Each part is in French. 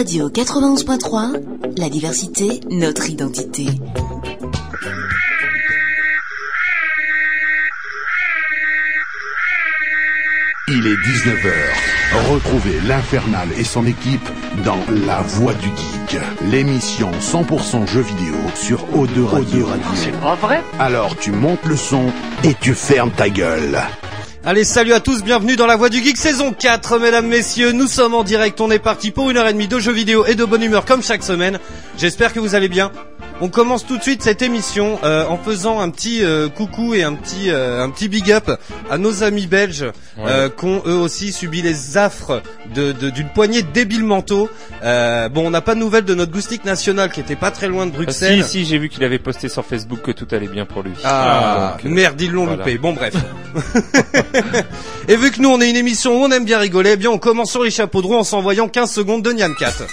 Radio 91.3, la diversité, notre identité. Il est 19h. Retrouvez l'Infernal et son équipe dans La Voix du Geek, l'émission 100% jeux vidéo sur O2 Radio. C'est pas vrai? Alors tu montes le son et tu fermes ta gueule. Allez, salut à tous, bienvenue dans la Voix du Geek saison 4, mesdames, messieurs. Nous sommes en direct, on est parti pour une heure et demie de jeux vidéo et de bonne humeur comme chaque semaine. J'espère que vous allez bien. On commence tout de suite cette émission euh, en faisant un petit euh, coucou et un petit euh, un petit big up à nos amis belges euh, qui ont eux aussi subi les affres de de- d'une poignée de débiles mentaux. Euh, bon, on n'a pas de nouvelles de notre goustique national qui était pas très loin de Ah, Bruxelles. si, si, j'ai vu qu'il avait posté sur Facebook que tout allait bien pour lui. Ah, Donc, euh, merde, ils l'ont voilà. loupé. Bon, bref. Et vu que nous, on est une émission où on aime bien rigoler, eh bien, on commence sur les chapeaux de roue en s'envoyant 15 secondes de Nyan 4.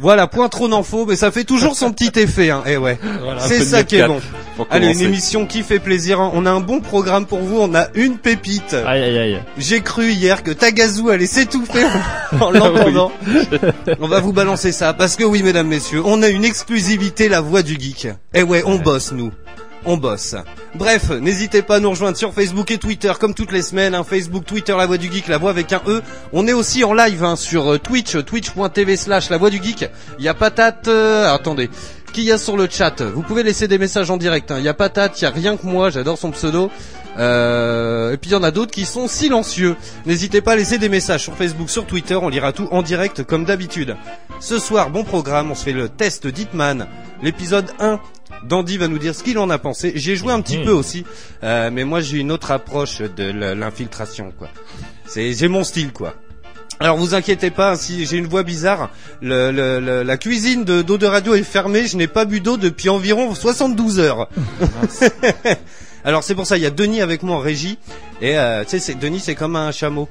Voilà, point trop faut, mais ça fait toujours son petit effet, hein. Eh ouais. Voilà, C'est ça qui est 4 bon. Allez, une émission qui fait plaisir. hein. On a un bon programme pour vous. On a une pépite. Aïe aïe aïe. J'ai cru hier que Tagazu allait s'étouffer en l'entendant. On va vous balancer ça parce que oui, mesdames, messieurs, on a une exclusivité, la voix du geek. Eh ouais, on bosse nous. On bosse. Bref, n'hésitez pas à nous rejoindre sur Facebook et Twitter comme toutes les semaines. hein. Facebook, Twitter, la voix du geek, la voix avec un E. On est aussi en live hein, sur euh, Twitch, twitch.tv slash la voix du geek. Il y a patate. euh, attendez. Qui y a sur le chat? Vous pouvez laisser des messages en direct. hein. Il a patate, il y a rien que moi. J'adore son pseudo. Euh, et puis il y en a d'autres qui sont silencieux. N'hésitez pas à laisser des messages sur Facebook, sur Twitter, on lira tout en direct comme d'habitude. Ce soir, bon programme, on se fait le test d'Hitman, l'épisode 1. Dandy va nous dire ce qu'il en a pensé. J'ai joué un petit peu aussi, euh, mais moi j'ai une autre approche de l'infiltration, quoi. C'est j'ai mon style, quoi. Alors vous inquiétez pas, si j'ai une voix bizarre, le, le- le- la cuisine de d'eau de radio est fermée, je n'ai pas bu d'eau depuis environ 72 heures. Alors c'est pour ça, il y a Denis avec moi en régie, et euh, tu sais, Denis c'est comme un chameau.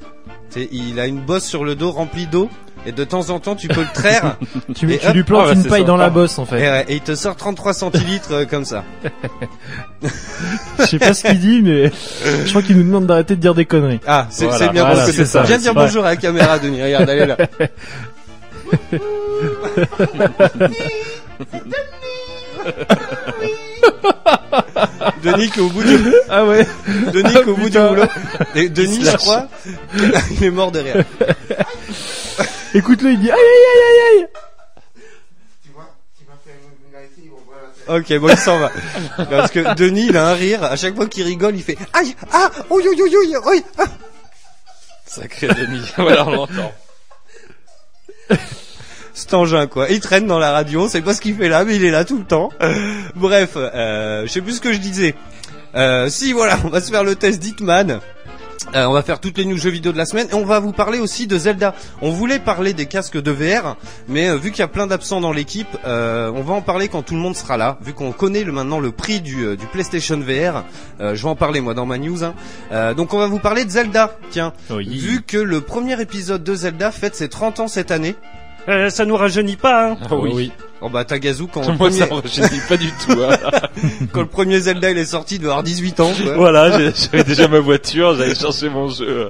Il a une bosse sur le dos remplie d'eau, et de temps en temps tu peux le traire, Tu, Et tu hop. lui plantes Ah, bah, une c'est paille dans la bosse en et, fait. ouais, et il te sort 33 centilitres euh, comme ça. Je sais pas ce qu'il dit mais je crois qu'il nous demande d'arrêter de dire des conneries. Ah, c'est Voilà, c'est bien voilà, c'est ça. Viens dire bonjour à la caméra, Denis. Regarde, elle est là. Denis qui est au bout du Ah ouais. Denis qui est au bout du boulot. Et Denis, je crois, il est mort de rire. Écoute-le, il dit aïe aïe aïe aïe aïe. Ok, bon, il s'en va. Parce que Denis, il a un rire. À chaque fois qu'il rigole, il fait aïe, ah, oui, oui, oui, oui, oui. ah. Sacré Denis. voilà, on l'entend. Cet engin quoi. Il traîne dans la radio, c'est pas ce qu'il fait là, mais il est là tout le temps. Bref, euh, je sais plus ce que je disais. Euh, si voilà, on va se faire le test d'Hitman. Euh, on va faire toutes les news jeux vidéo de la semaine et on va vous parler aussi de Zelda. On voulais parler des casques de VR, mais euh, vu qu'il y a plein d'absents dans l'équipe, euh, on va en parler quand tout le monde sera là. Vu qu'on connaît le, maintenant le prix du, euh, du PlayStation VR, euh, je vais en parler moi dans ma news. hein. Euh, donc on va vous parler de Zelda. Tiens, Oui. vu que le premier épisode de Zelda fête ses 30 ans cette année, euh, ça nous rajeunit pas. Hein Ah oui. Oh bah Tagazu quand, Moi, premier, ça me rajeunit pas du tout. hein. quand le premier Zelda il est sorti, il devait avoir 18 ans. quoi. voilà, j'avais déjà ma voiture, j'allais chercher mon jeu euh,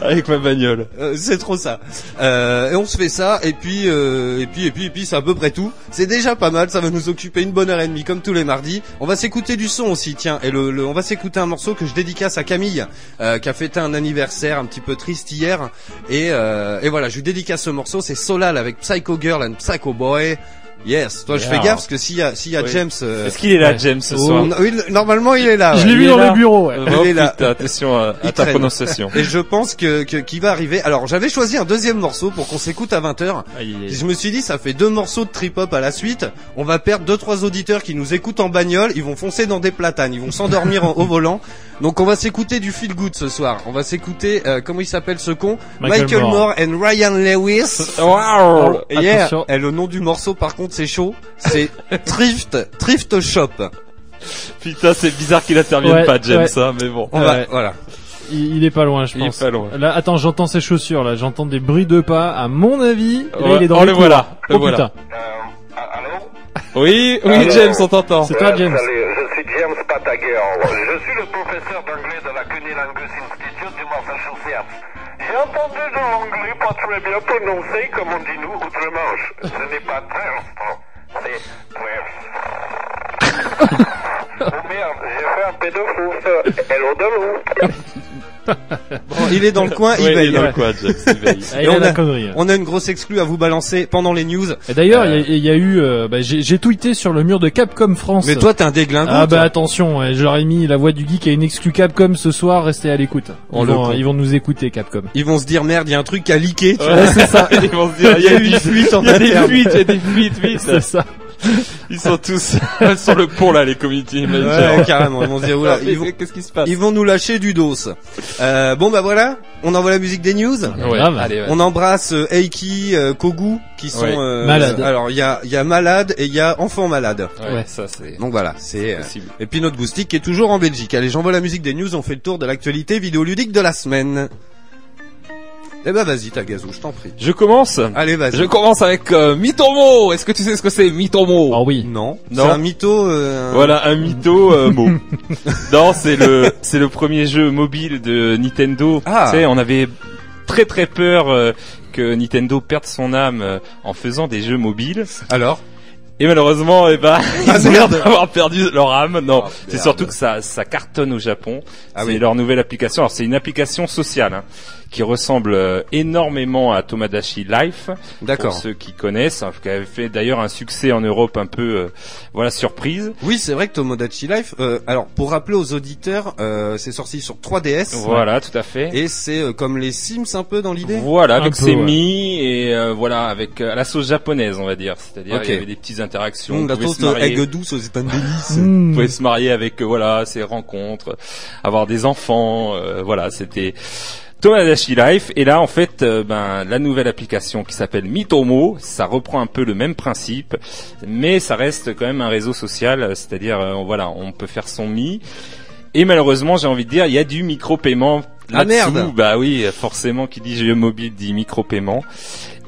avec ma bagnole. Euh, c'est trop ça. Euh, et on se fait ça, et puis, euh, et puis, et puis, et puis, c'est à peu près tout. C'est déjà pas mal. Ça va nous occuper une bonne heure et demie, comme tous les mardis. On va s'écouter du son aussi, tiens. Et le, le- on va s'écouter un morceau que je dédicace à Camille, euh, qui a fêté un anniversaire un petit peu triste hier. Et, euh, et voilà, je lui dédicace ce morceau. C'est Solal avec Psycho Girl and Psycho Boy. Yes. Toi, je fais gaffe parce que s'il y a, s'il y a Oui. James. euh, Est-ce qu'il est là, Ouais. James, ce oh, soir oui, normalement, il est là. Je l'ai il vu est dans là. le bureau. Ouais. Euh, Il oh, est là. putain, attention à, Il ta traîne. prononciation. Et je pense que, que qui va arriver. Alors j'avais choisi un deuxième morceau pour qu'on s'écoute à 20h. Je me suis dit ça fait deux morceaux de trip hop à la suite. On va perdre deux trois auditeurs qui nous écoutent en bagnole. Ils vont foncer dans des platanes. Ils vont s'endormir en- au volant. Donc on va s'écouter du feel good ce soir. On va s'écouter euh, comment il s'appelle ce con? Michael Michael Moore. Moore and Ryan Lewis. Wow Et yeah. Attention. Et le nom du morceau par contre c'est chaud. C'est Thrift Thrift Shop. Putain, c'est bizarre qu'il intervienne Ouais, pas, James, ouais. hein, mais bon. On Ouais. va voilà. il, il est pas loin, je Il est pense. pas loin. Là, attends, j'entends ses chaussures. Là, j'entends des bruits de pas. À mon avis, là, Ouais, il est dans oh, le voilà, le Oh voilà. putain, Oui, oui, Alors, James, on t'entend. c'est toi, James. Salut, je suis James Pataguer. Je suis le professeur d'anglais de la Massachusetts. J'ai entendu de l'anglais pas très bien prononcé, comme on dit nous, outre-Manche. Ce n'est pas très c'est très... Oh merde, j'ai fait un fou. Hello de. Bon, il est dans le coin, il veille. il est dans le coin, James, il veille. Ah, Et il a on a- une grosse exclue à vous balancer pendant les news. Et d'ailleurs, il y a- Euh, il y, a eu, euh, bah, j'ai tweeté sur le mur de Capcom France. Mais toi, t'es un déglingo. ah bah toi. attention, ouais, j'aurais mis la voix du geek à une exclu Capcom ce soir, restez à l'écoute. Ils, vont, ils vont nous écouter Capcom. Ils vont se dire merde, il y a un truc à liquer. tu Ouais, c'est ça. Ils vont se dire, Il y a eu une fuite en Il y a des interne. fuites, il y a des fuites, vite. C'est ça. Ils sont tous sur le pont là, les community managers. Ouais, carrément. Ils vont se dire oula, ils vont, Qu'est-ce qui se passe ils vont nous lâcher du dos. Euh, bon bah voilà, on envoie la musique des news. Ouais, Grave. allez, ouais. On embrasse euh, Eiki, euh, Kogu, qui sont Ouais. euh, Malades. Alors il y a, il y a malade et il y a enfant malade. Ouais, Ouais. ça c'est Donc voilà, c'est. euh, possible. Et puis notre boostique qui est toujours en Belgique. Allez, j'envoie la musique des news. On fait le tour de l'actualité vidéoludique de la semaine. Eh ben vas-y, ta gazou, je t'en prie. Je commence. Allez, vas-y. Je commence avec euh, Mitomo. Est-ce que tu sais ce que c'est Mitomo? Ah oui. Non, Non. c'est un mytho. euh, Voilà un mytho euh, mot. non, c'est le c'est le premier jeu mobile de Nintendo. Ah. Tu sais, on avait très très peur euh, que Nintendo perde son âme euh, en faisant des jeux mobiles. Alors? Et malheureusement, eh ben, Ah, ils ont l'air merde. d'avoir perdu leur âme. Non, Ah, c'est surtout que ça, ça cartonne au Japon. Ah c'est oui. leur nouvelle application. Alors, c'est une application sociale hein, qui ressemble euh, énormément à Tomadashi Life. Pour D'accord. ceux qui connaissent, hein, qui avait fait d'ailleurs un succès en Europe un peu, euh, voilà, surprise. Oui, c'est vrai que Tomodachi Life. euh, alors, pour rappeler aux auditeurs, euh, c'est sorti sur 3DS. Voilà, tout à fait. Et c'est euh, comme les Sims un peu dans l'idée? Voilà, Un avec peu, ses ouais. mi et euh, voilà, avec euh, à la sauce japonaise, on va dire. C'est-à-dire, Ok. il y avait des petites interactions. Mmh, la toast marier. egg douce, c'est un délice. Mmh. Vous pouvez se marier avec euh, voilà ces rencontres, avoir des enfants, euh, voilà c'était Tomadashi Life et là en fait euh, ben la nouvelle application qui s'appelle Mitomo, ça reprend un peu le même principe, mais ça reste quand même un réseau social, c'est-à-dire euh, voilà on peut faire son mi et malheureusement j'ai envie de dire il y a du micro-paiement Ah, merde. Bah oui forcément qui dit jeu mobile dit micro-paiement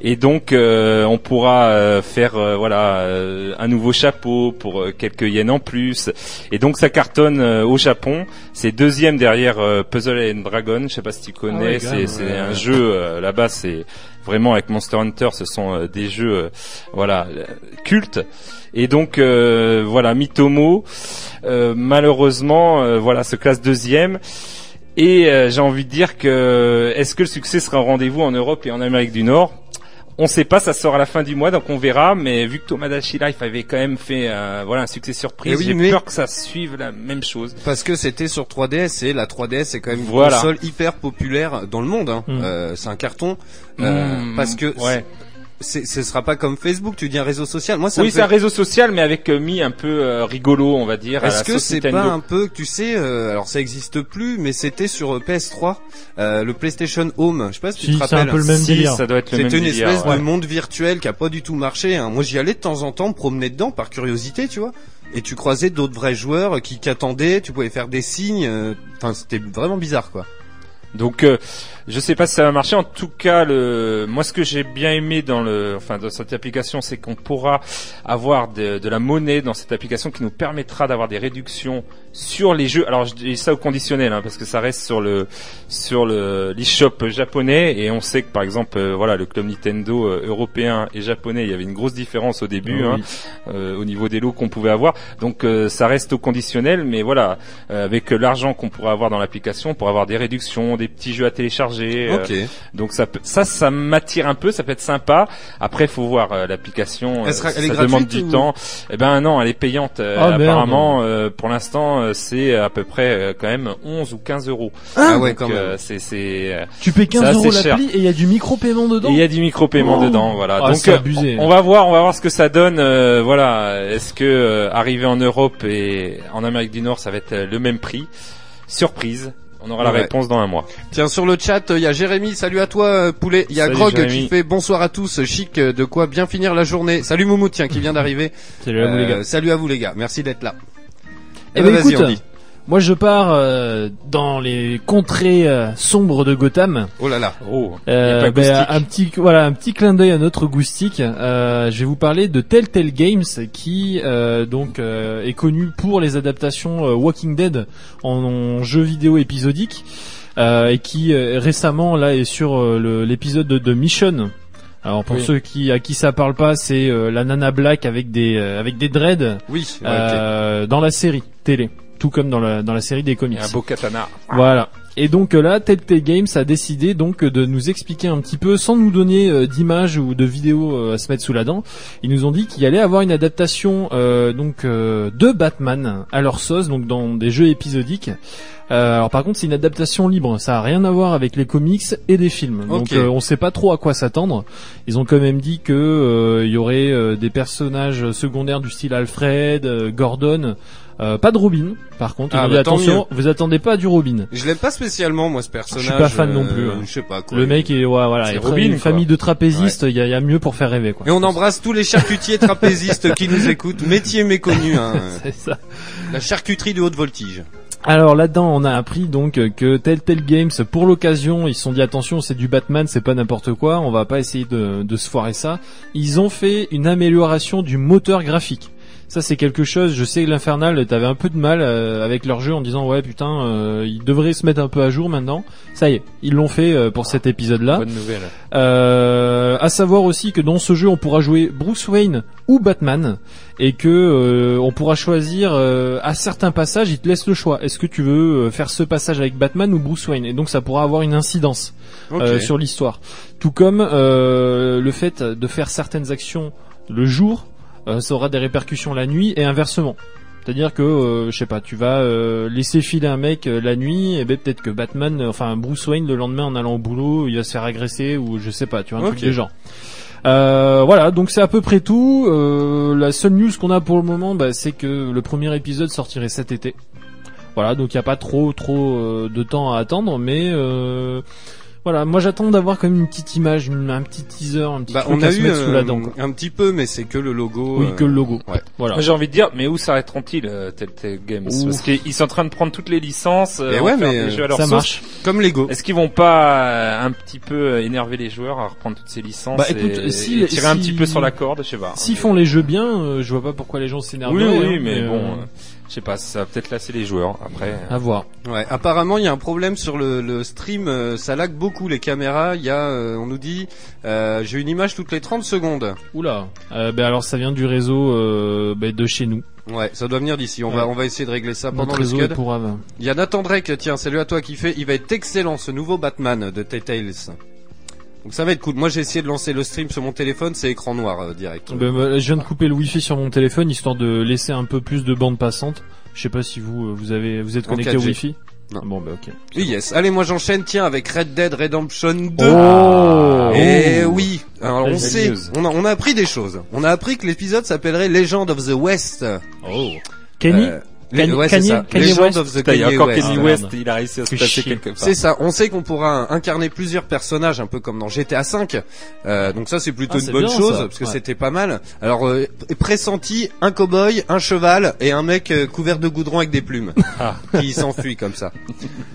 et donc euh, on pourra euh, faire euh, voilà euh, un nouveau chapeau pour euh, quelques yens en plus. Et donc ça cartonne euh, au Japon. C'est deuxième derrière euh, Puzzle and Dragon. Je sais pas si tu connais. Ah ouais, c'est grave, c'est ouais. un jeu euh, là-bas. C'est vraiment avec Monster Hunter. Ce sont euh, des jeux euh, voilà euh, cultes. Et donc euh, voilà Mitomo euh, malheureusement euh, voilà se classe deuxième. Et euh, j'ai envie de dire que est-ce que le succès sera au rendez-vous en Europe et en Amérique du Nord? On sait pas, ça sort à la fin du mois, donc on verra. Mais vu que Tomadashi Life avait quand même fait euh, voilà un succès surprise, Eh oui, j'ai mais- peur que ça suive la même chose. Parce que c'était sur 3DS et la 3DS c'est quand même une Voilà. console hyper populaire dans le monde. Hein. Mm. Euh, c'est un carton. Euh, Mm, parce que ouais. C'est, ce sera pas comme Facebook, tu dis un réseau social. Moi, ça Oui, c'est un réseau social, mais avec euh, mis un peu euh, rigolo, on va dire. Est-ce que c'est pas un peu, tu sais, euh, alors ça existe plus, mais c'était sur euh, PS3, euh, le PlayStation Home. Je sais pas si tu te c'est un rappelles. peu le même Si, délire. ça doit être le même C'était une délire, espèce ouais. de monde virtuel qui a pas du tout marché. Hein. Moi, j'y allais de temps en temps me promener dedans par curiosité, tu vois. Et tu croisais d'autres vrais joueurs qui qu'attendaient. Tu pouvais faire des signes. euh, Enfin, c'était vraiment bizarre, quoi. Donc, euh, je sais pas si ça va marcher. En tout cas, le, moi, ce que j'ai bien aimé dans le, enfin, dans cette application, c'est qu'on pourra avoir de, de la monnaie dans cette application qui nous permettra d'avoir des réductions sur les jeux. Alors, je dis ça au conditionnel, hein, parce que ça reste sur le, sur le l'eShop japonais, et on sait que, par exemple, euh, voilà, le club Nintendo euh, européen et japonais, il y avait une grosse différence au début, Ah hein, oui. euh, au niveau des lots qu'on pouvait avoir. Donc, ça reste au conditionnel, mais voilà, avec l'argent qu'on pourra avoir dans l'application, pour avoir des réductions, des petits jeux à télécharger. Euh, Ok. donc ça, peut- ça, ça m'attire un peu, ça peut être sympa. Après, faut voir euh, l'application. Elle euh, sera- ça elle demande du ou- temps. Eh ben non, elle est payante. euh, Ah, merde. apparemment, euh, pour l'instant, euh, c'est à peu près euh, quand même 11 ou 15 euros. Ah ouais, Donc, quand même. euh, c'est c'est. euh, Tu payes 15 Ça, euros l'appli et il y a du micro-paiement dedans? Il y a du micro-paiement Oh. dedans, voilà. Ah, Donc euh, abusé. on va voir, on va voir ce que ça donne. euh, voilà, est-ce que euh, arrivé en Europe et en Amérique du Nord, ça va être euh, le même prix? Surprise. On aura la réponse dans un mois. Tiens, sur le chat, il y a Jérémy. Salut à toi, euh, poulet. Il y a Salut, Grog Jérémy. qui fait bonsoir à tous. Chic, euh, de quoi bien finir la journée. Salut Moumout, tiens, qui vient d'arriver. Salut à vous les Euh, gars. Salut à vous les gars. Merci d'être là. Eh Eh ben, ben, vas-y, écoute, on dit. Moi, je pars euh, dans les contrées euh, sombres de Gotham. Oh là là. Oh, Euh, ben, un petit voilà un petit clin d'œil à notre goustique. Je vais vous parler de Telltale Games qui donc est connu pour les adaptations Walking Dead en, en jeu vidéo épisodique et qui récemment là est sur l'épisode de, de Mission. Alors pour Oui. ceux qui à qui ça parle pas, c'est la nana black avec des avec des dreads Oui. dans la série télé, tout comme dans la dans la série des comics. un beau katana. Voilà. Et donc euh, là, Telltale Games a décidé donc euh, de nous expliquer un petit peu, sans nous donner euh, d'images ou de vidéos euh, à se mettre sous la dent. Ils nous ont dit qu'il allait avoir une adaptation euh, donc euh, de Batman à leur sauce, donc dans des jeux épisodiques. Euh, alors par contre, c'est une adaptation libre, ça a rien à voir avec les comics et des films. Donc Ok. euh, on sait pas trop à quoi s'attendre. Ils ont quand même dit que euh, il y aurait euh, des personnages secondaires du style Alfred, euh, Gordon. Euh, pas de Robin, par contre. Ah, bah, attention, vous attendez pas du Robin. Je l'aime pas spécialement moi ce personnage. Je suis pas fan non plus, hein. Je sais pas quoi. Le mec est ouais, voilà, est Robin, une quoi. famille de trapézistes, il y, a, il y a mieux pour faire rêver quoi. Et on embrasse tous les charcutiers trapézistes qui nous écoutent. Métier méconnu, hein. C'est ça. La charcuterie de haute voltige. Alors là-dedans, on a appris donc que Telltale Games, pour l'occasion, ils se sont dit attention, c'est du Batman, c'est pas n'importe quoi, on va pas essayer de, de se foirer ça. Ils ont fait une amélioration du moteur graphique. Ça c'est quelque chose, je sais que l'Infernal, t'avais un peu de mal euh, avec leur jeu en disant ouais putain, euh, ils devraient se mettre un peu à jour maintenant. Ça y est, ils l'ont fait euh, pour cet épisode-là. Bonne nouvelle. Euh, à savoir aussi que dans ce jeu, on pourra jouer Bruce Wayne ou Batman, et que euh, on pourra choisir euh, à certains passages, il te laisse le choix. Est-ce que tu veux faire ce passage avec Batman ou Bruce Wayne? Et donc ça pourra avoir une incidence euh, sur l'histoire. Tout comme le fait de faire certaines actions le jour, euh, ça aura des répercussions la nuit et inversement. C'est-à-dire que, euh, je sais pas, tu vas euh, laisser filer un mec euh, la nuit, et ben peut-être que Batman, enfin Bruce Wayne, le lendemain en allant au boulot, il va se faire agresser ou je sais pas, tu vois un truc du genre. Euh, voilà, donc c'est à peu près tout. Euh, la seule news qu'on a pour le moment, bah, c'est que le premier épisode sortirait cet été. Voilà, donc il n'y a pas trop trop de temps à attendre, mais euh, voilà, moi j'attends d'avoir quand même une petite image, une- un petit teaser, un petit Bah, truc on a à se eu mettre sous euh, la dent. quoi. un petit peu, mais c'est que le logo. Oui, euh, que le logo. Ouais. Voilà. Moi j'ai envie de dire, mais où s'arrêteront-ils euh, Telltale Games Ouf. Parce qu'ils sont en train de prendre toutes les licences, euh, en ouais, faire mais, des jeux à leur Ça sauce. marche. Comme Lego. Est-ce qu'ils vont pas euh, un petit peu euh, énerver les joueurs à reprendre toutes ces licences Bah, écoute, et, si- et tirer un petit peu sur la corde, je sais pas. S'ils font les jeux bien, euh, je vois pas pourquoi les gens s'énervent. oui, oui, hein, mais, bon, euh, euh, je sais pas, ça va peut-être lasser les joueurs après. à voir. Ouais, apparemment il y a un problème sur le, le stream, euh, ça lag beaucoup les caméras. Il y a, euh, on nous dit, euh, j'ai une image toutes les 30 secondes. Oula. Euh, ben alors ça vient du réseau euh, ben, de chez nous. Ouais, ça doit venir d'ici. On va, on va essayer de régler ça pendant Notre le scud. pour. Il y a Nathan Drake, tiens, salut à toi qui fait. Il va être excellent ce nouveau Batman de Telltales. Donc ça va être cool. Moi j'ai essayé de lancer le stream sur mon téléphone, c'est écran noir euh, direct. Ben, bah, je viens de couper le wifi sur mon téléphone histoire de laisser un peu plus de bande passante. Je sais pas si vous euh, vous avez vous êtes connecté au 4G. wifi. Non. Bon bah ok. Oui, yes. Allez, moi j'enchaîne, tiens, avec Red Dead Redemption 2. Oh Et oui, alors on Belle sait, on a, on a appris des choses. On a appris que l'épisode s'appellerait Legend of the West. Oh. Kenny Euh, Kanye- ouais, Kanye- ça. Kanye West. of the il a Kanye encore West. Kenny West, merde. il a réussi à se quelque part. C'est ça. On sait qu'on pourra incarner plusieurs personnages, un peu comme dans GTA V. Euh, donc ça, c'est plutôt Ah, une c'est bonne bien, chose ça. parce que Ouais. c'était pas mal. Alors euh, pressenti, un cow-boy, un cheval et un mec euh, couvert de goudron avec des plumes Ah. qui s'enfuit comme ça.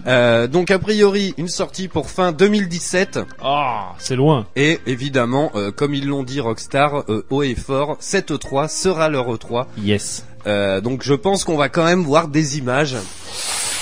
Euh, donc a priori, une sortie pour fin 2017 Ah, c'est loin. et évidemment, euh, comme ils l'ont dit Rockstar, euh, haut et fort, cette E3 sera leur E3. Yes. Euh, donc je pense qu'on va quand même voir des images.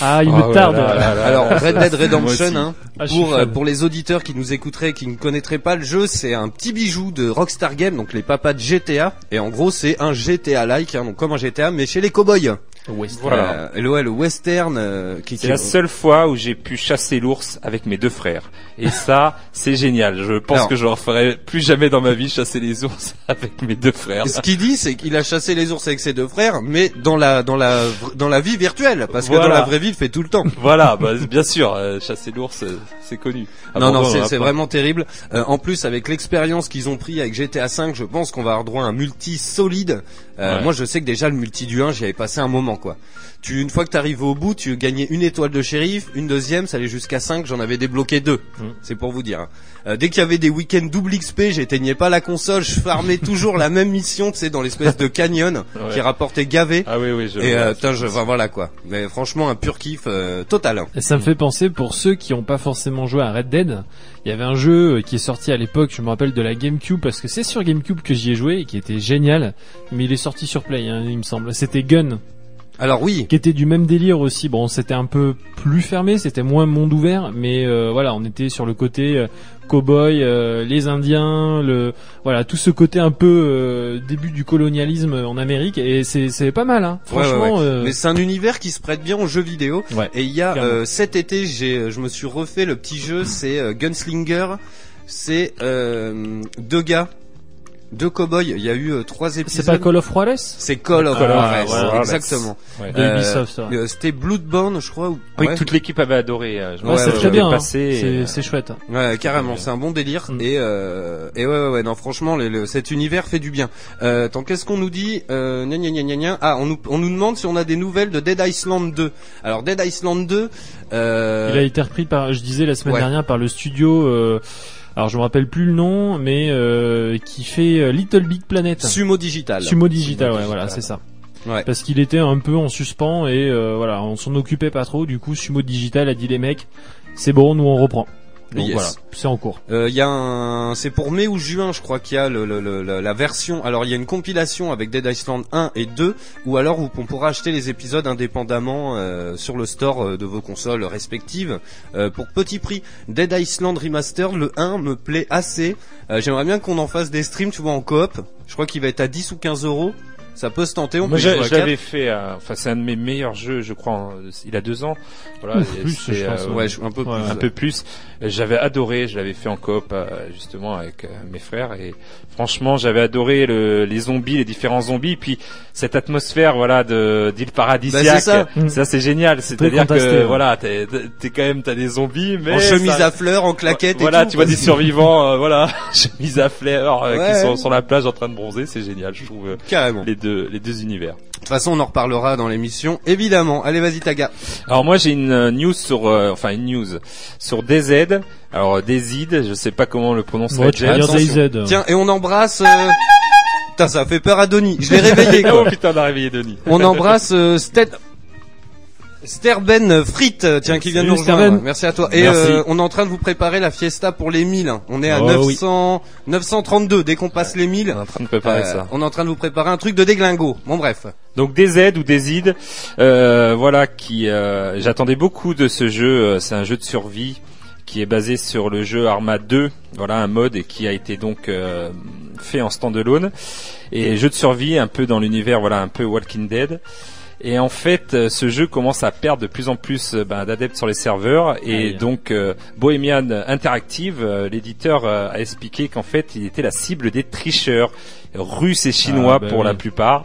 Ah, il Oh me là tarde. là là là. Alors Red Dead Redemption, hein, Ah, euh, pour les auditeurs qui nous écouteraient, qui ne connaîtraient pas le jeu, c'est un petit bijou de Rockstar Games, donc les papas de GTA. Et en gros, c'est un GTA-like, hein, donc comme un GTA, mais chez les cowboys. Voilà. Euh, le, ouais, le western. euh, qui, C'est qui- la seule fois où j'ai pu chasser l'ours avec mes deux frères. Et ça, c'est génial. Je pense Alors. que je ne referai plus jamais dans ma vie chasser les ours avec mes deux frères. Ce qu'il dit, c'est qu'il a chassé les ours avec ses deux frères, mais dans la dans la dans la vie virtuelle, parce que Voilà. dans la vraie vie, il le fait tout le temps. Voilà, bah, bien sûr, euh, chasser l'ours, euh, c'est connu. non, non, Abandon, c'est pas. vraiment terrible. Euh, en plus, avec l'expérience qu'ils ont pris avec GTA V, je pense qu'on va avoir droit à un multi solide. Euh, Ouais. Moi, je sais que déjà le multi du 1, j'y avais passé un moment. Vraiment quoi. Tu une fois que t'arrivais au bout, tu gagnais une étoile de shérif, une deuxième, ça allait jusqu'à 5, j'en avais débloqué deux. Mm. C'est pour vous dire. hein. Euh, dès qu'il y avait des week-ends double XP, j'éteignais pas la console, je farmais toujours la même mission, tu sais, dans l'espèce de canyon qui rapportait gavé. Ah oui, oui, je Et vois. euh, putain, je, enfin, voilà quoi. Mais franchement, un pur kiff euh, total. hein. Et ça me fait penser pour ceux qui n'ont pas forcément joué à Red Dead, il y avait un jeu euh, qui est sorti à l'époque, je me rappelle de la GameCube parce que c'est sur GameCube que j'y ai joué et qui était génial, mais il est sorti sur Play, hein, il me semble. C'était Gun, Alors oui, qui était du même délire aussi. Bon, c'était un peu plus fermé, c'était moins monde ouvert, mais euh, voilà, on était sur le côté euh, cowboy, euh, les Indiens, le voilà tout ce côté un peu euh, début du colonialisme en Amérique et c'est c'est pas mal, hein. Ouais, ouais, Franchement. ouais. euh, Mais c'est un univers qui se prête bien aux jeux vidéo. Ouais, Et il y a euh, cet été, j'ai, je me suis refait le petit jeu, c'est euh, Gunslinger. C'est euh, deux gars, deux cowboys. Il y a eu euh, trois épisodes. c'est pas Call of Juarez C'est Call of Ah, Juarez, voilà. exactement. Ouais. de Euh, Ubisoft. ouais. Euh, C'était Bloodborne, je crois. Ou... Oui, ouais. toute l'équipe avait adoré. euh, Je Ouais, c'est très bien, hein. C'est euh, c'est chouette. Ouais, carrément, c'est un bon délire Mm. et euh, et ouais ouais ouais non franchement le, le- cet univers fait du bien. Euh, attends, qu'est-ce qu'on nous dit euh, gna, gna, gna, gna, gna. Ah, on nous on nous demande si on a des nouvelles de Dead Island 2. Alors Dead Island 2 euh, Il a été repris par, je disais la semaine ouais. dernière, par le studio. euh, alors je me rappelle plus le nom, mais euh, qui fait euh, Little Big Planet. Sumo Digital. Sumo Digital, Sumo ouais, voilà, c'est ça. Ouais. Parce qu'il était un peu en suspens et euh, voilà, on s'en occupait pas trop. Du coup, Sumo Digital a dit les mecs, c'est bon, nous on reprend. Donc Yes. voilà, c'est en cours. Euh, Il y a un, c'est pour mai ou juin, je crois qu'il y a le, le- le- la, la version. Alors il y a une compilation avec Dead Island 1 et 2, ou alors où on pourra acheter les épisodes indépendamment euh, sur le store euh, de vos consoles respectives euh, pour petit prix. Dead Island Remastered, le 1 me plaît assez. Euh, J'aimerais bien qu'on en fasse des streams, tu vois, en coop. Je crois qu'il va être à 10 ou 15 euros. Ça peut se tenter. On Moi, je, jouer à je l'avais fait. euh, Enfin, c'est un de mes meilleurs jeux, je crois. en- il a deux ans. Voilà. Ouf, et plus, je pense, euh, Ouais, un peu Ouais, plus. un peu plus. Euh, J'avais adoré, je l'avais fait en coop euh, justement avec euh, mes frères et franchement j'avais adoré le, les zombies, les différents zombies, puis cette atmosphère voilà de d'île paradisiaque. Bah, c'est ça. Ça c'est génial, c'est-à-dire que ouais. voilà t'es t'es quand même t'as des zombies mais En chemise ça- à fleurs, en claquettes. et voilà tout, tu vois des survivants euh, voilà chemise à fleurs euh, Ouais. qui sont sur la plage en train de bronzer, c'est génial je trouve euh, Carrément. les deux les deux univers. De toute façon, on en reparlera dans l'émission, évidemment. Allez, vas-y, Taga. Alors moi j'ai une euh, news sur euh, enfin une news sur DZ. Alors DZ, je sais pas comment le prononcer. Tiens, et on embrasse. euh, Putain, ça fait peur à Denis. Je l'ai réveillé, oh quoi. putain, on a réveillé Denis. On embrasse euh, Sted... Sterben Frites, tiens, qui vient de nous rejoindre. Sterben. Merci à toi. Et euh, on est en train de vous préparer la fiesta pour les 1000. On est à Oh, 900, 932. Dès qu'on passe les 1000, On est en train de préparer euh, ça. on est en train de vous préparer un truc de déglingo. Bon, bref. Donc DZ ou DZ, euh, voilà, qui euh, j'attendais beaucoup de ce jeu. C'est un jeu de survie qui est basé sur le jeu Arma 2, voilà un mode et qui a été donc euh, fait en standalone et jeu de survie un peu dans l'univers, voilà un peu Walking Dead. Et en fait, euh, ce jeu commence à perdre de plus en plus euh, ben, d'adeptes sur les serveurs. Et donc, euh, Bohemian Interactive, euh, l'éditeur, euh, a expliqué qu'en fait, il était la cible des tricheurs russes et chinois Ah, bah pour oui. la plupart,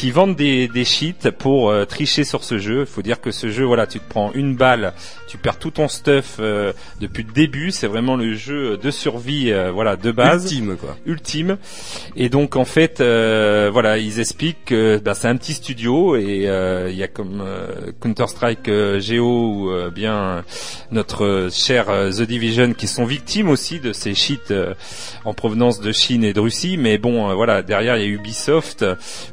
qui vendent des, des cheats pour euh, tricher sur ce jeu. Il faut dire que ce jeu, voilà, tu te prends une balle, tu perds tout ton stuff euh, depuis le début. C'est vraiment le jeu de survie, euh, voilà, de base Ultime, quoi. ultime. Et donc en fait, euh, voilà, ils expliquent que bah, c'est un petit studio et euh, il y a comme euh, Counter Strike euh, Geo ou euh, bien notre cher The Division qui sont victimes aussi de ces cheats euh, en provenance de Chine et de Russie. Mais bon, euh, voilà, derrière il y a Ubisoft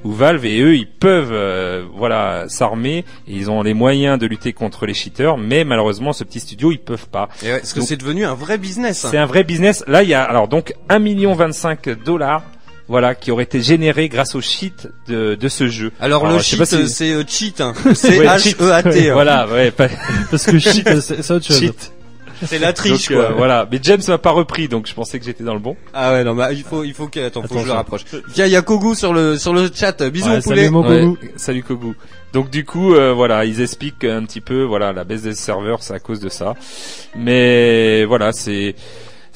ou Valve et eux ils peuvent euh, voilà s'armer et ils ont les moyens de lutter contre les cheaters. Mais malheureusement, ce petit studio ils peuvent pas. Et ouais, parce que c'est devenu un vrai business. C'est un vrai business. Là, il y a alors donc 1 million 25 dollars, voilà, qui auraient été générés grâce au cheat de, de ce jeu. Alors, Alors, le cheat, si- c'est euh, cheat. Hein. C'est Ouais, H-E-A-T. hein. Voilà, ouais, pas Parce que c'est c'est autre chose. cheat. C'est la triche, Donc, quoi. euh, voilà. Mais James m'a pas repris, donc je pensais que j'étais dans le bon. Ah ouais, non, mais il faut, il faut que, attends, faut que je le rapproche. Tiens, il y a Kogu sur le, sur le chat. Bisous, Ouais, mon salut, poulet. mon Ouais, Kogu. salut Kogu. Donc du coup, euh, voilà, ils expliquent un petit peu, voilà, la baisse des serveurs, c'est à cause de ça. Mais voilà, c'est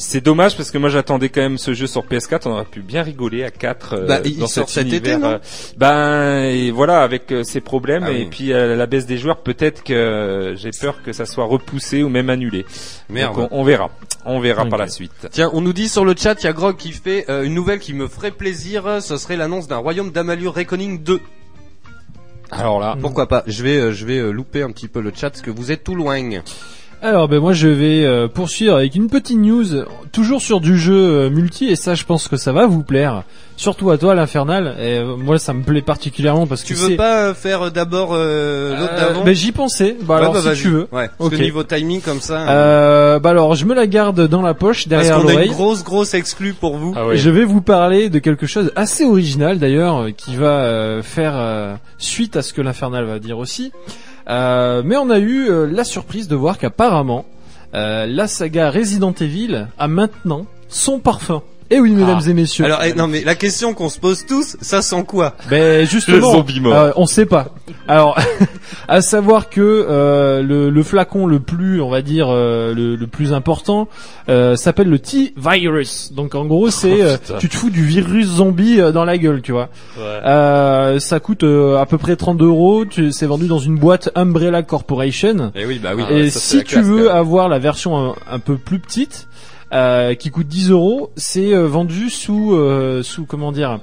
c'est dommage parce que moi j'attendais quand même ce jeu sur PS4, on aurait pu bien rigoler à 4 euh, Bah, il dans sort cet cet été, univers. non euh, ben et voilà, avec euh, ces problèmes Ah et oui. puis euh, la baisse des joueurs, peut-être que euh, j'ai peur que ça soit repoussé ou même annulé. Merde. Donc, on, on verra, on verra par la suite. Tiens, on nous dit sur le chat, il y a Grog qui fait euh, une nouvelle qui me ferait plaisir. Ce serait l'annonce d'un royaume d'Amalur Reckoning 2. Alors là, Pourquoi pas? Je vais, euh, je vais euh, louper un petit peu le chat parce que vous êtes tout loin. Alors ben moi je vais euh, poursuivre avec une petite news, toujours sur du jeu euh, multi et ça je pense que ça va vous plaire, surtout à toi l'infernal. Et euh, moi ça me plaît particulièrement parce Tu que veux c'est. pas euh, faire d'abord euh, l'autre Euh, d'avant ben j'y pensais. Bah Ouais, alors bah, si tu veux. Ouais. Parce Ok. que niveau timing comme ça. hein. Euh, bah alors je me la garde dans la poche parce derrière qu'on a une l'oreille. grosse grosse exclue pour vous. ah oui. Je vais vous parler de quelque chose assez original d'ailleurs, euh, qui va euh, faire euh, suite à ce que l'infernal va dire aussi. Euh, mais on a eu euh, la surprise de voir qu'apparemment euh, la saga Resident Evil a maintenant son parfum. Eh oui, mesdames Ah. et messieurs. Alors eh, non mais la question qu'on se pose tous, ça sent quoi? Ben justement, Le zombie mort. euh, on sait pas. Alors, à savoir que euh, le, le flacon le plus, on va dire, euh, le, le plus important, euh, s'appelle le T-Virus. Donc en gros, c'est euh, putain. tu te fous du virus zombie euh, dans la gueule, tu vois. Euh, ça coûte euh, à peu près 32 euros. C'est vendu dans une boîte Umbrella Corporation. Eh oui bah oui. Et ça, si tu classe, veux avoir la version un, un peu plus petite, euh, qui coûte 10 euros, c'est euh, vendu sous euh, sous comment dire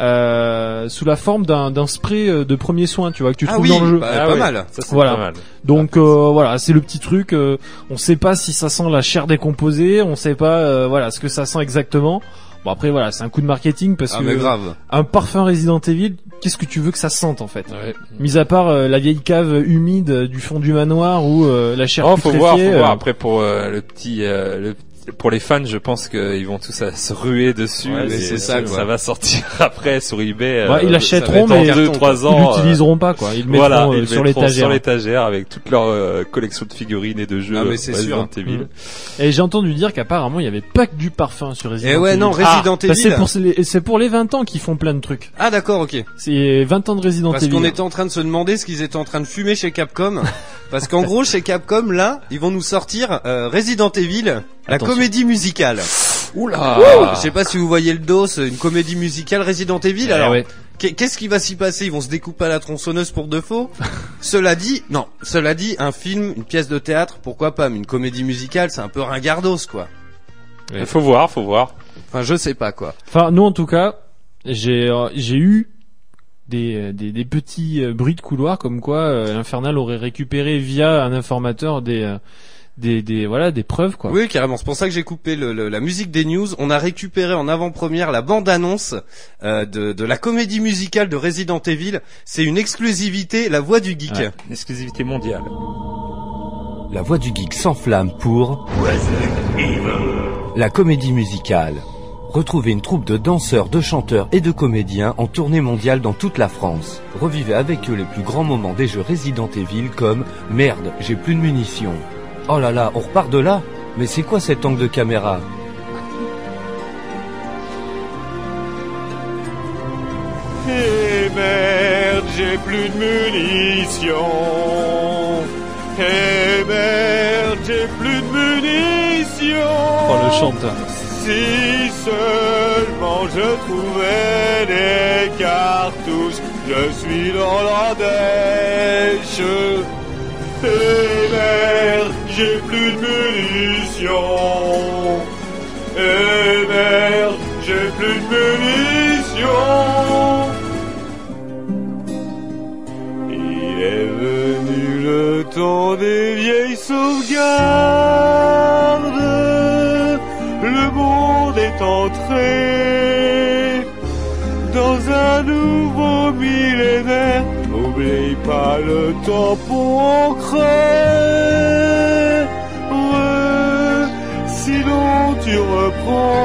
euh, sous la forme d'un d'un spray euh, de premier soin, tu vois, que tu Ah trouves oui, dans le jeu. bah, Ah pas mal. Ça Voilà. pas mal. Donc euh, voilà, c'est le petit truc. euh, on sait pas si ça sent la chair décomposée, on sait pas euh, voilà ce que ça sent exactement. Bon après voilà, c'est un coup de marketing parce Ah que mais grave. un parfum Resident Evil, qu'est-ce que tu veux que ça sente en fait? Ouais. Mis à part euh, la vieille cave humide du fond du manoir ou euh, la chair Oh, faut voir, faut voir. Après pour euh, le petit, euh, le pour les fans, je pense qu'ils vont tous à se ruer dessus. Ouais, mais et c'est ça, quoi. Ça va sortir après sur eBay. Ouais, euh, ils ça l'achèteront, mais carton, deux, trois ils ans. euh, l'utiliseront pas quoi. Ils le mettront voilà, euh, ils sur l'étagère. sur l'étagère avec toute leur euh, collection de figurines et de jeux. Ah, mais c'est Resident sûr. Evil. Mm. Et j'ai entendu dire qu'apparemment il y avait pas que du parfum sur Resident Eh ouais Evil. non Resident Bah, c'est Evil. pour les, c'est pour les 20 ans qu'ils font plein de trucs. Ah d'accord ok. C'est 20 ans de Resident Parce Evil. qu'on était en train de se demander ce qu'ils étaient en train de fumer chez Capcom. Parce qu'en gros, chez Capcom, là, ils vont nous sortir euh, Resident Evil, la Attention. comédie musicale. Oula. Je sais pas si vous voyez le dos, c'est une comédie musicale Resident Evil. Eh Alors, ouais. qu'est-ce qui va s'y passer? Ils vont se découper à la tronçonneuse pour de faux? Cela dit, non. Cela dit, un film, une pièce de théâtre, pourquoi pas Mais une comédie musicale, c'est un peu ringardos, quoi. Il faut voir, faut voir. Enfin, je sais pas, quoi. Enfin, nous en tout cas, j'ai euh, j'ai eu des, des des petits euh, bruits de couloir comme quoi euh, l'Infernal aurait récupéré via un informateur des euh, des des voilà des preuves quoi. Oui, carrément. C'est pour ça que j'ai coupé le- le- la musique des news. On a récupéré en avant-première la bande-annonce euh, de, de la comédie musicale de Resident Evil. C'est une exclusivité, la voix du geek. Ouais. Une exclusivité mondiale. La voix du geek s'enflamme pour la comédie musicale. Retrouvez une troupe de danseurs, de chanteurs et de comédiens en tournée mondiale dans toute la France. Revivez avec eux les plus grands moments des jeux Resident Evil comme Merde, j'ai plus de munitions. Oh là là, on repart de là Mais c'est quoi cet angle de caméra? Eh merde, j'ai plus de munitions. Eh merde, j'ai plus de munitions. Oh le chanteur. Si seulement je trouvais des cartouches, je suis dans la dèche. Eh merde, j'ai plus de munitions. Eh merde, j'ai plus de munitions. Il est venu le temps des vieilles sauvegardes. Le monde est entré dans un nouveau millénaire. N'oublie pas le tampon ancré. Ouais, sinon tu reprends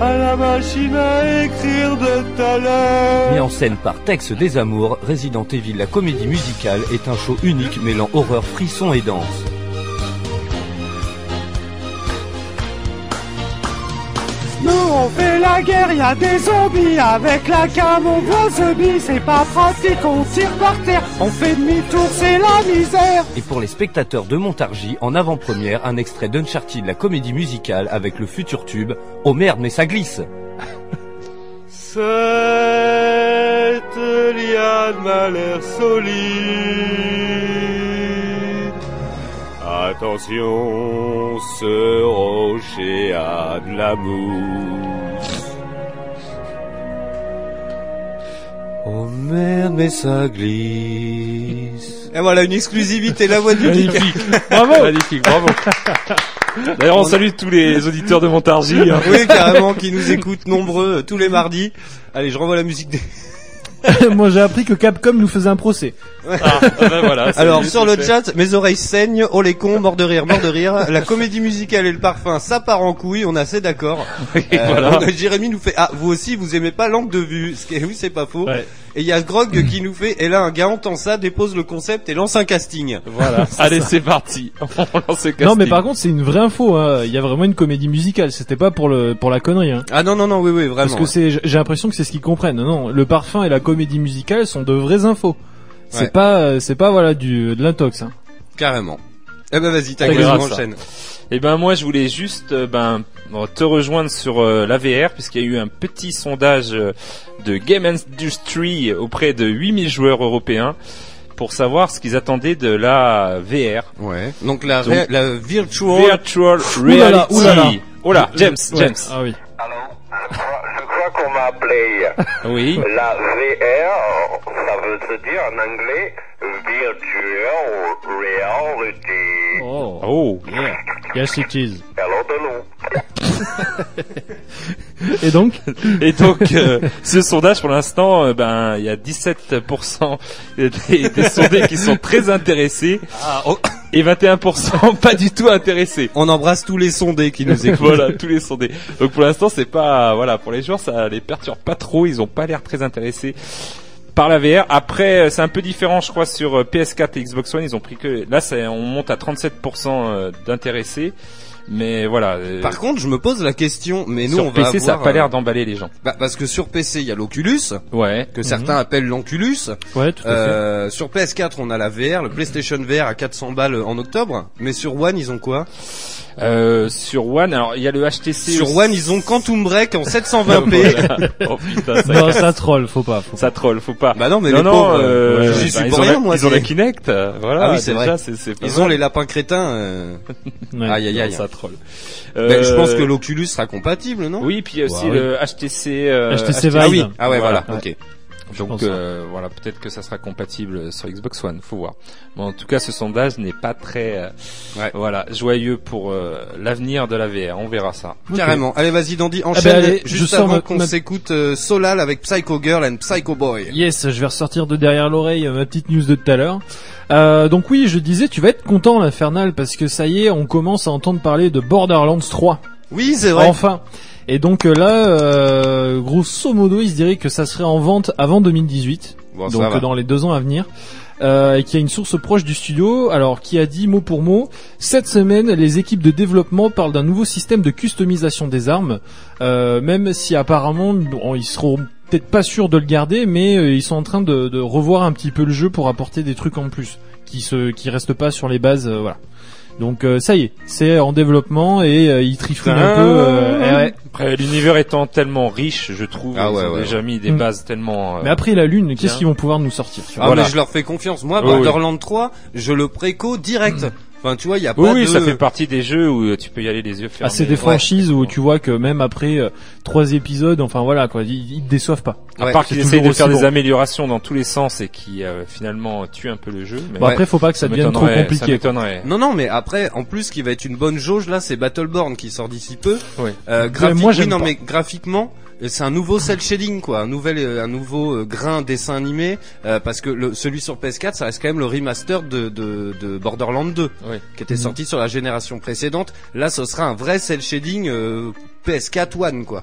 à la machine à écrire de ta l'heure. Mis en scène par Tex des Amours, Resident Evil la comédie musicale est un show unique mêlant horreur, frisson et danse. Nous on fait la guerre, y a des zombies. Avec la cam, on voit zombie, c'est pas pratique, on tire par terre, on fait demi-tour, c'est la misère. Et pour les spectateurs de Montargis, en avant-première, un extrait d'Uncharted la comédie musicale avec le futur tube. Oh merde mais ça glisse. Cette liane m'a l'air solide. Attention, ce rocher a de la mousse. Oh s'emmerde mais ça glisse. Et voilà, une exclusivité, la voix du geek. Magnifique. bravo. Magnifique, bravo. D'ailleurs, on salue tous les auditeurs de Montargis. hein. Oui, carrément, qui nous écoutent nombreux euh, tous les mardis. Allez, je renvoie la musique des... Moi j'ai appris que Capcom nous faisait un procès. Ah, ben voilà, Alors, sur le chat, mes oreilles saignent, oh les cons, mort de rire, mort de rire. La comédie musicale et le parfum, ça part en couille, on est assez d'accord. Euh, voilà. Jérémy nous fait, ah, vous aussi, vous aimez pas l'angle de vue. Ce qui est, oui, c'est pas faux. Ouais. Et il y a Grog qui nous fait, et là, un gars entend ça, dépose le concept et lance un casting. Voilà. Allez, c'est parti. On lance le Non mais casting. par contre c'est une vraie info. hein. Il y a vraiment une comédie musicale. C'était pas pour le pour la connerie. Hein. Ah non, non, non, oui, oui, vraiment. Parce que c'est j'ai l'impression que c'est ce qu'ils comprennent. Non, le parfum et la comédie musicale sont de vraies infos. C'est Ouais. pas euh, c'est pas voilà du de l'intox. Hein. Carrément. Eh ben, vas-y, ta On gueule, verra on ça. enchaîne. Eh ben moi je voulais juste euh, ben te rejoindre sur euh, la VR puisqu'il y a eu un petit sondage euh, de Game Industry auprès de 8000 joueurs européens pour savoir ce qu'ils attendaient de la VR. Ouais. Donc, la, Donc- ré- la virtual... Reality. Oh là, James, Ouais. James. Ah oui. Je crois, je crois qu'on m'a appelé. Oui. La VR, ça veut se dire en anglais Virtual Reality. Oh. Oh. Yeah. Yes it is. Nous. Et donc Et donc euh, ce sondage pour l'instant, euh, ben il y a 17% des, des sondés qui sont très intéressés Ah, oh, et 21% pas du tout intéressés. on embrasse tous les sondés qui nous écoutent. voilà, tous les sondés. Donc pour l'instant, c'est pas voilà, pour les joueurs, ça les perturbe pas trop, ils ont pas l'air très intéressés par la VR. Après, euh, c'est un peu différent, je crois, sur euh, PS4 et Xbox One, ils ont pris que là, c'est on monte à 37% euh, d'intéressés. Mais voilà, euh, Par contre, je me pose la question, mais nous, sur on va PC, ça a pas euh, l'air d'emballer les gens. Bah, parce que sur PC, il y a l'Oculus, Ouais. que certains appellent l'Anculus. Ouais, tout à fait. Euh, sur PS4, on a la VR, le PlayStation VR à 400 balles en octobre. Mais sur One, ils ont quoi? Euh, sur One, alors il y a le HTC. Sur aussi. One, ils ont Quantum Break en 720p. Voilà. oh putain, ça, Non, ça troll, faut pas. Faut ça troll, faut pas. Bah non, mais non, les non, pauvres, euh, euh, j'y bah, suis ils pour ont rien, la, moi. Ils ont la Kinect, euh, voilà. Ah oui, c'est déjà, vrai. c'est- c'est pas Ils ont les lapins crétins. euh. Ouais. Aïe, aïe, aïe. Ça troll. Ben, je pense Euh, que l'Oculus sera compatible, non? Oui, puis il y a aussi Ouais, le HTC. euh, HTC Vive. Ah oui. Ah ouais, voilà. Ouais. Ok. Donc pense, euh, voilà, peut-être que ça sera compatible sur Xbox One, faut voir. Bon, en tout cas, ce sondage n'est pas très, euh, Ouais. voilà, joyeux pour euh, l'avenir de la VR. On verra ça. Carrément. Allez, vas-y, Dandy, enchaîne. ben, allez, je juste sors avant qu'on ma- s'écoute euh, Solal avec Psycho Girl and Psycho Boy. Yes, je vais ressortir de derrière l'oreille euh, ma petite news de tout à l'heure. Euh, donc oui, je disais, tu vas être content l'infernal parce que ça y est, on commence à entendre parler de Borderlands 3. Oui, c'est vrai. Enfin. Et donc euh, là, euh, grosso modo, il se dirait que ça serait en vente avant 2018, Bon, donc dans les deux ans à venir. Euh, et qu'il y a une source proche du studio, alors qui a dit mot pour mot, cette semaine, les équipes de développement parlent d'un nouveau système de customisation des armes, euh, même si apparemment bon, ils seront peut-être pas sûrs de le garder, mais euh, ils sont en train de, de revoir un petit peu le jeu pour apporter des trucs en plus, qui se, qui restent pas sur les bases, voilà. Donc euh, ça y est, c'est en développement et euh, ils trifouillent un peu. euh, eh ouais. Après, l'univers étant tellement riche, je trouve, Ah ils ouais, ont ouais, déjà mis des Mm. bases tellement. euh, Mais après la lune, qu'est-ce qu'ils vont pouvoir nous sortir tu vois Ah, Voilà. mais je leur fais confiance. Moi. Borderlands 3, je le préco direct. Enfin, tu vois, il y a pas oui, oui, de... ça fait partie des jeux où euh, tu peux y aller les yeux fermés. Ah, c'est des Ouais. franchises où tu vois que même après euh, trois épisodes, enfin voilà quoi, ils, ils te déçoivent pas. À Ouais, part qu'ils essayent de faire des améliorations dans tous les sens et qui euh, finalement tuent un peu le jeu. Mais Bon Ouais. après faut pas que ça, devienne trop Ça compliqué. m'étonnerait. Non, non, mais après, en plus, ce qui va être une bonne jauge là, c'est Battleborn qui sort d'ici peu. Oui. Euh, graphique- moi, oui, non, pas. mais graphiquement, c'est un nouveau cel shading quoi, un nouvel, euh, un nouveau euh, grain dessin animé, euh, parce que le, celui sur PS4, ça reste quand même le remaster de, de, de Borderlands 2, Oui. qui était sorti sur la génération précédente. Là, ce sera un vrai cel shading euh, PS4 One quoi.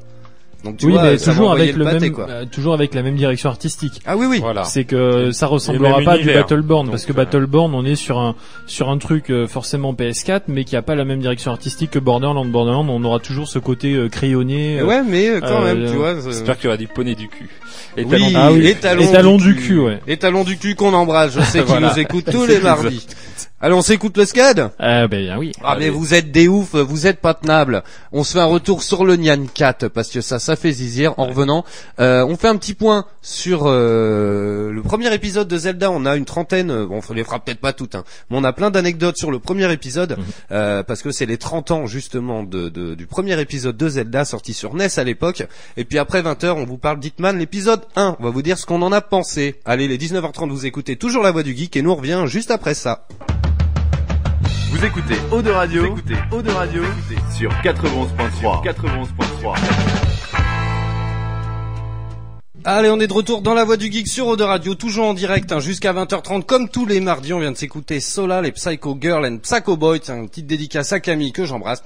Donc tu Oui, vois, mais toujours avec le pâté, même, quoi. euh, toujours avec la même direction artistique. Ah oui, oui. Voilà. C'est que ça ressemblera pas à du univers. Battleborn Donc, parce que euh, Battleborn on est sur un sur un truc euh, forcément PS4 mais qui a pas la même direction artistique que Borderlands. Borderlands on aura toujours ce côté euh, crayonné. euh, Ouais, mais quand euh, même, tu vois. euh, J'espère qu'il y aura du poney du cul. Et Oui, talons- Ah oui. étalon, Étalon du, du cul, ouais. Étalon du cul qu'on embrasse. Je sais qu'il Voilà. nous écoute tous les mardis. Allez, on s'écoute le SCAD Ah ben oui. Ah mais vous êtes des oufs, vous êtes pas tenables. On se fait un retour sur le Nyan 4 parce que ça, ça fait zizir en revenant. Euh, on fait un petit point sur euh, le premier épisode de Zelda. On a une trentaine, euh, bon, on les fera peut-être pas toutes, hein, mais on a plein d'anecdotes sur le premier épisode euh, parce que c'est les 30 ans justement de, de- du premier épisode de Zelda sorti sur NES à l'époque. Et puis après 20h, on vous parle d'Hitman, l'épisode 1. On va vous dire ce qu'on en a pensé. Allez, les 19h30, vous écoutez toujours la voix du geek et nous on revient juste après ça. Vous écoutez Eau de Radio, vous écoutez Eau de Radio sur 91.3. 91.3. Allez, on est de retour dans la voie du geek sur Eau de Radio, toujours en direct hein, jusqu'à 20h30 comme tous les mardis. On vient de s'écouter Sola, les Psycho Girl and Psycho Boy. Tiens, une petite dédicace à Camille que j'embrasse.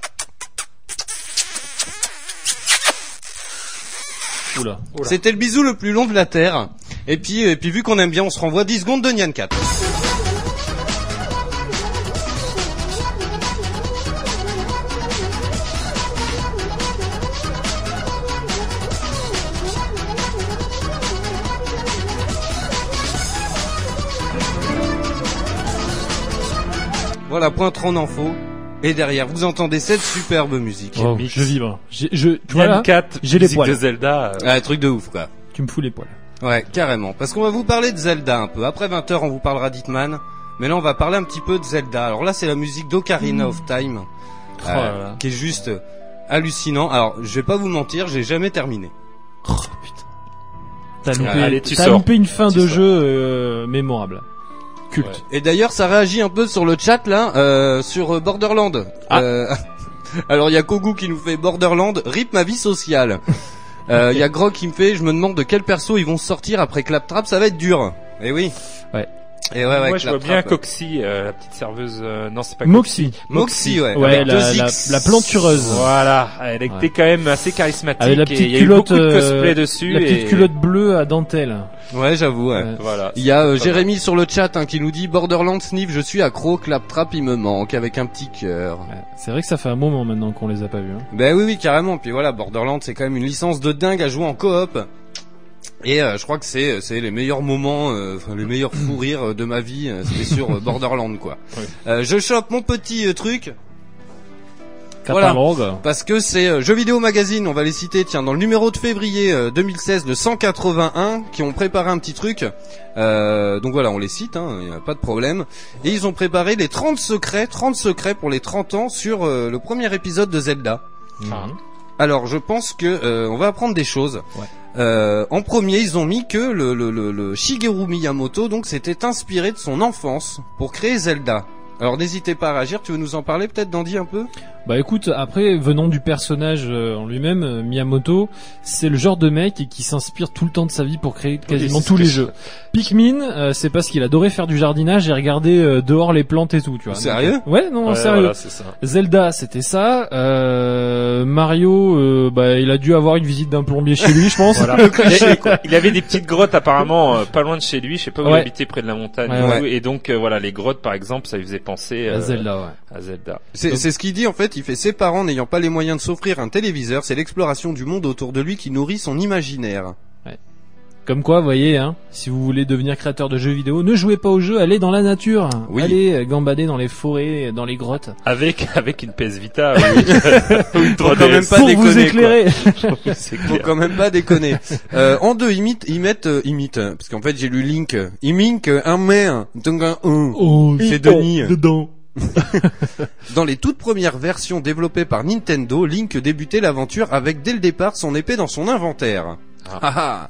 Oula. C'était le bisou le plus long de la terre. Et puis, et puis vu qu'on aime bien, on se renvoie 10 secondes de Nyan 4. Voilà, point 30 en faux. Et derrière, vous entendez cette superbe musique. Oh, mix. je vibre. J'ai- Je, tu vois Nyan là, 4, j'ai les musique poils. de Zelda. euh, Ah, truc de ouf, quoi. tu me fous les poils. Ouais, carrément. Parce qu'on va vous parler de Zelda un peu. Après 20h, on vous parlera d'Hitman. Mais là, on va parler un petit peu de Zelda. Alors là, c'est la musique d'Ocarina of Time. Oh euh, là là. qui est juste hallucinant. Alors, je vais pas vous mentir, j'ai jamais terminé. Oh putain. T'as loupé, Allez, tu t'as sors. loupé une fin Tu de sors. jeu euh, mémorable. Culte. Ouais. Et d'ailleurs, ça réagit un peu sur le chat là, euh, sur euh, Borderland. Ah. Euh, alors, il y a Kogu qui nous fait Borderland, rip ma vie sociale. Euh, Il y a Grog qui me fait, je me demande de quel perso ils vont sortir après Claptrap, ça va être dur. Et oui. Ouais. Et ouais, ouais, Moi, je vois bien Coxy, euh, la petite serveuse. euh, non, c'est pas Moxie. Moxie, ouais. Ouais, avec la, deux la, X. la plantureuse. Voilà, elle était Ouais. quand même assez charismatique. Avec la et petite il y a eu culotte, beaucoup de euh, cosplay dessus. La petite et- culotte bleue à dentelle. Ouais, j'avoue, ouais. Ouais. Voilà. Il y a euh, Jérémy sur le chat hein, qui nous dit Borderlands Sniff, je suis accro, Claptrap il me manque avec un petit cœur. Ouais. C'est vrai que ça fait un moment maintenant qu'on les a pas vus. Hein. Ben oui oui carrément. Puis voilà, Borderlands c'est quand même une licence de dingue à jouer en coop. Et euh, je crois que c'est c'est les meilleurs moments, euh, enfin les meilleurs fous rires euh, de ma vie, euh, c'était sur euh, Borderlands quoi. Oui. Euh, je chope mon petit euh, truc Voilà. Catalogue. parce que c'est euh, Jeux Vidéo Magazine, on va les citer, tiens, dans le numéro de février euh, 2016, le 181, qui ont préparé un petit truc. Euh, donc voilà, on les cite, hein, y a pas de problème. Et ils ont préparé les 30 secrets, 30 secrets pour les 30 ans sur euh, le premier épisode de Zelda. Ah. Mhm. Alors, je pense que euh, on va apprendre des choses. Ouais. Euh, en premier, ils ont mis que le, le, Shigeru Miyamoto donc s'était inspiré de son enfance pour créer Zelda. Alors n'hésitez pas à réagir. Tu veux nous en parler peut-être, Dandy, un peu? Bah écoute, après venant du personnage euh, en lui-même, euh, Miyamoto, c'est le genre de mec qui s'inspire tout le temps de sa vie pour créer quasiment tous les jeux. Pikmin, euh, c'est parce qu'il adorait faire du jardinage et regarder euh, dehors les plantes et tout, tu vois. Sérieux? Donc, Ouais, non, Ouais, sérieux. voilà, c'est ça. Zelda, c'était ça. Euh, Mario, euh, bah il a dû avoir une visite d'un plombier chez lui, je pense. Voilà. Et- il avait des petites grottes apparemment euh, pas loin de chez lui. Je sais pas où Ouais. il habitait près de la montagne. Ouais, et, ouais. tout. Et donc euh, voilà, les grottes par exemple, ça lui faisait penser À Zelda, ouais. à Zelda. C'est ce qu'il dit en fait. Fait ses parents n'ayant pas les moyens de s'offrir un téléviseur, c'est l'exploration du monde autour de lui qui nourrit son imaginaire. Comme quoi, voyez, hein, si vous voulez devenir créateur de jeux vidéo, ne jouez pas aux jeux, allez dans la nature. Oui. Allez euh, gambader dans les forêts, dans les grottes. Avec avec une PS Vita. oui. Ou une Faut quand même 3DS. pas pour déconner, vous éclairer. Faut quand même pas déconner. Euh, en deux, imite, imite, euh, imite, parce qu'en fait j'ai lu Link, imink, euh, un main, donc un un. Oh, C'est Denis. dedans. Dans les toutes premières versions développées par Nintendo, Link débutait l'aventure avec dès le départ son épée dans son inventaire. Ah.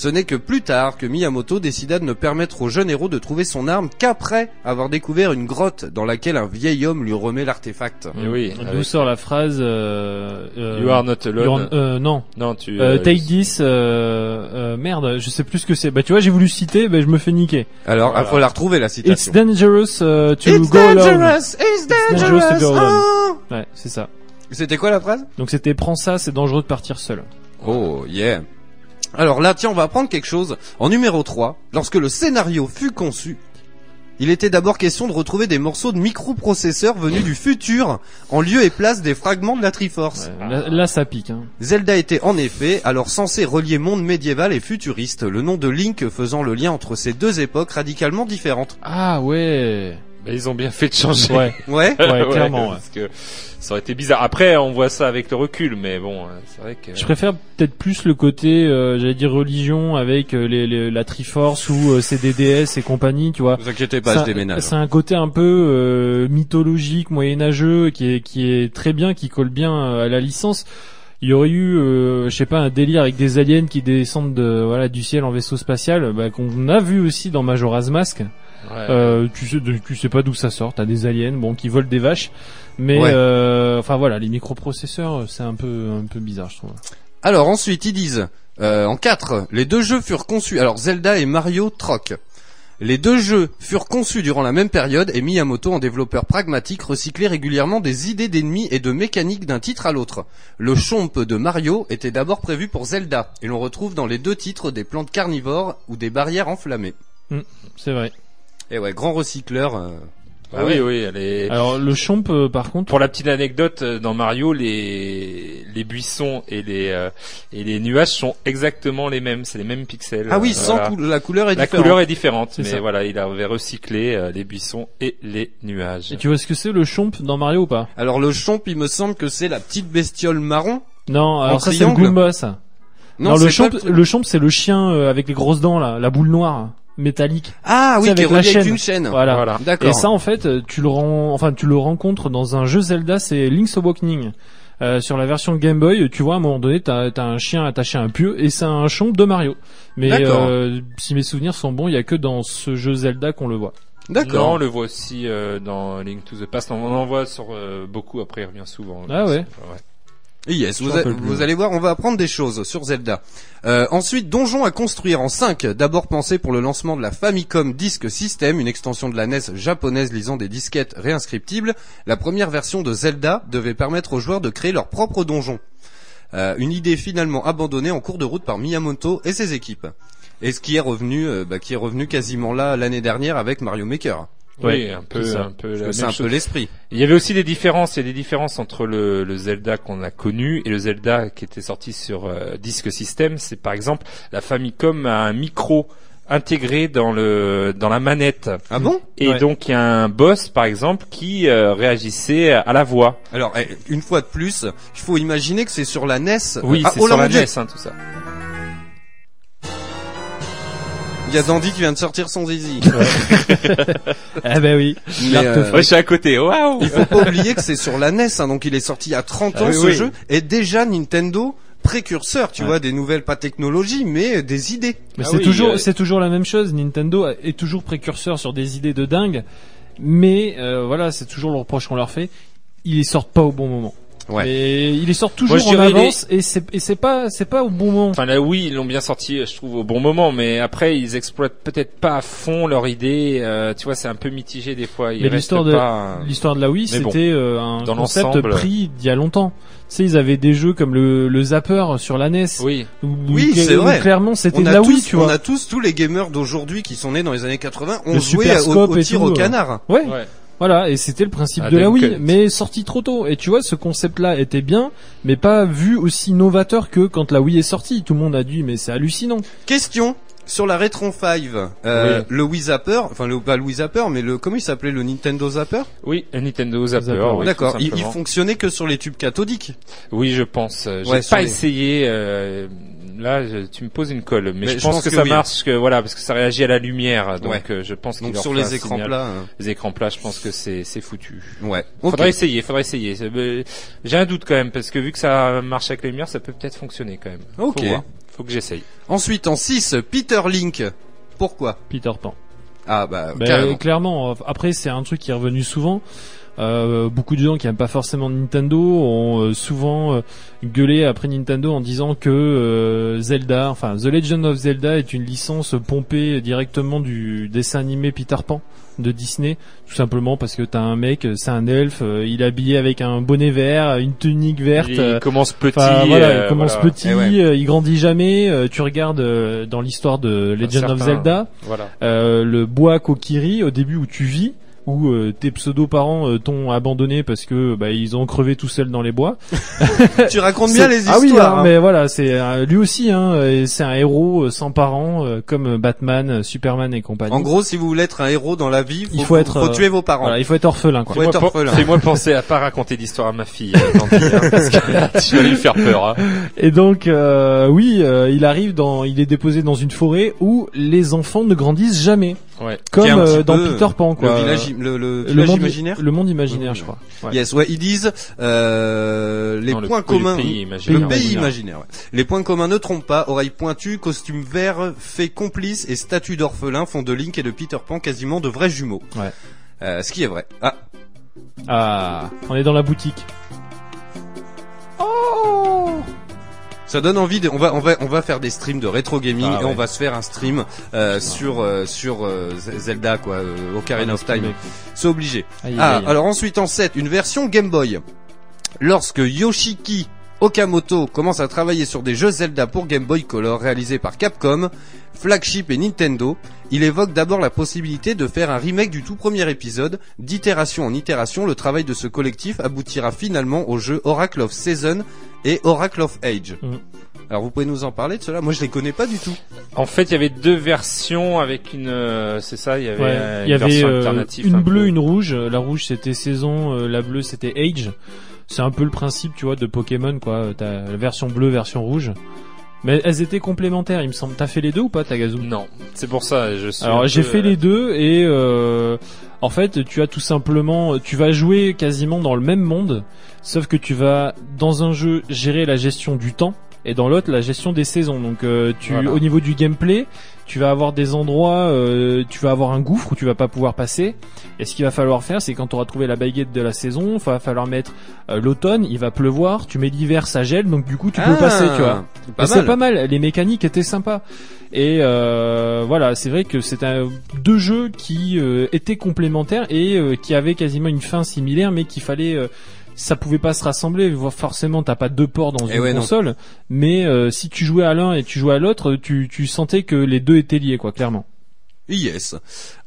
Ce n'est que plus tard que Miyamoto décida de ne permettre au jeune héros de trouver son arme qu'après avoir découvert une grotte dans laquelle un vieil homme lui remet l'artefact. Et oui. D'où avec- sort la phrase euh, euh, You are not you alone. are- euh, non. Non, tu. Euh, euh, take this, euh, euh, merde, je sais plus ce que c'est. Bah tu vois, j'ai voulu citer, bah je me fais niquer. Alors, il Voilà. faut la retrouver la It's citation. dangerous uh, to It's go alone. dangerous, it's dangerous to dangerous. go alone. ah. Ouais, c'est ça. C'était quoi la phrase? Donc c'était prends ça, c'est dangereux de partir seul. Oh, yeah. Alors là, tiens, on va apprendre quelque chose. En numéro 3, lorsque le scénario fut conçu, il était d'abord question de retrouver des morceaux de microprocesseurs venus du futur en lieu et place des fragments de la Triforce. Ouais, là, là, ça pique. Hein. Zelda était en effet alors censé relier monde médiéval et futuriste, le nom de Link faisant le lien entre ces deux époques radicalement différentes. Ah ouais. Bah, ils ont bien fait de changer. Ouais. Ouais. Ouais, clairement, ouais. Parce que ça aurait été bizarre. Après, on voit ça avec le recul, mais bon, euh, c'est vrai que. Je préfère peut-être plus le côté, euh, j'allais dire religion avec euh, les, les- la Triforce ou euh, CDDS et compagnie, tu vois. Ne vous inquiétez pas, C'est je un- déménage. C'est un côté un peu euh, mythologique, moyenâgeux, qui est qui est très bien, qui colle bien euh, à la licence. Il y aurait eu, euh, je sais pas, un délire avec des aliens qui descendent de voilà du ciel en vaisseau spatial, bah, qu'on a vu aussi dans Majora's Mask. Ouais. Euh, tu sais, tu sais pas d'où ça sort. T'as des aliens, bon, qui volent des vaches, mais Ouais. euh, enfin voilà, les microprocesseurs, c'est un peu un peu bizarre, je trouve. Alors ensuite, ils disent euh, en 4, les deux jeux furent conçus. Alors Zelda et Mario troquent. Les deux jeux furent conçus durant la même période et Miyamoto, en développeur pragmatique, recyclait régulièrement des idées d'ennemis et de mécaniques d'un titre à l'autre. Le chomp de Mario était d'abord prévu pour Zelda, et l'on retrouve dans les deux titres des plantes carnivores ou des barrières enflammées. C'est vrai. Et ouais, grand recycleur. euh, Ah oui, oui, elle est. Alors le chomp, euh, par contre, Pour la petite anecdote, euh, dans Mario, les les buissons et les euh, et les nuages sont exactement les mêmes, c'est les mêmes pixels. Ah oui, sans cou- la couleur est La différente. couleur est différente, mais ça. voilà, il avait recyclé euh, les buissons et les nuages. et tu vois ce que c'est le chomp dans Mario ou pas? Alors le chomp, il me semble que c'est la petite bestiole marron. Non, alors ça c'est le Goomba ça. Non, le c'est chomp, le chomp c'est le chien euh, avec les grosses dents là, la boule noire métallique. Ah oui, qui est avec la relié avec chaîne. une chaîne. Voilà. Voilà. D'accord. Et ça en fait, euh, tu le rends, enfin tu le rencontres dans un jeu Zelda, c'est Link's Awakening. Euh, sur la version Game Boy, tu vois, à un moment donné, t'as as un chien attaché à un pieu et c'est un chomp de Mario. Mais D'accord. euh, si mes souvenirs sont bons, il y a que dans ce jeu Zelda qu'on le voit. Non, on D'accord. le voit aussi euh, dans Link to the Past. On en voit sur euh, beaucoup. Après, il revient souvent. Ah ouais. Yes, a- vous allez voir, on va apprendre des choses sur Zelda. Euh, ensuite, donjon à construire en 5, d'abord pensé pour le lancement de la Famicom Disk System, une extension de la NES japonaise lisant des disquettes réinscriptibles. La première version de Zelda devait permettre aux joueurs de créer leur propre donjon. Euh, une idée finalement abandonnée en cours de route par Miyamoto et ses équipes. Et ce qui est revenu, euh, bah, qui est revenu quasiment là l'année dernière avec Mario Maker. Oui, un peu, un peu la C'est un chose. peu l'esprit. Il y avait aussi des différences. Il y a des différences entre le, le Zelda qu'on a connu et le Zelda qui était sorti sur euh, Disk System. C'est par exemple la Famicom a un micro intégré dans le dans la manette. Ah bon? Et Ouais. donc il y a un boss par exemple qui euh, réagissait à la voix. Alors, eh, une fois de plus, il faut imaginer que c'est sur la NES. Oui, Ah, c'est oh sur la NES hein, tout ça. Il y a Dandy qui vient de sortir son zizi. Ah ben oui. Mais, euh, Ouais, je suis à côté. Waouh. il faut pas oublier que c'est sur la NES, hein, donc il est sorti il y a 30 ans Ah oui, ce oui. jeu, et déjà Nintendo précurseur, tu Ouais. vois, des nouvelles pas technologies, mais des idées. Mais Ah c'est oui, toujours, euh, c'est toujours la même chose. Nintendo est toujours précurseur sur des idées de dingue, mais euh, voilà, c'est toujours le reproche qu'on leur fait. Ils les sortent pas au bon moment. Ouais. Mais ils les sortent toujours Moi, en avance et c'est et c'est pas c'est pas au bon moment. Enfin là oui, ils l'ont bien sorti, je trouve au bon moment, mais après ils exploitent peut-être pas à fond leur idée. euh, tu vois, c'est un peu mitigé des fois. Ils Mais l'histoire de- pas. L'histoire de la Wii, Mais bon, c'était euh, un dans concept pris d'il y a longtemps. Tu sais, ils avaient des jeux comme le, le Zapper sur la NES. Oui. où- Oui, c'est vrai. Clairement, c'était On de la Wii, tu on vois. a tous tous les gamers d'aujourd'hui qui sont nés dans les années 80 ont Le joué Super au, Scope au et tir au euh. canard. Ouais. Ouais. Voilà, et c'était le principe Ah, de la Wii, mais sorti trop tôt. Et tu vois, ce concept-là était bien, mais pas vu aussi novateur que quand la Wii est sortie. Tout le monde a dit, mais c'est hallucinant. Question sur la Retron 5, euh, Oui. le Wii Zapper, enfin le pas le Wii Zapper, mais le comment il s'appelait le Nintendo Zapper? Oui, Nintendo Zapper. Zapper, oui, D'accord, il, il fonctionnait que sur les tubes cathodiques. Oui, je pense. J'ai Ouais, pas les- essayé. euh, là, je- tu me poses une colle, mais, Mais je, je pense, pense que, que ça oui. marche, que voilà, parce que ça réagit à la lumière. Donc, Ouais. euh, je pense qu'il Donc sur les écrans signal. plats. hein. Les écrans plats, je pense que c'est c'est foutu. Ouais. Ok. Faudrait essayer, faudrait essayer. J'ai un doute quand même parce que vu que ça marche avec la lumière, ça peut peut-être fonctionner quand même. Ok. Faut voir. Faut que j'essaye. Ensuite en 6, Peter Link. Pourquoi? Peter Pan. Ah bah Ben, carrément. clairement. euh, Après, c'est un truc qui est revenu souvent. Euh, beaucoup de gens qui aiment pas forcément Nintendo ont euh, souvent euh, gueulé après Nintendo en disant que euh, Zelda, enfin The Legend of Zelda est une licence pompée directement du dessin animé Peter Pan de Disney, tout simplement parce que t'as un mec, c'est un elfe, euh, il est habillé avec un bonnet vert, une tunique verte. Il commence petit. Enfin, voilà, il commence voilà. petit, Eh ouais. euh, il grandit jamais. euh, tu regardes dans l'histoire de Legend of Zelda, Voilà. euh, le bois Kokiri au début où tu vis, où euh, tes pseudo-parents euh, t'ont abandonné parce que bah, ils ont crevé tout seuls dans les bois. tu racontes bien les Ah oui, histoires. hein, hein. mais voilà, c'est euh, lui aussi, hein, et c'est un héros euh, sans parents euh, comme Batman, euh, Superman et compagnie. En gros, si vous voulez être un héros dans la vie, faut, il faut être, faut euh, tuer vos parents. Voilà, il faut être orphelin, quoi. Faut être orphelin. Fais-moi penser à pas raconter d'histoire à ma fille, euh, Tanti, hein, parce que là, tu vas lui faire peur. Hein. Et donc, euh, oui, euh, il arrive dans, il est déposé dans une forêt où les enfants ne grandissent jamais, Ouais. comme euh, dans peu, Peter Pan, quoi. Le village, le, le Le village monde imaginaire. le monde imaginaire, je crois. Ouais. Yes, ouais, ils disent euh, les Non, le- points le communs. pays imaginaire. Le pays imaginaire. ouais. Les points communs ne trompent pas. Oreilles pointues, costume vert, fait complice et statue d'orphelin font de Link et de Peter Pan quasiment de vrais jumeaux. Ouais. Euh, ce qui est vrai. Ah, Ah, on est dans la boutique. Ça donne envie. De, on va, on va, on va faire des streams de rétro gaming Ah et ouais. on va se faire un stream euh, sur euh, sur euh, Zelda quoi, euh, Ocarina of Time. C'est obligé. Aïe, Ah, aïe. alors ensuite en 7, une version Game Boy. Lorsque Yoshiki Okamoto commence à travailler sur des jeux Zelda pour Game Boy Color réalisés par Capcom, Flagship et Nintendo, il évoque d'abord la possibilité de faire un remake du tout premier épisode. D'itération en itération, le travail de ce collectif aboutira finalement aux jeux Oracle of Season et Oracle of Age. Mhm. Alors vous pouvez nous en parler de cela? Moi je les connais pas du tout. En fait, il y avait deux versions avec une, euh, c'est ça, il y avait, Ouais, euh, y une avait version euh, alternative. une un bleue, peu. une rouge. La rouge c'était saison, euh, la bleue c'était age. C'est un peu le principe, tu vois, de Pokémon, quoi. T'as la version bleue, version rouge. Mais elles étaient complémentaires, il me semble. T'as fait les deux ou pas, Tagazu? Non, c'est pour ça. Je suis. Alors j'ai fait euh, les deux et euh, en fait tu as tout simplement, tu vas jouer quasiment dans le même monde, sauf que tu vas dans un jeu gérer la gestion du temps et dans l'autre la gestion des saisons. Donc euh, tu, Voilà. au niveau du gameplay, tu vas avoir des endroits, euh, tu vas avoir un gouffre où tu vas pas pouvoir passer. Et ce qu'il va falloir faire, c'est quand tu auras trouvé la baguette de la saison, il va falloir mettre euh, l'automne, il va pleuvoir, tu mets l'hiver, ça gèle, donc du coup tu peux Ah, passer, tu vois. C'est pas mal, les mécaniques étaient sympas. Et euh, voilà, c'est vrai que c'est un deux jeux qui euh, étaient complémentaires et euh, qui avaient quasiment une fin similaire, mais qu'il fallait, euh, ça pouvait pas se rassembler. Forcément, t'as pas deux ports dans Eh une ouais, non. console, mais euh, si tu jouais à l'un et tu jouais à l'autre, tu, tu sentais que les deux étaient liés, quoi, clairement. Yes.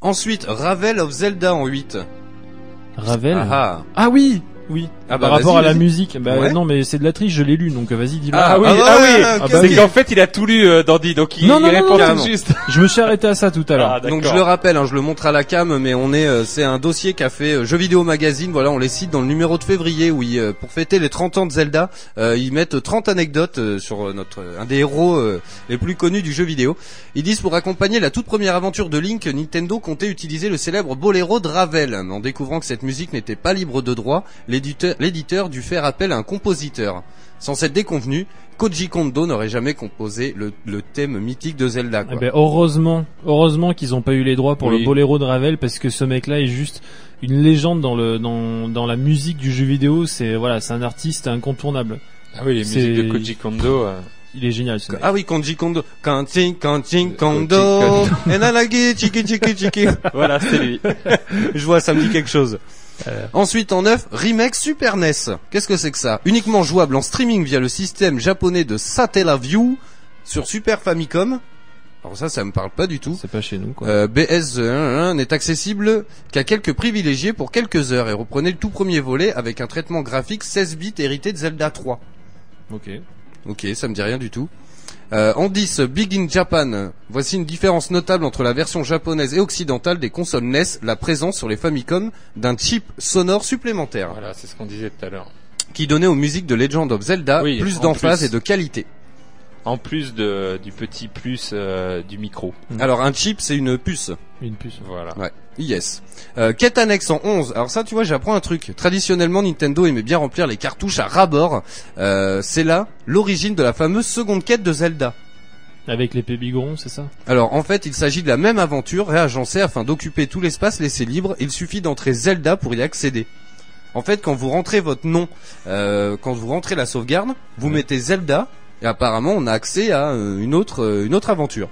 Ensuite, Ravel of Zelda en 8. Ravel. Ah, ah. Ah oui, oui. Ah bah, Par rapport à la musique, bah Ouais. non, mais c'est de la triche, je l'ai lu, donc euh, vas-y, dis-moi. Ah oui, Ah ah oui. Ah bah c'est ok. qu'en fait, il a tout lu, euh, Dandy, donc il, Non, il non, non, répond non, tout juste. Je me suis arrêté à ça tout à l'heure. Ah. Donc je le rappelle, hein, je le montre à la cam, mais on est, euh, c'est un dossier qu'a fait euh, Jeux Vidéo Magazine. Voilà, on les cite dans le numéro de février où ils, euh, pour fêter les 30 ans de Zelda, euh, ils mettent 30 anecdotes euh, sur euh, notre un des héros euh, les plus connus du jeu vidéo. Ils disent pour accompagner la toute première aventure de Link, Nintendo comptait utiliser le célèbre boléro de Ravel. En découvrant que cette musique n'était pas libre de droit, l'éditeur, l'éditeur dut faire appel à un compositeur. Sans cette déconvenue, Koji Kondo n'aurait jamais composé le, le thème mythique de Zelda. Eh ben, heureusement, heureusement qu'ils ont pas eu les droits pour Oui. le boléro de Ravel parce que ce mec-là est juste une légende dans le dans dans la musique du jeu vidéo. C'est voilà, c'est un artiste incontournable. Ah oui, les musiques de Koji Kondo. euh, Il est génial. Ce mec. Ah oui, Kanji Kondo. Kanji, Kanji Kondo. Koji Enanagi, chiki, chiki, chiki. Voilà, c'est lui. Je vois, ça me dit quelque chose. Ensuite, en neuf, remake Super NES. Qu'est-ce que c'est que ça? Uniquement jouable en streaming via le système japonais de Satellaview sur Super Famicom. Alors ça, ça me parle pas du tout. C'est pas chez nous quoi. Euh, BS euh, n'est accessible qu'à quelques privilégiés pour quelques heures et reprenez le tout premier volet avec un traitement graphique 16 bits hérité de Zelda 3. Ok. Ok, ça me dit rien du tout. Euh, en 10, Big in Japan. Voici une différence notable entre la version japonaise et occidentale des consoles NES, la présence sur les Famicom d'un chip sonore supplémentaire Voilà, c'est ce qu'on disait tout à l'heure. qui donnait aux musiques de Legend of Zelda Oui, plus en d'emphase plus. et de qualité. En plus de, du petit plus euh, du micro. Alors un chip, c'est une puce. Une puce. Voilà. Ouais. Yes. Euh, quête annexe en 11. Alors ça, tu vois, j'apprends un truc. Traditionnellement, Nintendo aimait bien remplir les cartouches à ras-bord. Euh, c'est là l'origine de la fameuse seconde quête de Zelda. Avec l'épée bigoron, c'est ça? Alors en fait, il s'agit de la même aventure réagencée afin d'occuper tout l'espace laissé libre. Il suffit d'entrer Zelda pour y accéder. En fait, quand vous rentrez votre nom, euh, quand vous rentrez la sauvegarde, vous mettez Zelda et apparemment on a accès à euh, une autre euh, une autre aventure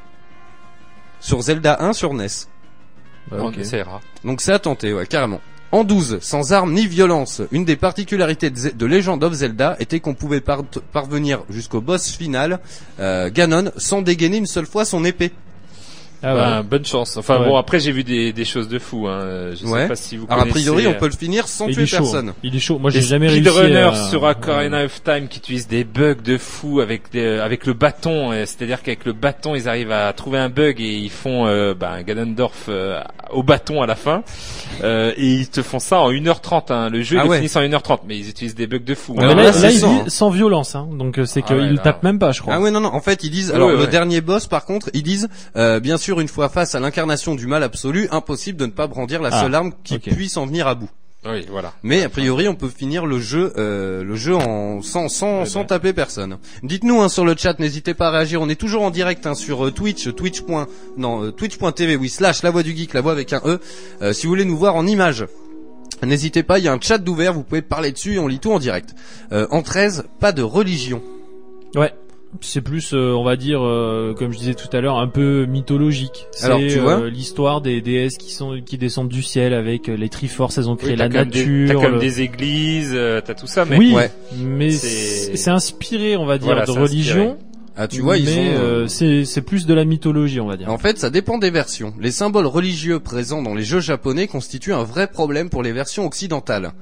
sur Zelda 1 sur NES. Bah, On ok. essaiera. Donc c'est à tenter, ouais, carrément. En 12, sans armes ni violence, une des particularités de, Legend of Zelda était qu'on pouvait par- parvenir jusqu'au boss final, euh, Ganon, sans dégainer une seule fois son épée. Ah ouais. Ben, bonne chance. Enfin Ouais. bon, après j'ai vu des, des choses de fou. Hein. Je Ouais. sais pas si vous Alors a priori, on euh, peut le finir sans Il tuer est chaud. personne. Il est chaud. Moi, j'ai jamais réussi. speedrunners à- sur Ocarina of Time qui utilisent des bugs de fou avec des, avec le bâton. euh, C'est-à-dire qu'avec le bâton, ils arrivent à trouver un bug et ils font euh, ben, Ganondorf euh, au bâton à la fin. Euh, et ils te font ça en 1h30. Hein. Le jeu, Ah ils finissent en 1h30, mais ils utilisent des bugs de fou. Ouais, hein. mais là, là, là, c'est il sans, hein. violence, hein. donc c'est Ah qu'il ouais, là. tape même pas, je crois. Ah ouais non non en fait ils disent alors le dernier boss par contre ils disent bien sûr une fois face à l'incarnation du mal absolu impossible de ne pas brandir la Ah, seule arme qui puisse en venir à bout Oui, voilà. mais a priori on peut finir le jeu euh, le jeu en sans sans, Ouais, sans ben. taper personne dites-nous hein, sur le chat n'hésitez pas à réagir on est toujours en direct hein, sur euh, Twitch Twitch. point- non euh, Twitch.tv oui slash la voix du geek la voix avec un e Euh, si vous voulez nous voir en image N'hésitez pas, il y a un chat d'ouvert, vous pouvez parler dessus et on lit tout en direct. Euh, en 13, pas de religion. Ouais. C'est plus, euh, on va dire, euh, comme je disais tout à l'heure, un peu mythologique. C'est Alors, tu vois euh, l'histoire des déesses qui sont qui descendent du ciel avec euh, les Triforces. Elles ont créé Oui, la nature. T'as comme le- des églises, euh, t'as tout ça, mais oui, Ouais. mais C'est- inspiré, on va dire, Voilà, de religion. Ah tu vois, ils mais sont euh, c'est c'est plus de la mythologie, on va dire. En fait, ça dépend des versions. Les symboles religieux présents dans les jeux japonais constituent un vrai problème pour les versions occidentales.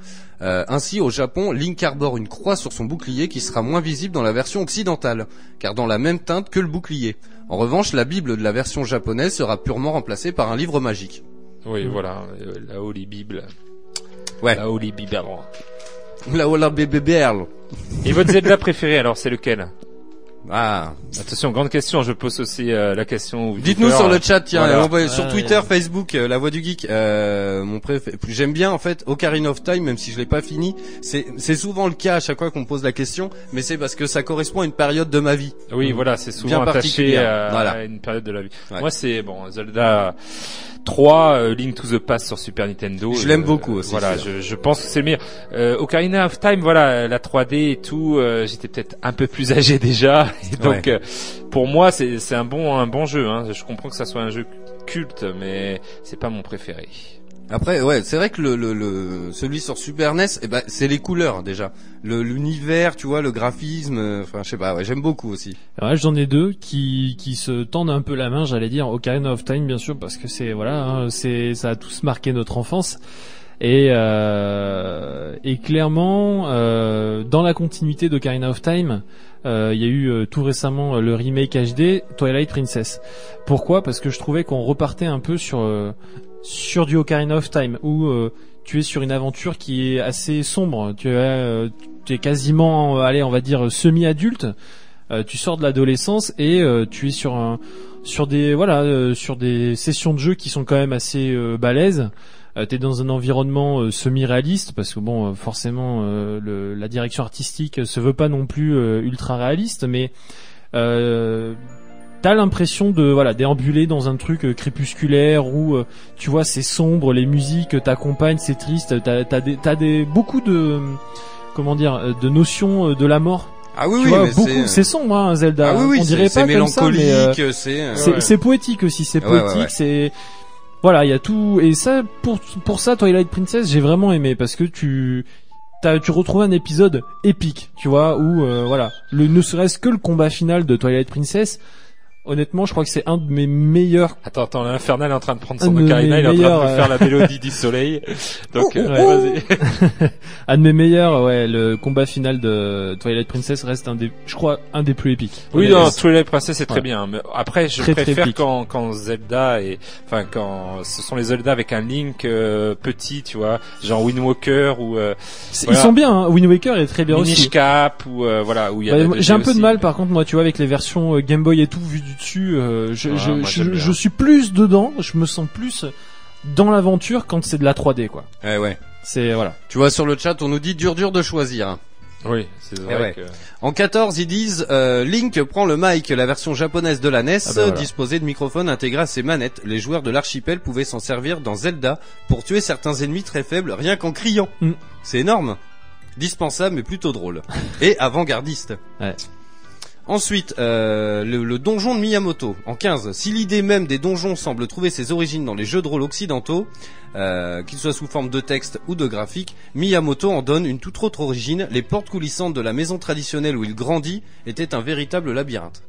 Euh, ainsi, au Japon, Link arbore une croix sur son bouclier qui sera moins visible dans la version occidentale, car dans la même teinte que le bouclier. En revanche, la Bible de la version japonaise sera purement remplacée par un livre magique. oui, Mm. voilà, euh, la Holy Bible. Ouais. La Holy Bible. La Ola bébé berle. Et votre Zelda préféré, alors, c'est lequel? Ah. Attention, grande question, je pose aussi euh, la question. Dites-nous sur le chat, tiens, Voilà. sur. Twitter, Facebook, euh, la voix du geek. Euh, mon préféré, j'aime bien en fait Ocarina of Time, même si je l'ai pas fini. C'est c'est souvent le cas à chaque fois qu'on me pose la question, mais c'est parce que ça correspond à une période de ma vie. Oui, voilà, c'est souvent Bien attaché à, Voilà. à une période de la vie. Ouais. Moi, c'est bon, Zelda 3, euh, Link to the Past sur Super Nintendo. Je l'aime Euh, beaucoup aussi, Voilà, je, je pense que c'est le meilleur. Euh, Ocarina of Time, voilà, la 3D et tout, euh, j'étais peut-être un peu plus âgé déjà, et donc Ouais. euh, pour moi, c'est c'est un bon un bon jeu. Hein. Je comprends que ça soit un jeu culte, mais c'est pas mon préféré. Après, ouais, c'est vrai que le, le, le celui sur Super NES, eh ben, c'est les couleurs déjà, le l'univers, tu vois, le graphisme. euh, Enfin, je sais pas, ouais, j'aime beaucoup aussi. Ouais, j'en ai deux qui qui se tendent un peu la main, j'allais dire Ocarina of Time bien sûr parce que c'est voilà, hein, c'est ça a tous marqué notre enfance et euh, et clairement euh, dans la continuité d'Ocarina of Time, euh, il y a eu euh, tout récemment euh, le remake HD Twilight Princess. Pourquoi? Parce que je trouvais qu'on repartait un peu sur euh, sur du Ocarina of Time où euh, tu es sur une aventure qui est assez sombre. Tu es, euh, tu quasiment, allez, on va dire semi-adulte. Euh, tu sors de l'adolescence et euh, tu es sur un, sur des, voilà, euh, sur des sessions de jeu qui sont quand même assez euh, balèzes. T'es dans un environnement semi-réaliste parce que bon, forcément, le, la direction artistique se veut pas non plus ultra réaliste, mais euh, t'as l'impression de voilà déambuler dans un truc euh, crépusculaire où euh, tu vois c'est sombre, les musiques t'accompagnent, c'est triste, t'as t'as des t'as des beaucoup de comment dire euh, de notions de la mort. Ah oui, tu oui, vois mais beaucoup c'est. sombre hein, Zelda. Ah oui, oui, On c'est dirait pas comme ça, mélancolique, mais euh, c'est. c'est ouais. c'est poétique aussi, c'est ouais, poétique, ouais. c'est voilà, il y a tout et ça pour pour ça Twilight Princess, j'ai vraiment aimé parce que tu T'as, tu retrouves un épisode épique, tu vois, où euh, voilà, le ne serait-ce que le combat final de Twilight Princess. Honnêtement, je crois que c'est un de mes meilleurs. Attends, attends, l'Infernal est en train de prendre son Ocarina, il est en train de me euh, faire la mélodie du soleil. Donc, euh, Ouais. vas-y. un de mes meilleurs, ouais, le combat final de Twilight Princess reste un des, je crois, un des plus épiques. Oui, non, Twilight Princess c'est très bien. Mais après, je Très, très préfère épique. quand, quand Zelda et, enfin, quand ce sont les Zelda avec un Link euh, petit, tu vois, genre Wind Walker ou euh, voilà. Ils sont bien, hein. Wind Waker est très bien aussi. Minish Cap ou euh, voilà où il y a. 2D J'ai un peu de aussi, mal par contre moi tu vois avec les versions euh, Game Boy et tout vu du dessus euh, je, Ah, je, je, suis plus dedans je me sens plus dans l'aventure quand c'est de la 3D quoi Ouais, ouais. c'est voilà Tu vois sur le chat, on nous dit dur dur de choisir. Oui, c'est vrai Eh ouais. que. En 14, ils disent euh, Link prend le mic, la version japonaise de la NES, Ah voilà. disposée de microphones intégrés à ses manettes. Les joueurs de l'archipel pouvaient s'en servir dans Zelda pour tuer certains ennemis très faibles rien qu'en criant. Mm. C'est énorme. Dispensable mais plutôt drôle. Et avant-gardiste. Ouais. Ensuite, euh, le, donjon de Miyamoto. En 15, si l'idée même des donjons semble trouver ses origines dans les jeux de rôle occidentaux, euh, qu'ils soient sous forme de texte ou de graphique, Miyamoto en donne une toute autre origine. Les portes coulissantes de la maison traditionnelle où il grandit étaient un véritable labyrinthe.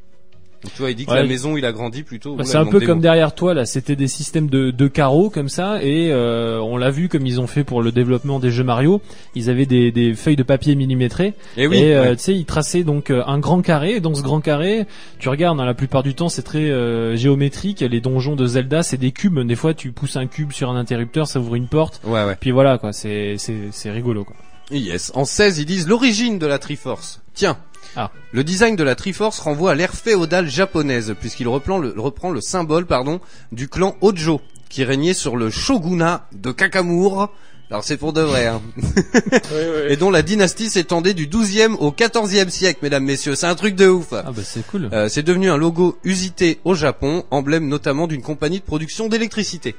Donc, tu vois, il dit que Ouais. la maison, il a grandi plutôt. Bah, c'est un peu comme derrière toi là, c'était des systèmes de, de carreaux comme ça et euh, on l'a vu comme ils ont fait pour le développement des jeux Mario, ils avaient des, des feuilles de papier millimétrées Et oui, et euh, ouais. tu sais ils traçaient donc euh, un grand carré et dans ce grand carré, tu regardes hein, la plupart du temps c'est très euh, géométrique, les donjons de Zelda c'est des cubes, des fois tu pousses un cube sur un interrupteur, ça ouvre une porte, ouais, ouais. puis voilà quoi, c'est c'est c'est rigolo quoi. Yes. En 16, ils disent l'origine de la Triforce. Tiens. Ah. Le design de la Triforce renvoie à l'ère féodale japonaise, puisqu'il reprend le, reprend le symbole, pardon, du clan Hojo, qui régnait sur le shogunat de Kakamure. Alors c'est pour de vrai, hein. Et dont la dynastie s'étendait du 12e au 14e siècle, mesdames, messieurs. C'est un truc de ouf. Ah bah c'est cool. Euh, c'est devenu un logo usité au Japon, emblème notamment d'une compagnie de production d'électricité.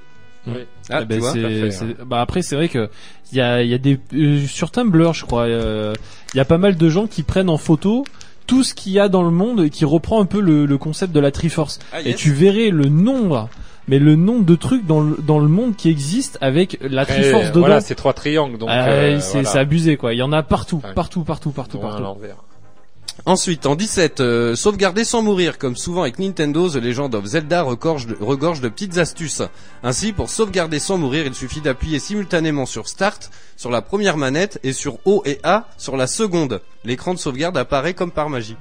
Oui. Ah, Eh ben, tu vois c'est- bah après c'est vrai que il y a, il y a des euh, sur Tumblr je crois euh, il y a pas mal de gens qui prennent en photo tout ce qu'il y a dans le monde et qui reprend un peu le, le concept de la Triforce Ah, et tu verrais le nombre mais le nombre de trucs dans le, dans le monde qui existent avec la Triforce dedans Voilà, c'est trois triangles, donc. Ah, euh, c'est voilà. c'est abusé quoi il y en a partout partout partout partout partout. Ensuite, en 17, euh, sauvegarder sans mourir, comme souvent avec Nintendo, The Legend of Zelda regorge de, regorge de petites astuces. Ainsi, pour sauvegarder sans mourir, il suffit d'appuyer simultanément sur Start sur la première manette et sur O et A sur la seconde. L'écran de sauvegarde apparaît comme par magie.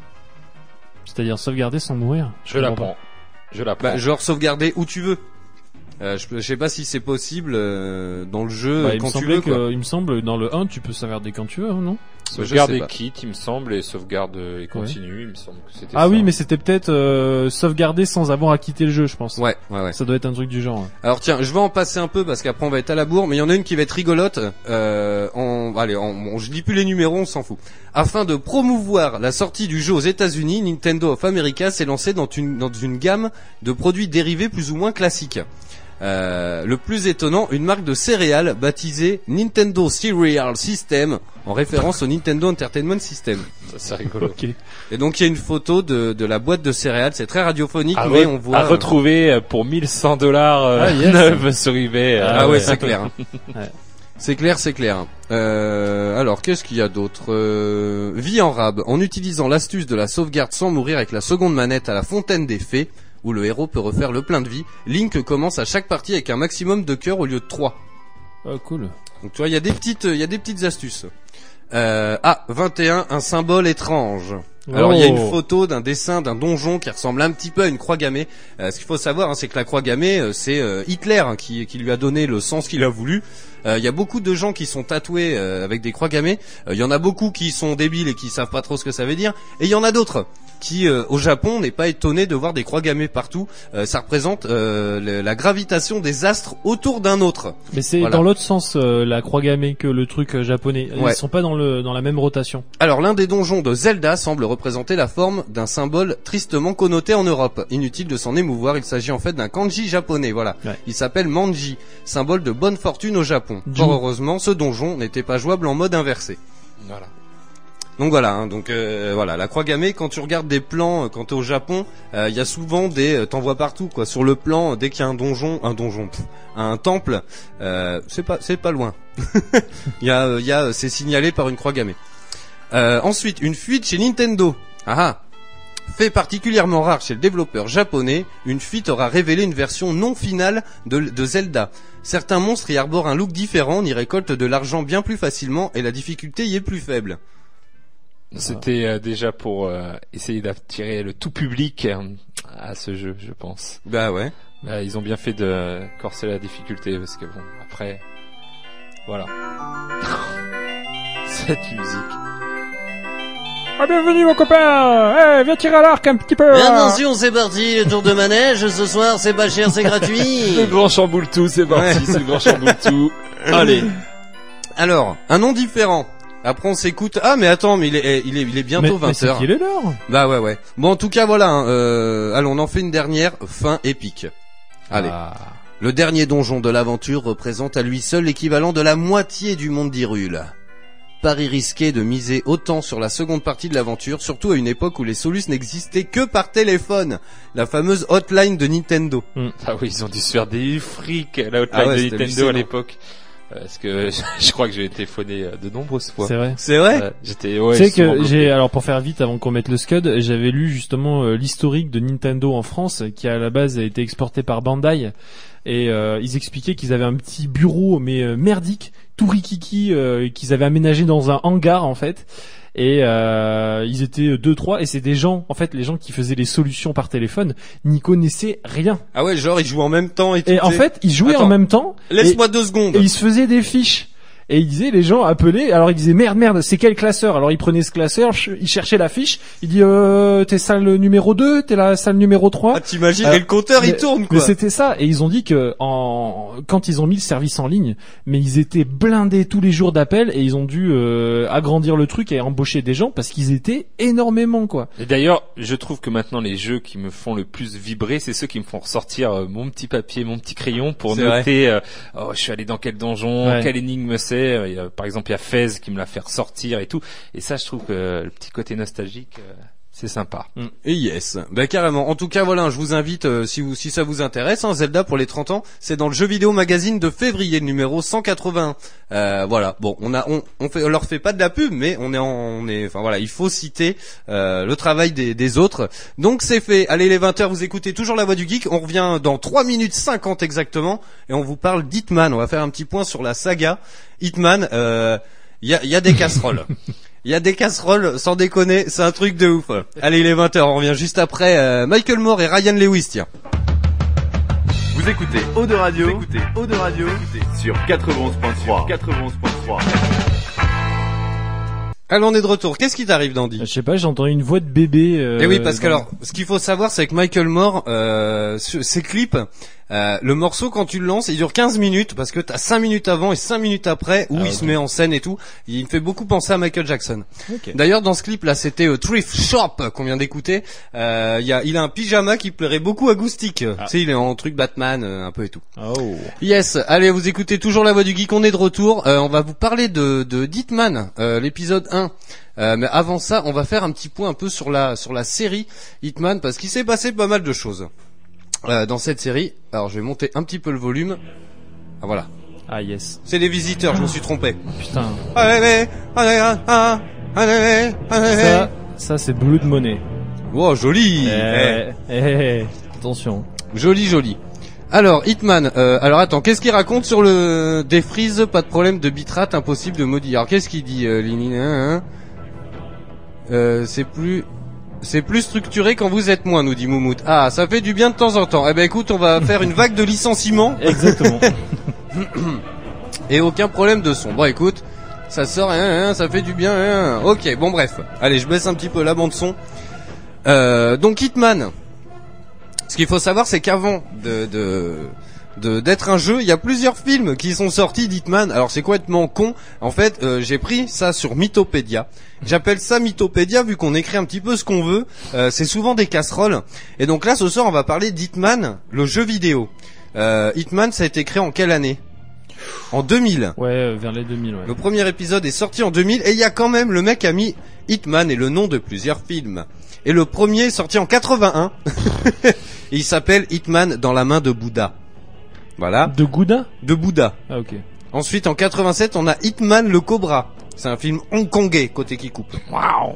c'est-à-dire sauvegarder sans mourir? Je la comprends prends. Je la prends. Bah, genre sauvegarder où tu veux. Euh, je, je sais pas si c'est possible euh, dans le jeu Bah, il me quand tu semblait veux. Quoi. que il me semble dans le 1 tu peux sauvegarder quand tu veux hein, non Sauvegarde et quitte, il me semble, et sauvegarde et continue, il me semble que c'était ah ça. oui mais c'était peut-être euh, sauvegarder sans avoir à quitter le jeu je pense Ouais, ouais, ouais. ça doit être un truc du genre ouais. Alors tiens, je vais en passer un peu parce qu'après on va être à la bourre, mais il y en a une qui va être rigolote. Euh, en, allez, en, on- je dis plus les numéros, on s'en fout. Afin de promouvoir la sortie du jeu aux États-Unis, Nintendo of America s'est lancé dans une, dans une gamme de produits dérivés plus ou moins classiques. Euh, le plus étonnant, une marque de céréales baptisée Nintendo Cereal System, en référence au Nintendo Entertainment System. Ça, c'est rigolo. ok Et donc il y a une photo de, de la boîte de céréales, c'est très radiophonique, À, mais re- on voit... à retrouver euh, pour 1100 dollars euh, Ah, yes. neuf sur eBay. euh, Ah ouais, ouais. c'est clair. hein. Ouais. C'est clair, c'est clair. Euh, alors, qu'est-ce qu'il y a d'autre euh, Vie en rab. En utilisant l'astuce de la sauvegarde sans mourir avec la seconde manette à la fontaine des fées, où le héros peut refaire le plein de vie, Link commence à chaque partie avec un maximum de cœurs au lieu de 3. Ah, cool Donc tu vois, il y a des petites, il y a des petites astuces. Euh, ah, 21, un symbole étrange. Alors il y a une Oh. photo d'un dessin d'un donjon qui ressemble un petit peu à une croix gammée. Euh, ce qu'il faut savoir, hein, c'est que la croix gammée, euh, c'est euh, Hitler hein, qui, qui lui a donné le sens qu'il a voulu. Euh, Il y a beaucoup de gens qui sont tatoués euh, avec des croix gammées. Euh, Il y en a beaucoup qui sont débiles et qui savent pas trop ce que ça veut dire. Et il y en a d'autres qui, euh, au Japon, n'est pas étonné de voir des croix gammées partout. Euh, ça représente euh, le- la gravitation des astres autour d'un autre. Mais c'est Voilà. dans l'autre sens euh, la croix gammée que le truc japonais. Ouais. Ils sont pas dans le dans la même rotation. Alors l'un des donjons de Zelda semble représenter la forme d'un symbole tristement connoté en Europe. Inutile de s'en émouvoir, il s'agit en fait d'un kanji japonais, voilà. Ouais. Il s'appelle Manji, symbole de bonne fortune au Japon. Heureusement, ce donjon n'était pas jouable en mode inversé. Voilà. Donc voilà, hein, donc euh, voilà, la croix gammée. Quand tu regardes des plans, euh, quand t'es au Japon, euh, il y a souvent des, euh, t'en vois partout quoi. Sur le plan, euh, dès qu'il y a un donjon, un donjon, pff, un temple, euh, c'est pas, c'est pas loin. Il y a, euh, il y a, c'est signalé par une croix gammée. Euh, ensuite, une fuite chez Nintendo. Ah ah. Fait particulièrement rare chez le développeur japonais, une fuite aura révélé une version non finale de, de Zelda. Certains monstres y arborent un look différent, on y récolte de l'argent bien plus facilement et la difficulté y est plus faible. C'était euh, déjà pour euh, essayer d'attirer le tout public euh, à ce jeu, je pense. Bah ouais. Bah, ils ont bien fait de corser la difficulté parce que bon, après, voilà. Cette musique. Ah bienvenue mon copain. Eh, viens tirer à l'arc un petit peu. Attention, c'est parti, le tour de manège, ce soir c'est pas cher, c'est gratuit. Le grand chamboule tout, c'est parti, Ouais. c'est le grand chamboule tout. Allez. Alors, un nom différent. Après on s'écoute. Ah mais attends, mais il est, il est, il est bientôt mais, mais c'est 20h. qu'il est l'heure. Bah ouais ouais. Bon en tout cas voilà. hein, euh, allons, on en fait une dernière. Fin épique. Allez. Ah. Le dernier donjon de l'aventure représente à lui seul l'équivalent de la moitié du monde d'Hyrule. Pari risqué de miser autant sur la seconde partie de l'aventure, surtout à une époque où les Solus n'existaient que par téléphone. La fameuse hotline de Nintendo. Ah oui, ils ont dû se faire des frics, la hotline Ah ouais, de Nintendo à l'époque. Parce que je crois que j'ai été phoné euh, de nombreuses fois. C'est vrai. C'est vrai J'étais ouais. tu sais que j'ai alors pour faire vite avant qu'on mette le scud, j'avais lu justement euh, l'historique de Nintendo en France qui à la base a été exporté par Bandai et euh, ils expliquaient qu'ils avaient un petit bureau mais merdique, tout rikiki euh, qu'ils avaient aménagé dans un hangar en fait. Et euh, ils étaient deux trois et c'est des gens en fait les gens qui faisaient les solutions par téléphone n'y connaissaient rien. Ah ouais, genre ils jouent en même temps et tout. Et en fait, ils jouaient Attends. en même temps. laisse-moi deux secondes. et il se faisait des fiches. Et il disait, les gens appelaient, alors il disait, merde, merde, c'est quel classeur? Alors il prenait ce classeur, il cherchait la fiche, il dit, euh, t'es salle numéro 2, t'es la salle numéro 3. Ah, t'imagines Euh, Et le compteur il mais- tourne Mais quoi. c'était ça, et ils ont dit que en quand ils ont mis le service en ligne, mais ils étaient blindés tous les jours d'appels et ils ont dû euh, agrandir le truc et embaucher des gens parce qu'ils étaient énormément quoi. Et d'ailleurs, je trouve que maintenant les jeux qui me font le plus vibrer, c'est ceux qui me font ressortir euh, mon petit papier, mon petit crayon pour noter. euh, oh, je suis allé dans quel donjon, Ouais. quelle énigme c'est. Euh, par exemple, il y a Fez qui me l'a fait ressortir et tout. Et ça, je trouve que le petit côté nostalgique, euh, c'est sympa. Et yes, bah carrément. En tout cas, voilà, je vous invite, euh, si vous, si ça vous intéresse, hein, Zelda pour les 30 ans, c'est dans le jeu vidéo magazine de février, numéro 180. Euh, voilà. Bon, on a, on, on fait, on leur fait pas de la pub, mais on est, en, on est, enfin voilà, il faut citer euh, le travail des, des autres. Donc c'est fait. Allez, les 20 h vous écoutez toujours la voix du geek. On revient dans 3 minutes 50 exactement, et on vous parle d'Hitman. On va faire un petit point sur la saga Hitman. euh, Il y a, il y a des casseroles. Il y a des casseroles, sans déconner, c'est un truc de ouf. Allez, il est 20h, on revient juste après euh, Michael Moore et Ryan Lewis, tiens. Vous écoutez Eau de Radio, vous écoutez Eau de Radio sur 91.3. 91.3. Allez, on est de retour. Qu'est-ce qui t'arrive, Dandy Je sais pas, j'ai entendu une voix de bébé. euh, Eh oui, parce que alors, ce qu'il faut savoir, c'est que Michael Moore, euh, ses clips, euh, le morceau quand tu le lances, il dure 15 minutes parce que t'as 5 minutes avant et 5 minutes après où Ah, il se met en scène et tout. Il me fait beaucoup penser à Michael Jackson. D'ailleurs, dans ce clip là, c'était euh, Thrift Shop qu'on vient d'écouter. Euh, il y a, il a un pyjama qui plairait beaucoup à Goustic. Tu sais, il est en truc Batman, euh, un peu et tout. Oh. Yes, allez, vous écoutez toujours la voix du geek, on est de retour. Euh, on va vous parler de, de euh, l'épisode 1. Euh, mais avant ça, on va faire un petit point un peu sur la sur la série Hitman parce qu'il s'est passé pas mal de choses euh, dans cette série. Alors, je vais monter un petit peu le volume. Ah voilà, Ah yes. c'est les visiteurs, je me suis trompé. Putain. Allez, allez, allez, allez, allez. Ça, ça c'est Blood Money. Oh, joli. Eh, eh, eh, Attention. Joli, joli. Alors, Hitman, euh, alors attends, qu'est-ce qu'il raconte sur le défreeze, pas de problème de bitrate, impossible de maudire. Alors, qu'est-ce qu'il dit, euh, Lini hein, hein? Euh, C'est plus... C'est plus structuré quand vous êtes moins, nous dit Moumout. Ah, ça fait du bien de temps en temps. Eh ben écoute, on va faire une vague de licenciements Exactement. et aucun problème de son. Bon, écoute, ça sort, hein, hein, ça fait du bien. hein. Ok, bon bref. Allez, je baisse un petit peu la bande son. Euh, donc Hitman. Ce qu'il faut savoir, c'est qu'avant de de de- d'être un jeu, il y a plusieurs films qui sont sortis d'Hitman. Alors c'est complètement con. En fait, euh, j'ai pris ça sur Mythopédia. J'appelle ça Mythopédia vu qu'on écrit un petit peu ce qu'on veut. Euh, c'est souvent des casseroles. Et donc là, ce soir, on va parler d'Hitman, le jeu vidéo. Euh, Hitman, ça a été créé en quelle année? En 2000. Ouais, euh, vers les 2000, ouais. Le premier épisode est sorti en 2000 et il y a quand même le mec a mis Hitman et le nom de plusieurs films. Et le premier est sorti en 81. et il s'appelle Hitman dans la main de Bouddha. Voilà, De Gouda? De Bouddha. Ah ok. Ensuite en 87, on a Hitman le Cobra. C'est un film hongkongais côté qui coupe. Waouh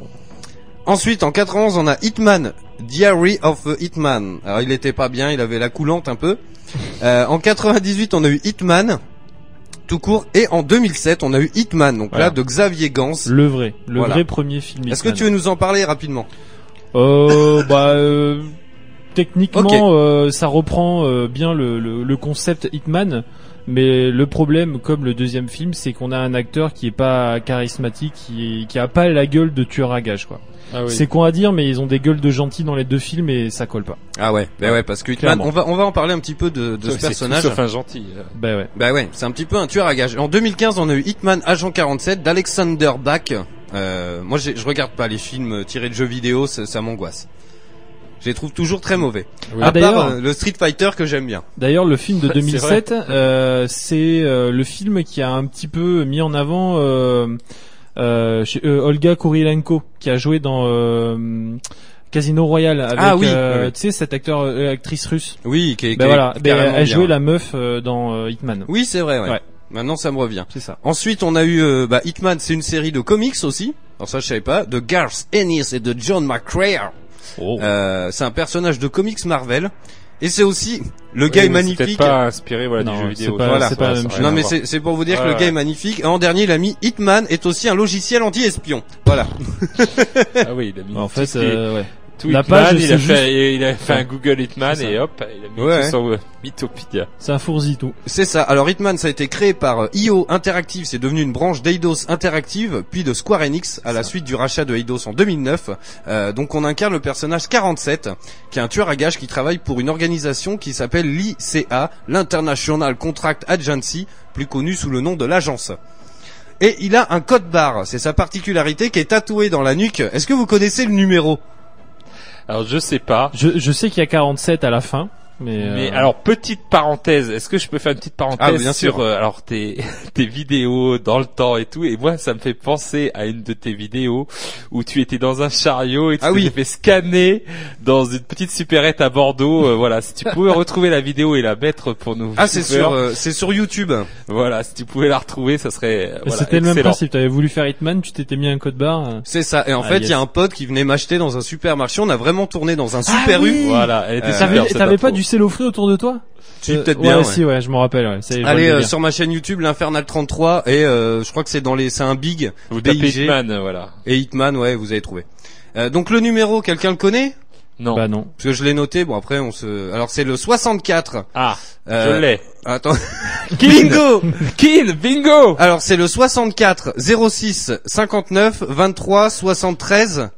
Ensuite en 91, on a Hitman Diary of Hitman. Alors il était pas bien, il avait la coulante un peu. Euh, en 98, on a eu Hitman tout court et en 2007, on a eu Hitman donc Voilà. là de Xavier Gans. Le vrai, le Voilà. vrai premier film. Est-ce que tu veux nous en parler rapidement? Euh, bah, euh, techniquement, euh, ça reprend euh, bien le, le, le concept Hitman, mais le problème, comme le deuxième film, c'est qu'on a un acteur qui est pas charismatique, qui, est- qui a pas la gueule de tueur à gage, quoi. C'est con à dire, mais ils ont des gueules de gentils dans les deux films et ça colle pas. Ah ouais, bah ouais, parce que Hitman, on va on va en parler un petit peu de, de ce C'est tout personnage. Sauf un gentil. euh. Bah ouais. Bah ouais, c'est un petit peu un tueur à gages. En 2015, on a eu Hitman Agent 47 d'Alexander Bach. Euh, moi, je regarde pas les films tirés de jeux vidéo, ça, ça m'angoisse. Je les trouve toujours très mauvais. Ah, à part euh, le Street Fighter que j'aime bien. D'ailleurs, le film de C'est 2007, euh, c'est euh, le film qui a un petit peu mis en avant euh, euh, chez- euh, Olga Kurilenko, qui a joué dans euh, Casino Royale avec, Ah oui, euh, oui, oui. tu sais, cette acteur, euh, actrice russe. Oui, qui est, Ben qui est voilà, ben, carrément elle jouait la meuf euh, dans euh, Hitman. Oui, c'est vrai. Ouais. Ouais. Maintenant, ça me revient. C'est ça. Ensuite, on a eu euh, bah, Hitman, c'est une série de comics aussi. Alors ça, je savais pas. De Garth Ennis et de John McCrea. Oh. Euh, c'est un personnage de comics Marvel. Et c'est aussi le gars Oui, est mais c'est magnifique. peut-être pas inspiré voilà, Non, du jeu vidéo. pas- Voilà. pas Ça Non mais c'est c'est pour vous dire que Ouais, le gars est magnifique. Et en dernier, il a mis Hitman est aussi un logiciel anti-espion. Voilà. Ah oui, il a mis En fait, est- euh, ouais. La page, il c'est a juste- fait, il a fait un. Google Hitman et hop, il a mis Ouais. tout sur Mythopedia. C'est un fourzi tout. C'est ça. Alors Hitman, ça a été créé par euh, IO Interactive. C'est devenu une branche d'Eidos Interactive, puis de Square Enix à la suite du rachat de Eidos en 2009. Euh, donc on incarne le personnage 47, qui est un tueur à gages qui travaille pour une organisation qui s'appelle l'ICA, l'International Contract Agency, plus connu sous le nom de l'agence. Et il a un code barre. C'est sa particularité qui est tatoué dans la nuque. Est-ce que vous connaissez le numéro? Alors je sais pas. Je, je sais qu'il y a 47 à la fin, mais. Mais euh, alors petite parenthèse, est-ce que je peux faire une petite parenthèse Ah, bien sûr. sur euh, alors tes tes vidéos dans le temps et tout? Et moi ça me fait penser à une de tes vidéos où tu étais dans un chariot et tu Ah t'es oui. fait scanner dans une petite supérette à Bordeaux euh, voilà si tu pouvais retrouver la vidéo et la mettre pour nous Ah, c'est sur, euh, c'est sur YouTube. voilà si tu pouvais la retrouver ça serait euh, voilà, c'était le même principe. T'avais voulu faire Hitman, tu t'étais mis un code barre. euh. C'est ça. Et en Ah, fait, il yes. y a un pote qui venait m'acheter dans un supermarché. On a vraiment tourné dans un super oui. U. voilà elle était Euh, super, T'avais cette t'avais intro. pas du cellophane autour de toi Si, Euh, peut-être ouais, bien. ouais. si, ouais, je m'en rappelle. Ouais. Je vois Allez le euh, délire. sur ma chaîne YouTube l'Infernal 33 et euh, je crois que c'est dans les c'est un big vous tapez BIG Hitman euh, voilà et Hitman ouais vous avez trouvé. Euh, donc le numéro quelqu'un le connaît? Non Bah non. parce que je l'ai noté bon après on se alors c'est le 64. ah Euh, je l'ai Attends. bingo Kin bingo Alors c'est le 64 06 59 23 73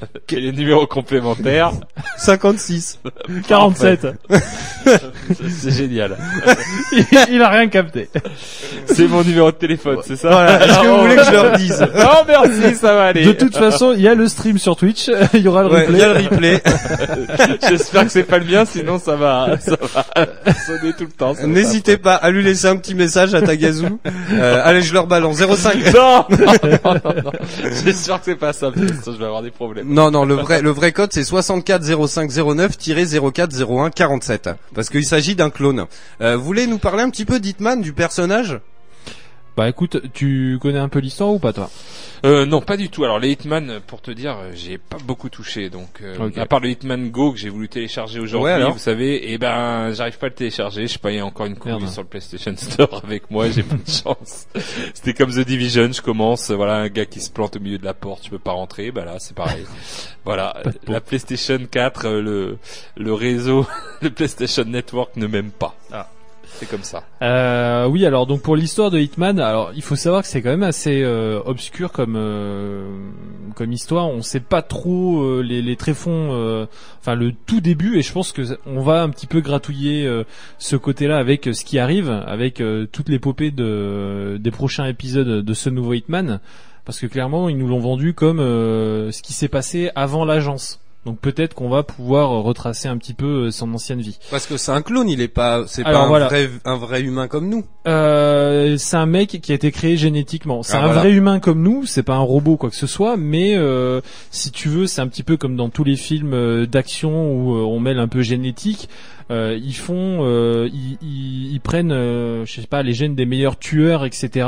quel est le numéro complémentaire 56. 47. c'est génial il, il a rien capté. C'est mon numéro de téléphone, c'est ça Voilà. Est-ce que vous voulez que je leur dise Oh merci, ça va aller. De toute façon, il y a le stream sur Twitch. il y aura le Ouais, replay. il y a le replay. J'espère que c'est pas le mien, sinon ça va, ça va sonner tout le temps. ça va N'hésitez pas à lui laisser un petit message à Tagazu. Euh, allez, je leur balance 05. Non, non, non, non, non. J'espère que c'est pas ça, parce que je vais avoir des problèmes. Non, non, le vrai, le vrai code c'est 64 05 09 04 01 47 parce qu'il s'agit d'un clone. Euh, vous voulez nous parler un petit peu d'Hitman, du personnage? Bah écoute, tu connais un peu l'histoire ou pas toi? Euh, non, pas du tout. Alors les Hitman, pour te dire, j'ai pas beaucoup touché. Donc, euh, à part le Hitman Go que j'ai voulu télécharger aujourd'hui, Ouais, vous savez, et ben, j'arrive pas à le télécharger. Je sais pas, il y a encore une Merde. sur le PlayStation Store avec moi. J'ai pas de chance. C'était comme The Division. Je commence, voilà, un gars qui se plante au milieu de la porte. Je peux pas rentrer. Bah là, c'est pareil. voilà, la PlayStation 4, euh, le le réseau, le PlayStation Network ne m'aime pas. Ah, Euh, oui, alors donc pour l'histoire de Hitman, alors il faut savoir que c'est quand même assez euh, obscur comme euh, comme histoire. On sait pas trop les, les tréfonds, enfin le tout début, et je pense que on va un petit peu gratouiller ce côté-là avec ce qui arrive, avec toute l'épopée de des prochains épisodes de ce nouveau Hitman, parce que clairement ils nous l'ont vendu comme ce qui s'est passé avant l'agence. Donc peut-être qu'on va pouvoir retracer un petit peu euh, son ancienne vie. Parce que c'est un clone, il est pas, c'est pas un voilà. vrai, un vrai humain comme nous. Euh, c'est un mec qui a été créé génétiquement. C'est Ah, un voilà. vrai humain comme nous. C'est pas un robot quoi que ce soit, mais euh, si tu veux, c'est un petit peu comme dans tous les films euh, d'action où euh, on mêle un peu génétique. Euh, ils font, euh, ils, ils- ils prennent, euh, je sais pas, les gènes des meilleurs tueurs, etc.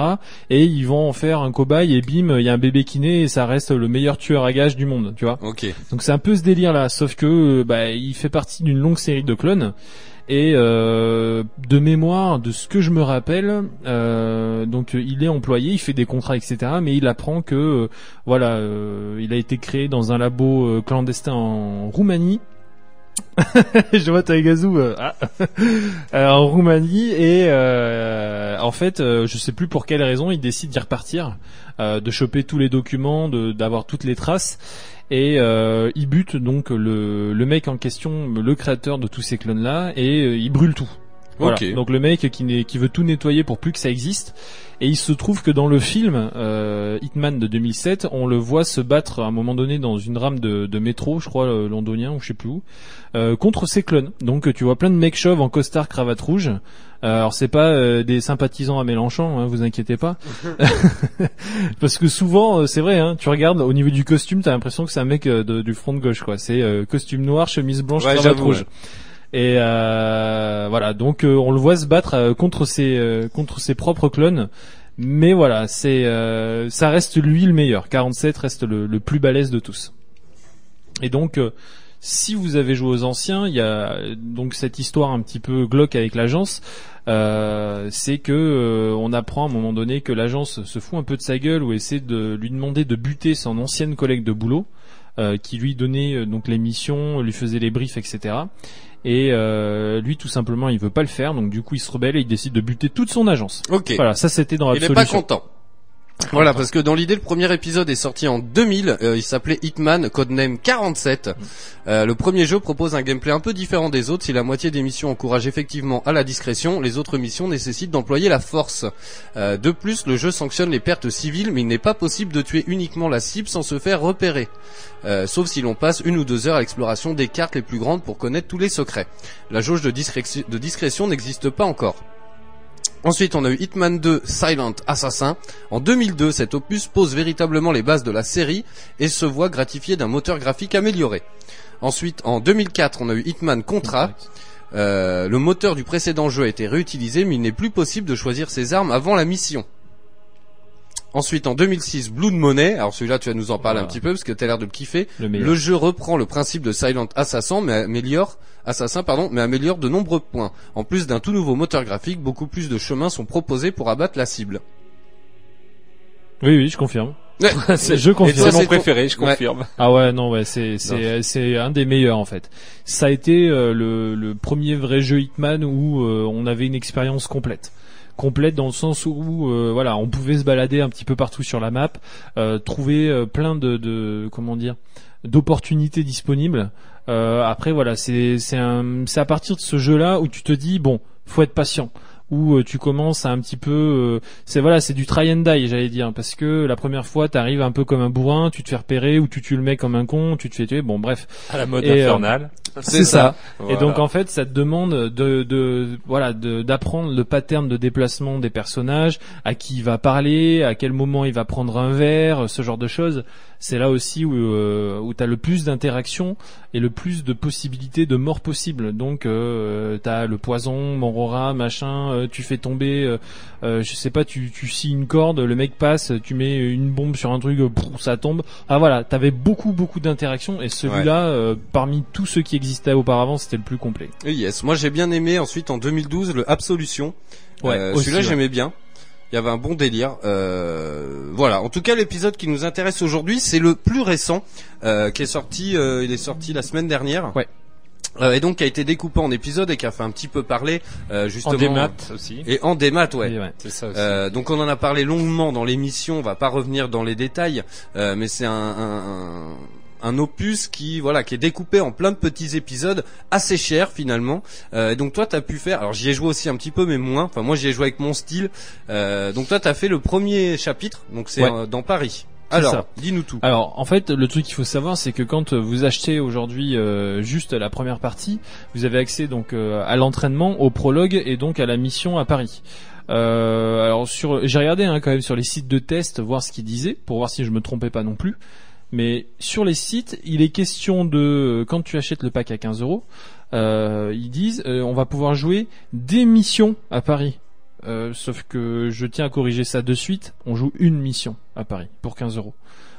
Et ils vont en faire un cobaye et bim, il y a un bébé qui naît et ça reste le meilleur tueur à gages du monde, tu vois. Ok. Donc c'est un peu ce délire là, sauf que euh, bah, il fait partie d'une longue série de clones. Et euh, de mémoire, de ce que je me rappelle, euh, donc il est employé, il fait des contrats, etc. Mais il apprend que euh, voilà, euh, il a été créé dans un labo euh, clandestin en Roumanie. je vois Taïgazou euh, ah. Euh, en Roumanie et euh, en fait, je sais plus pour quelle raison, il décide d'y repartir, de choper tous les documents, d'avoir toutes les traces et il bute donc le, le mec en question, le créateur de tous ces clones là, et il brûle tout. Voilà. Ok. Donc le mec qui, qui veut tout nettoyer pour plus que ça existe. Et il se trouve que dans le film euh, Hitman de 2007, on le voit se battre à un moment donné dans une rame de, de métro, je crois euh, londonien ou je sais plus où, euh, contre ses clones. Donc tu vois plein de mecs chauves en costard cravate rouge. Euh, alors c'est pas euh, des sympathisants à Mélenchon, hein, vous inquiétez pas. Parce que souvent, c'est vrai, hein, tu regardes au niveau du costume, t'as l'impression que c'est un mec de- du front de gauche, quoi. C'est euh, costume noir, chemise blanche, Ouais, cravate rouge. ouais. Et euh, voilà, donc euh, on le voit se battre euh, contre ses contre ses propres clones. Mais voilà, c'est ça reste lui le meilleur. 47 reste le, le plus balèze de tous. Et donc, si vous avez joué aux anciens, il y a donc cette histoire un petit peu glauque avec l'agence. Euh, c'est que euh, on apprend à un moment donné que l'agence se fout un peu de sa gueule ou essaie de lui demander de buter son ancienne collègue de boulot, euh, qui lui donnait donc les missions, lui faisait les briefs, etc. Et euh, lui, tout simplement, il veut pas le faire, donc du coup, il se rebelle et il décide de buter toute son agence. Ok. Voilà, ça c'était dans Il est Absolution. pas content. Voilà, parce que dans l'idée, le premier épisode est sorti en 2000. euh, il s'appelait Hitman, codename 47. Euh, le premier jeu propose un gameplay un peu différent des autres. Si la moitié des missions encourage effectivement à la discrétion, les autres missions nécessitent d'employer la force. Euh, de plus, le jeu sanctionne les pertes civiles, mais il n'est pas possible de tuer uniquement la cible sans se faire repérer. Euh, sauf si l'on passe une ou deux heures à l'exploration des cartes les plus grandes pour connaître tous les secrets. La jauge de discrétion n'existe pas encore. Ensuite, on a eu Hitman 2 Silent Assassin. En 2002, cet opus pose véritablement les bases de la série et se voit gratifié d'un moteur graphique amélioré. Ensuite, en 2004, on a eu Hitman Contra. Euh, le moteur du précédent jeu a été réutilisé, mais il n'est plus possible de choisir ses armes avant la mission. Ensuite, en 2006, Blood Money. Alors celui-là, tu vas nous en parler un petit peu parce que t'as l'air de le kiffer. Le meilleur. Le jeu reprend le principe de Silent Assassin, mais améliore Assassin, pardon, mais améliore de nombreux points. En plus d'un tout nouveau moteur graphique, beaucoup plus de chemins sont proposés pour abattre la cible. Oui, oui, je confirme. Ouais. je confirme. C'est mon préféré, je Ouais. confirme. Ah ouais, non, ouais, c'est c'est c'est un des meilleurs en fait. Ça a été euh, le le premier vrai jeu Hitman où euh, on avait une expérience complète. Complète dans le sens où euh, voilà, on pouvait se balader un petit peu partout sur la map, euh, trouver euh, plein de de comment dire d'opportunités disponibles. Après voilà, c'est c'est c'est à partir de ce jeu-là où tu te dis bon, faut être patient où euh, tu commences à un petit peu euh, c'est voilà c'est du try and die j'allais dire parce que la première fois t'arrives un peu comme un bourrin tu te fais repérer ou tu tues le mec comme un con tu te fais tuer bon bref À la mode Et, euh, infernale. c'est ça et Voilà. donc en fait ça te demande de, de voilà de- d'apprendre le pattern de déplacement des personnages à qui il va parler à quel moment il va prendre un verre ce genre de choses c'est là aussi où, euh, où tu as le plus d'interactions et le plus de possibilités de mort possible. Donc euh, tu as le poison, Morora, machin, euh, tu fais tomber, euh, euh, je sais pas, tu, tu scies une corde, le mec passe, tu mets une bombe sur un truc, ça tombe. Ah voilà, t'avais beaucoup beaucoup d'interactions et celui-là, euh, parmi tous ceux qui existaient auparavant, c'était le plus complet. Et yes, moi j'ai bien aimé ensuite en 2012 le Absolution. Ouais, celui-là ouais. j'aimais bien. Il y avait un bon délire. Euh, voilà. En tout cas, l'épisode qui nous intéresse aujourd'hui, c'est le plus récent, euh, qui est sorti. euh, il est sorti la semaine dernière. Ouais. Euh, et donc qui a été découpé en épisodes et qui a fait un petit peu parler euh, justement. En démat aussi. Et en démat, ouais. C'est ça aussi. Euh, donc on en a parlé longuement dans l'émission, on va pas revenir dans les détails, euh, mais c'est un, un, un- opus qui voilà qui est découpé en plein de petits épisodes assez chers finalement. Euh, et donc toi t'as pu faire, alors j'y ai joué aussi un petit peu mais moins. Enfin moi j'y ai joué avec mon style. Euh, donc toi t'as fait le premier chapitre, donc c'est Ouais. euh, dans Paris. Alors dis-nous tout. Alors en fait le truc qu'il faut savoir c'est que quand vous achetez aujourd'hui euh, juste la première partie, vous avez accès donc euh, à l'entraînement, au prologue et donc à la mission à Paris. Euh, alors sur j'ai regardé hein, quand même sur les sites de test voir ce qu'ils disaient pour voir si je me trompais pas non plus. Mais sur les sites, il est question de quand tu achètes le pack à 15 euros, euh, ils disent euh, on va pouvoir jouer des missions à Paris. Euh, sauf que je tiens à corriger ça de suite. On joue une mission à Paris pour 15 euros.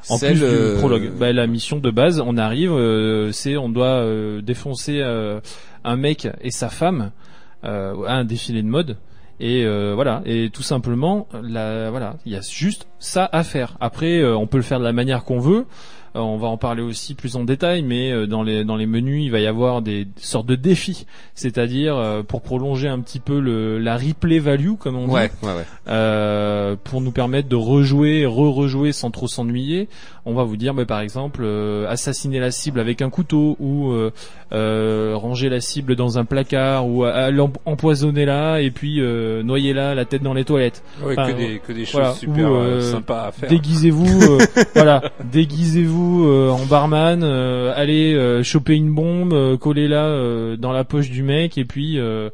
En plus du prologue. Bah, la mission de base, on arrive, euh, c'est on doit euh, défoncer un mec et sa femme à un défilé de mode. Et euh, voilà, et tout simplement, la, voilà, il y a juste ça à faire. Après, euh, on peut le faire de la manière qu'on veut. Euh, on va en parler aussi plus en détail, mais euh, dans les dans les menus, il va y avoir des sortes de défis, c'est-à-dire euh, pour prolonger un petit peu le la replay value, comme on dit Ouais, ouais, ouais. euh, pour nous permettre de rejouer, re-rejouer sans trop s'ennuyer. On va vous dire, bah, par exemple, euh, assassiner la cible avec un couteau ou euh, euh, ranger la cible dans un placard ou euh, empoisonner là et puis euh, noyer là la tête dans les toilettes. Ouais, enfin, que des que des choses voilà, super sympas à faire. Déguisez-vous, euh, voilà, déguisez-vous euh, en barman, euh, allez euh, choper une bombe, euh, collez-la euh, dans la poche du mec et puis. Euh,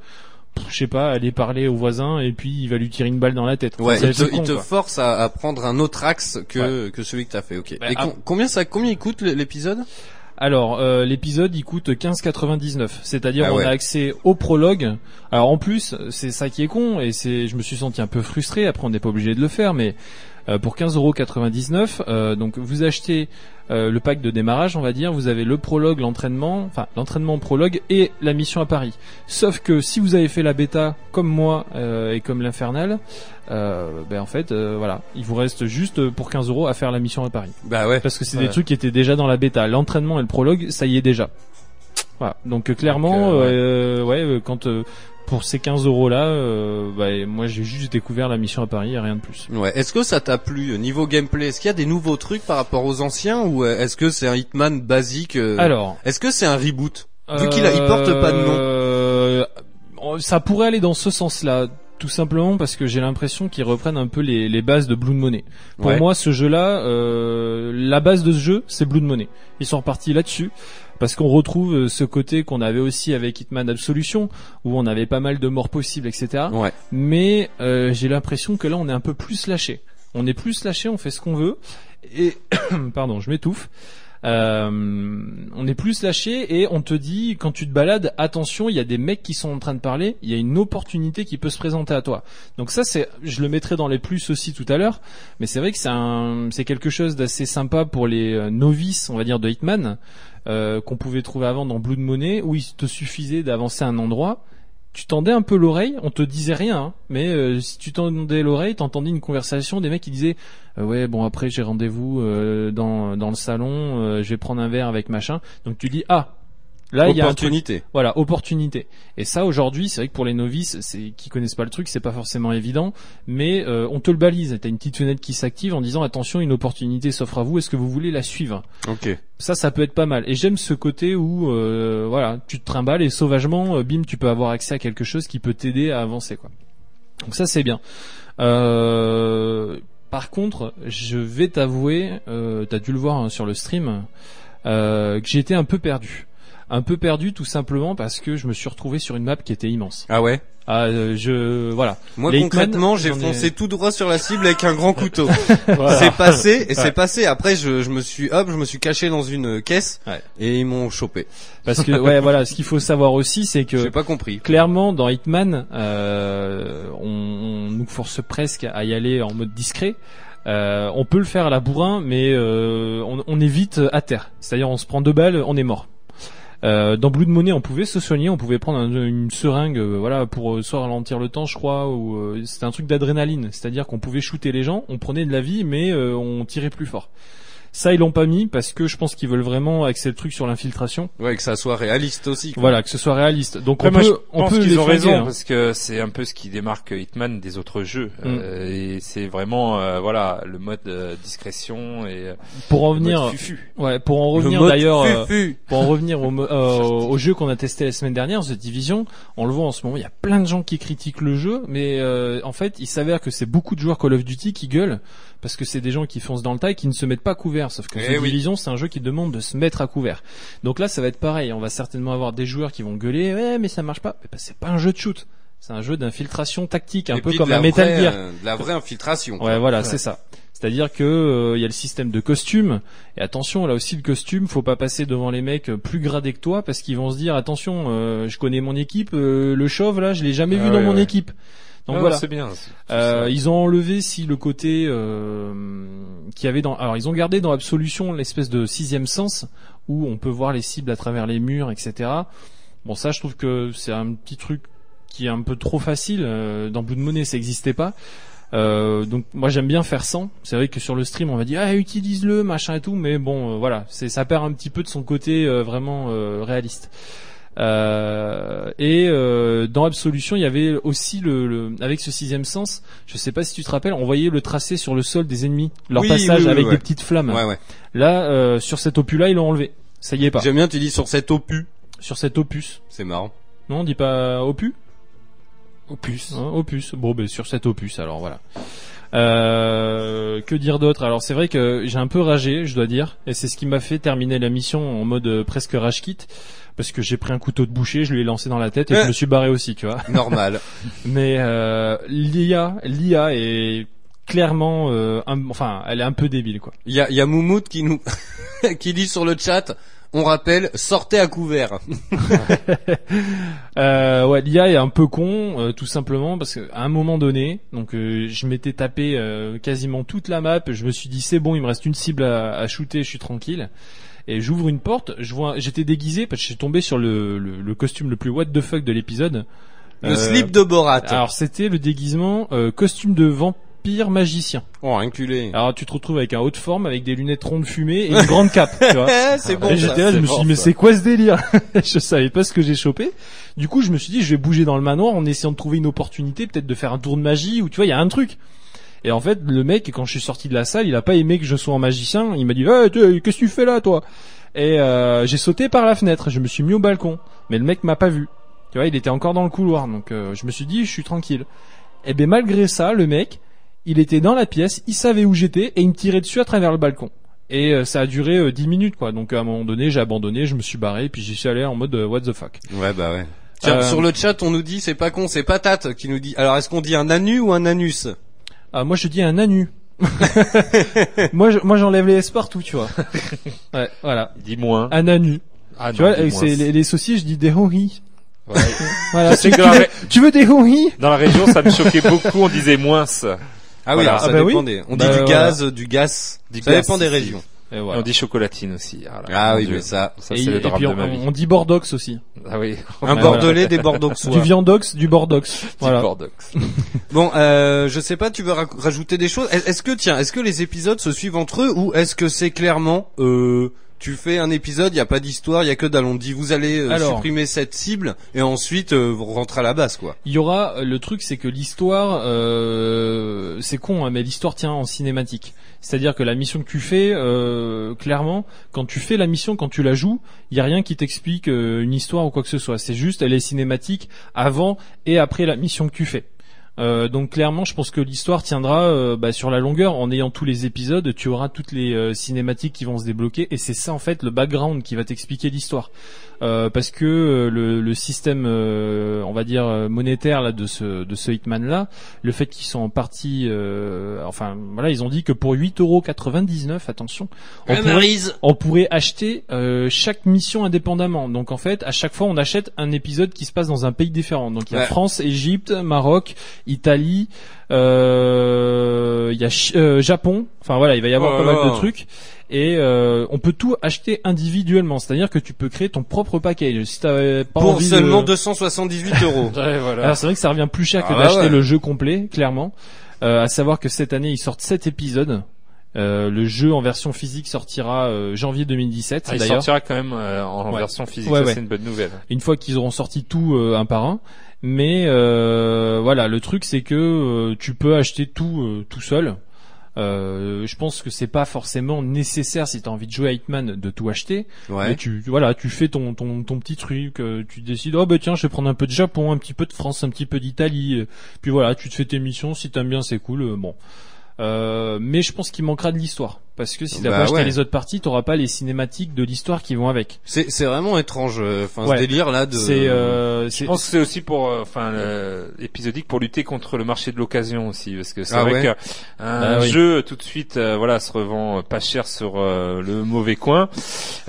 je sais pas, aller parler au voisin et puis il va lui tirer une balle dans la tête. Ouais, il te, con, il te force à, à prendre un autre axe que, que celui que t'as fait. Ok. Bah, Et com- combien ça, combien il coûte l'épisode? Alors euh, l'épisode il coûte 15,99, c'est-à-dire Ah on ouais. a accès au prologue. Alors en plus c'est ça qui est con et c'est je me suis senti un peu frustré. Après on n'est pas obligé de le faire, mais euh, pour 15,99€, euh, donc vous achetez euh, le pack de démarrage, on va dire, vous avez le prologue, l'entraînement, enfin l'entraînement prologue et la mission à Paris. Sauf que si vous avez fait la bêta comme moi euh, et comme l'infernal, euh, ben en fait euh, voilà, il vous reste juste pour 15 euros à faire la mission à Paris. Bah ouais. Parce que c'est Ouais. des trucs qui étaient déjà dans la bêta. L'entraînement et le prologue, ça y est déjà. Voilà. Donc euh, clairement, Donc, euh, ouais. euh, ouais, quand pour ces 15 euros là, euh, bah, moi j'ai juste découvert la mission à Paris et rien de plus. Ouais. Est-ce que ça t'a plu niveau gameplay? Est-ce qu'il y a des nouveaux trucs par rapport aux anciens ou est-ce que c'est un Hitman basique euh, Alors, Est-ce que c'est un reboot? Vu qu'il il porte pas de nom. Euh, ça pourrait aller dans ce sens-là. Tout simplement parce que j'ai l'impression qu'ils reprennent un peu les, les bases de Blood Money. Pour Ouais. moi, ce jeu-là, la base de ce jeu, c'est Blood Money. Ils sont repartis là-dessus parce qu'on retrouve euh, ce côté qu'on avait aussi avec Hitman Absolution, où on avait pas mal de morts possibles, etc. Ouais. Mais euh, j'ai l'impression que là, on est un peu plus lâché. On est plus lâché, on fait ce qu'on veut. Et pardon, je m'étouffe. Euh, on est plus lâché et on te dit quand tu te balades, attention, il y a des mecs qui sont en train de parler, il y a une opportunité qui peut se présenter à toi. Donc ça, c'est, je le mettrai dans les plus aussi tout à l'heure, mais c'est vrai que c'est un, c'est quelque chose d'assez sympa pour les euh, novices, on va dire, de Hitman, euh, qu'on pouvait trouver avant dans Blood Money, où il te suffisait d'avancer un endroit. Tu tendais un peu l'oreille, on te disait rien, hein, mais euh, si tu tendais l'oreille, t'entendais une conversation des mecs qui disaient euh, ouais bon après j'ai rendez-vous dans dans le salon, je vais prendre un verre avec machin. Donc tu dis ah là il y a un truc. Opportunité. Voilà, opportunité. Et ça aujourd'hui, c'est vrai que pour les novices, c'est qui connaissent pas le truc, c'est pas forcément évident, mais euh, on te le balise. T'as une petite fenêtre qui s'active en disant attention, une opportunité s'offre à vous. Est-ce que vous voulez la suivre? Ok. Ça, ça peut être pas mal. Et j'aime ce côté où euh, voilà, tu te trimbales et sauvagement, euh, bim, tu peux avoir accès à quelque chose qui peut t'aider à avancer quoi. Donc ça c'est bien. Par contre, je vais t'avouer, t'as dû le voir hein, sur le stream, que j'ai été un peu perdu. Un peu perdu tout simplement parce que je me suis retrouvé sur une map qui était immense. Ah ouais? Ah, euh, je voilà. Moi Les concrètement, j'ai ai- foncé tout droit sur la cible avec un grand couteau. Voilà. C'est passé et Ouais. c'est passé. Après, je, je me suis hop, je me suis caché dans une caisse Ouais. et ils m'ont chopé. Parce que ouais, voilà, ce qu'il faut savoir aussi, c'est que J'ai pas compris. clairement dans Hitman, euh, on, on nous force presque à y aller en mode discret. Euh, on peut le faire à la bourrin, mais euh, on, on est vite à terre. C'est-à-dire on se prend deux balles, on est mort. Euh, dans Blood Money, on pouvait se soigner, on pouvait prendre un- une seringue, euh, voilà, pour euh, soit ralentir le temps, je crois, ou euh, c'était un truc d'adrénaline, c'est-à-dire qu'on pouvait shooter les gens, on prenait de la vie, mais on tirait plus fort. Ça, ils l'ont pas mis parce que je pense qu'ils veulent vraiment axer le truc sur l'infiltration. Ouais, que ça soit réaliste aussi. quoi. Voilà, que ce soit réaliste. Donc Après, on moi, peut, je on pense peut qu'ils ont raison hein. parce que c'est un peu ce qui démarque Hitman des autres jeux. Mm. Euh, et c'est vraiment, euh, voilà, le mode euh, discrétion et Pour en fufu. ouais, pour en revenir d'ailleurs, euh, pour en revenir au, euh, jeu qu'on a testé la semaine dernière, The Division, on le voit en ce moment, il y a plein de gens qui critiquent le jeu, mais euh, en fait, il s'avère que c'est beaucoup de joueurs Call of Duty qui gueulent parce que c'est des gens qui foncent dans le tas et qui ne se mettent pas à couvert. Sauf que Eh oui. C'est un jeu qui demande de se mettre à couvert. Donc là, ça va être pareil. On va certainement avoir des joueurs qui vont gueuler, ouais, mais ça marche pas. Mais bah, c'est pas un jeu de shoot. C'est un jeu d'infiltration tactique, un Et peu comme la un Metal vraie, Gear. euh, de la vraie infiltration. Ouais, voilà, c'est ça. C'est-à-dire que euh, il y a le système de costume et attention là aussi le costume, faut pas passer devant les mecs euh, plus gradés que toi parce qu'ils vont se dire attention, euh, je connais mon équipe, euh, le chauve là, je l'ai jamais Ah vu dans ouais, mon équipe. Donc Ah, voilà. c'est bien. Euh, ils ont enlevé si le côté euh, qui avait dans alors ils ont gardé dans Absolution l'espèce de sixième sens où on peut voir les cibles à travers les murs etc bon ça je trouve que c'est un petit truc qui est un peu trop facile euh, dans Blood Money ça existait pas. Euh, donc moi j'aime bien faire sans. C'est vrai que sur le stream on va dire ah utilise-le machin et tout mais bon euh, voilà. C'est ça perd un petit peu de son côté euh, vraiment euh, réaliste euh, et euh, dans Absolution, il y avait aussi le, le- avec ce sixième sens. Je sais pas si tu te rappelles, on voyait le tracé sur le sol des ennemis, leur Oui, passage oui, oui, avec ouais. des petites flammes. Ouais, ouais. Là, euh, sur cet opus-là, ils l'ont enlevé. Ça y est pas. J'aime bien, tu dis sur cet opus. Sur cet opus. C'est marrant. Non, on dit pas opus? Opus. Hein, opus. Bon, ben sur cet opus, alors voilà. Euh, que dire d'autre? Alors c'est vrai que j'ai un peu ragé, je dois dire, et c'est ce qui m'a fait terminer la mission en mode euh, presque rage kit, parce que j'ai pris un couteau de boucher, je lui ai lancé dans la tête et Euh. je me suis barré aussi, tu vois. Normal. Mais euh, l'IA, l'IA est clairement, euh, un- enfin, elle est un peu débile, quoi. Il y a, y a Moumoud qui nous, qui dit sur le chat, On rappelle, sortez à couvert. Euh, ouais, l'IA est un peu con, euh, tout simplement parce qu'à un moment donné, donc euh, je m'étais tapé euh, quasiment toute la map. Je me suis dit c'est bon, il me reste une cible à, à shooter, je suis tranquille. Et j'ouvre une porte, je vois, j'étais déguisé parce que je suis tombé sur le, le, le costume le plus what the fuck de l'épisode. Le Euh, slip de Borat. Alors c'était le déguisement euh, costume de vampire magicien. Oh, inculé. Alors tu te retrouves avec un haut de forme, avec des lunettes rondes fumées et une grande cape. Tu vois. C'est bon. J'étais là, je me suis dit, mais c'est quoi ce délire Je savais pas ce que j'ai chopé. Du coup, je me suis dit, je vais bouger dans le manoir en essayant de trouver une opportunité, peut-être de faire un tour de magie, ou tu vois, il y a un truc. Et en fait, le mec, quand je suis sorti de la salle, il a pas aimé que je sois en magicien. Il m'a dit, hey, tu- qu'est-ce que tu fais là, toi? Et euh, j'ai sauté par la fenêtre. Je me suis mis au balcon, mais le mec m'a pas vu. Tu vois, il était encore dans le couloir, donc euh, je me suis dit, je suis tranquille. Et ben malgré ça, le mec, il était dans la pièce, il savait où j'étais et il me tirait dessus à travers le balcon. Et euh, ça a duré euh, 10 minutes quoi. Donc à un moment donné, j'ai abandonné, je me suis barré puis j'y suis allé en mode euh, what the fuck. Ouais, bah ouais. Tiens, Euh, sur le chat, on nous dit, c'est pas con, c'est patate qui nous dit. Alors, est-ce qu'on dit un anu ou un anus? Ah moi je dis un anu. moi je- moi j'enlève les S partout, tu vois. Ouais, voilà. Dis moins. Un anu. Ah, tu non, vois, c'est les, les saucisses, je dis des hori. Ouais. Voilà. Je sais tu, que tu dans la veux, tu veux des hori Dans la région, ça me choquait beaucoup. On disait moins. Ah oui, Voilà. alors ça Ah bah dépend oui. des. On Bah, dit du voilà. gaz, du gaz. Du ça gaz, dépend des si. régions. Et Et voilà. on dit chocolatine aussi. Ah, là, Ah oui, Dieu. mais ça. Ça, Et, c'est le drame puis de on, ma vie. on dit bordox aussi. Ah oui. Un bordelais, des bordeauxois. Du viandox, du bordox. Voilà. Bordeaux. Bon, euh, je sais pas, tu veux ra- rajouter des choses? Est- Est-ce que tiens, est-ce que les épisodes se suivent entre eux ou est-ce que c'est clairement euh, tu fais un épisode, il y a pas d'histoire, il y a que dalle. On dit vous allez euh, Alors. supprimer cette cible et ensuite euh, vous rentrez à la base quoi. Il y aura le truc, c'est que l'histoire, euh, c'est con, hein, mais l'histoire tient en cinématique. C'est-à-dire que la mission que tu fais, euh, clairement, quand tu fais la mission, quand tu la joues, il y a rien qui t'explique euh, une histoire ou quoi que ce soit. C'est juste, elle est cinématique avant et après la mission que tu fais. Euh, donc clairement, je pense que l'histoire tiendra euh, bah, sur la longueur. En ayant tous les épisodes, tu auras toutes les euh, cinématiques qui vont se débloquer, et c'est ça en fait le background qui va t'expliquer l'histoire. Euh, parce que euh, le, le système, euh, on va dire euh, monétaire là de ce de ce Hitman là, le fait qu'ils sont en partie, euh, enfin voilà, ils ont dit que pour 8,99€, attention, on pourrait, on pourrait acheter euh, chaque mission indépendamment. Donc en fait, à chaque fois, on achète un épisode qui se passe dans un pays différent. Donc il y a Ouais. France, Égypte, Maroc, Italie, euh, il y a euh, Japon. Enfin voilà, il va y avoir Oh pas mal de trucs. Et euh, on peut tout acheter individuellement, c'est-à-dire que tu peux créer ton propre package. Si t'as pas Pour envie seulement de... 278 euros. Ouais, voilà. Alors c'est vrai que ça revient plus cher que Ah bah d'acheter ouais. le jeu complet, clairement. Euh, à savoir que cette année ils sortent 7 épisodes. Euh, le jeu en version physique sortira euh, janvier 2017 Ah, il sortira quand même euh, en Ouais. version physique. Ouais. c'est une bonne nouvelle. Une fois qu'ils auront sorti tout euh, un par un. Mais euh, voilà, le truc c'est que euh, tu peux acheter tout euh, tout seul. Euh, je pense que c'est pas forcément nécessaire si tu as envie de jouer à Hitman de tout acheter. Mais Ouais. tu voilà, tu fais ton ton ton petit truc, tu décides oh bah tiens, je vais prendre un peu de Japon, un petit peu de France, un petit peu d'Italie. Puis voilà, tu te fais tes missions, si t'aimes bien, c'est cool. bon. Euh, mais je pense qu'il manquera de l'histoire parce que si t'as Bah pas acheté ouais. les autres parties, t'auras pas les cinématiques de l'histoire qui vont avec. C'est c'est vraiment étrange. euh, Enfin, Ouais. ce délire là de. C'est euh, c'est Je pense que c'est aussi pour, euh, enfin, le- épisodique pour lutter contre le marché de l'occasion aussi, parce que c'est Ah vrai ouais. qu'un Ah oui. jeu tout de suite, euh, voilà, se revend pas cher sur euh, le mauvais coin,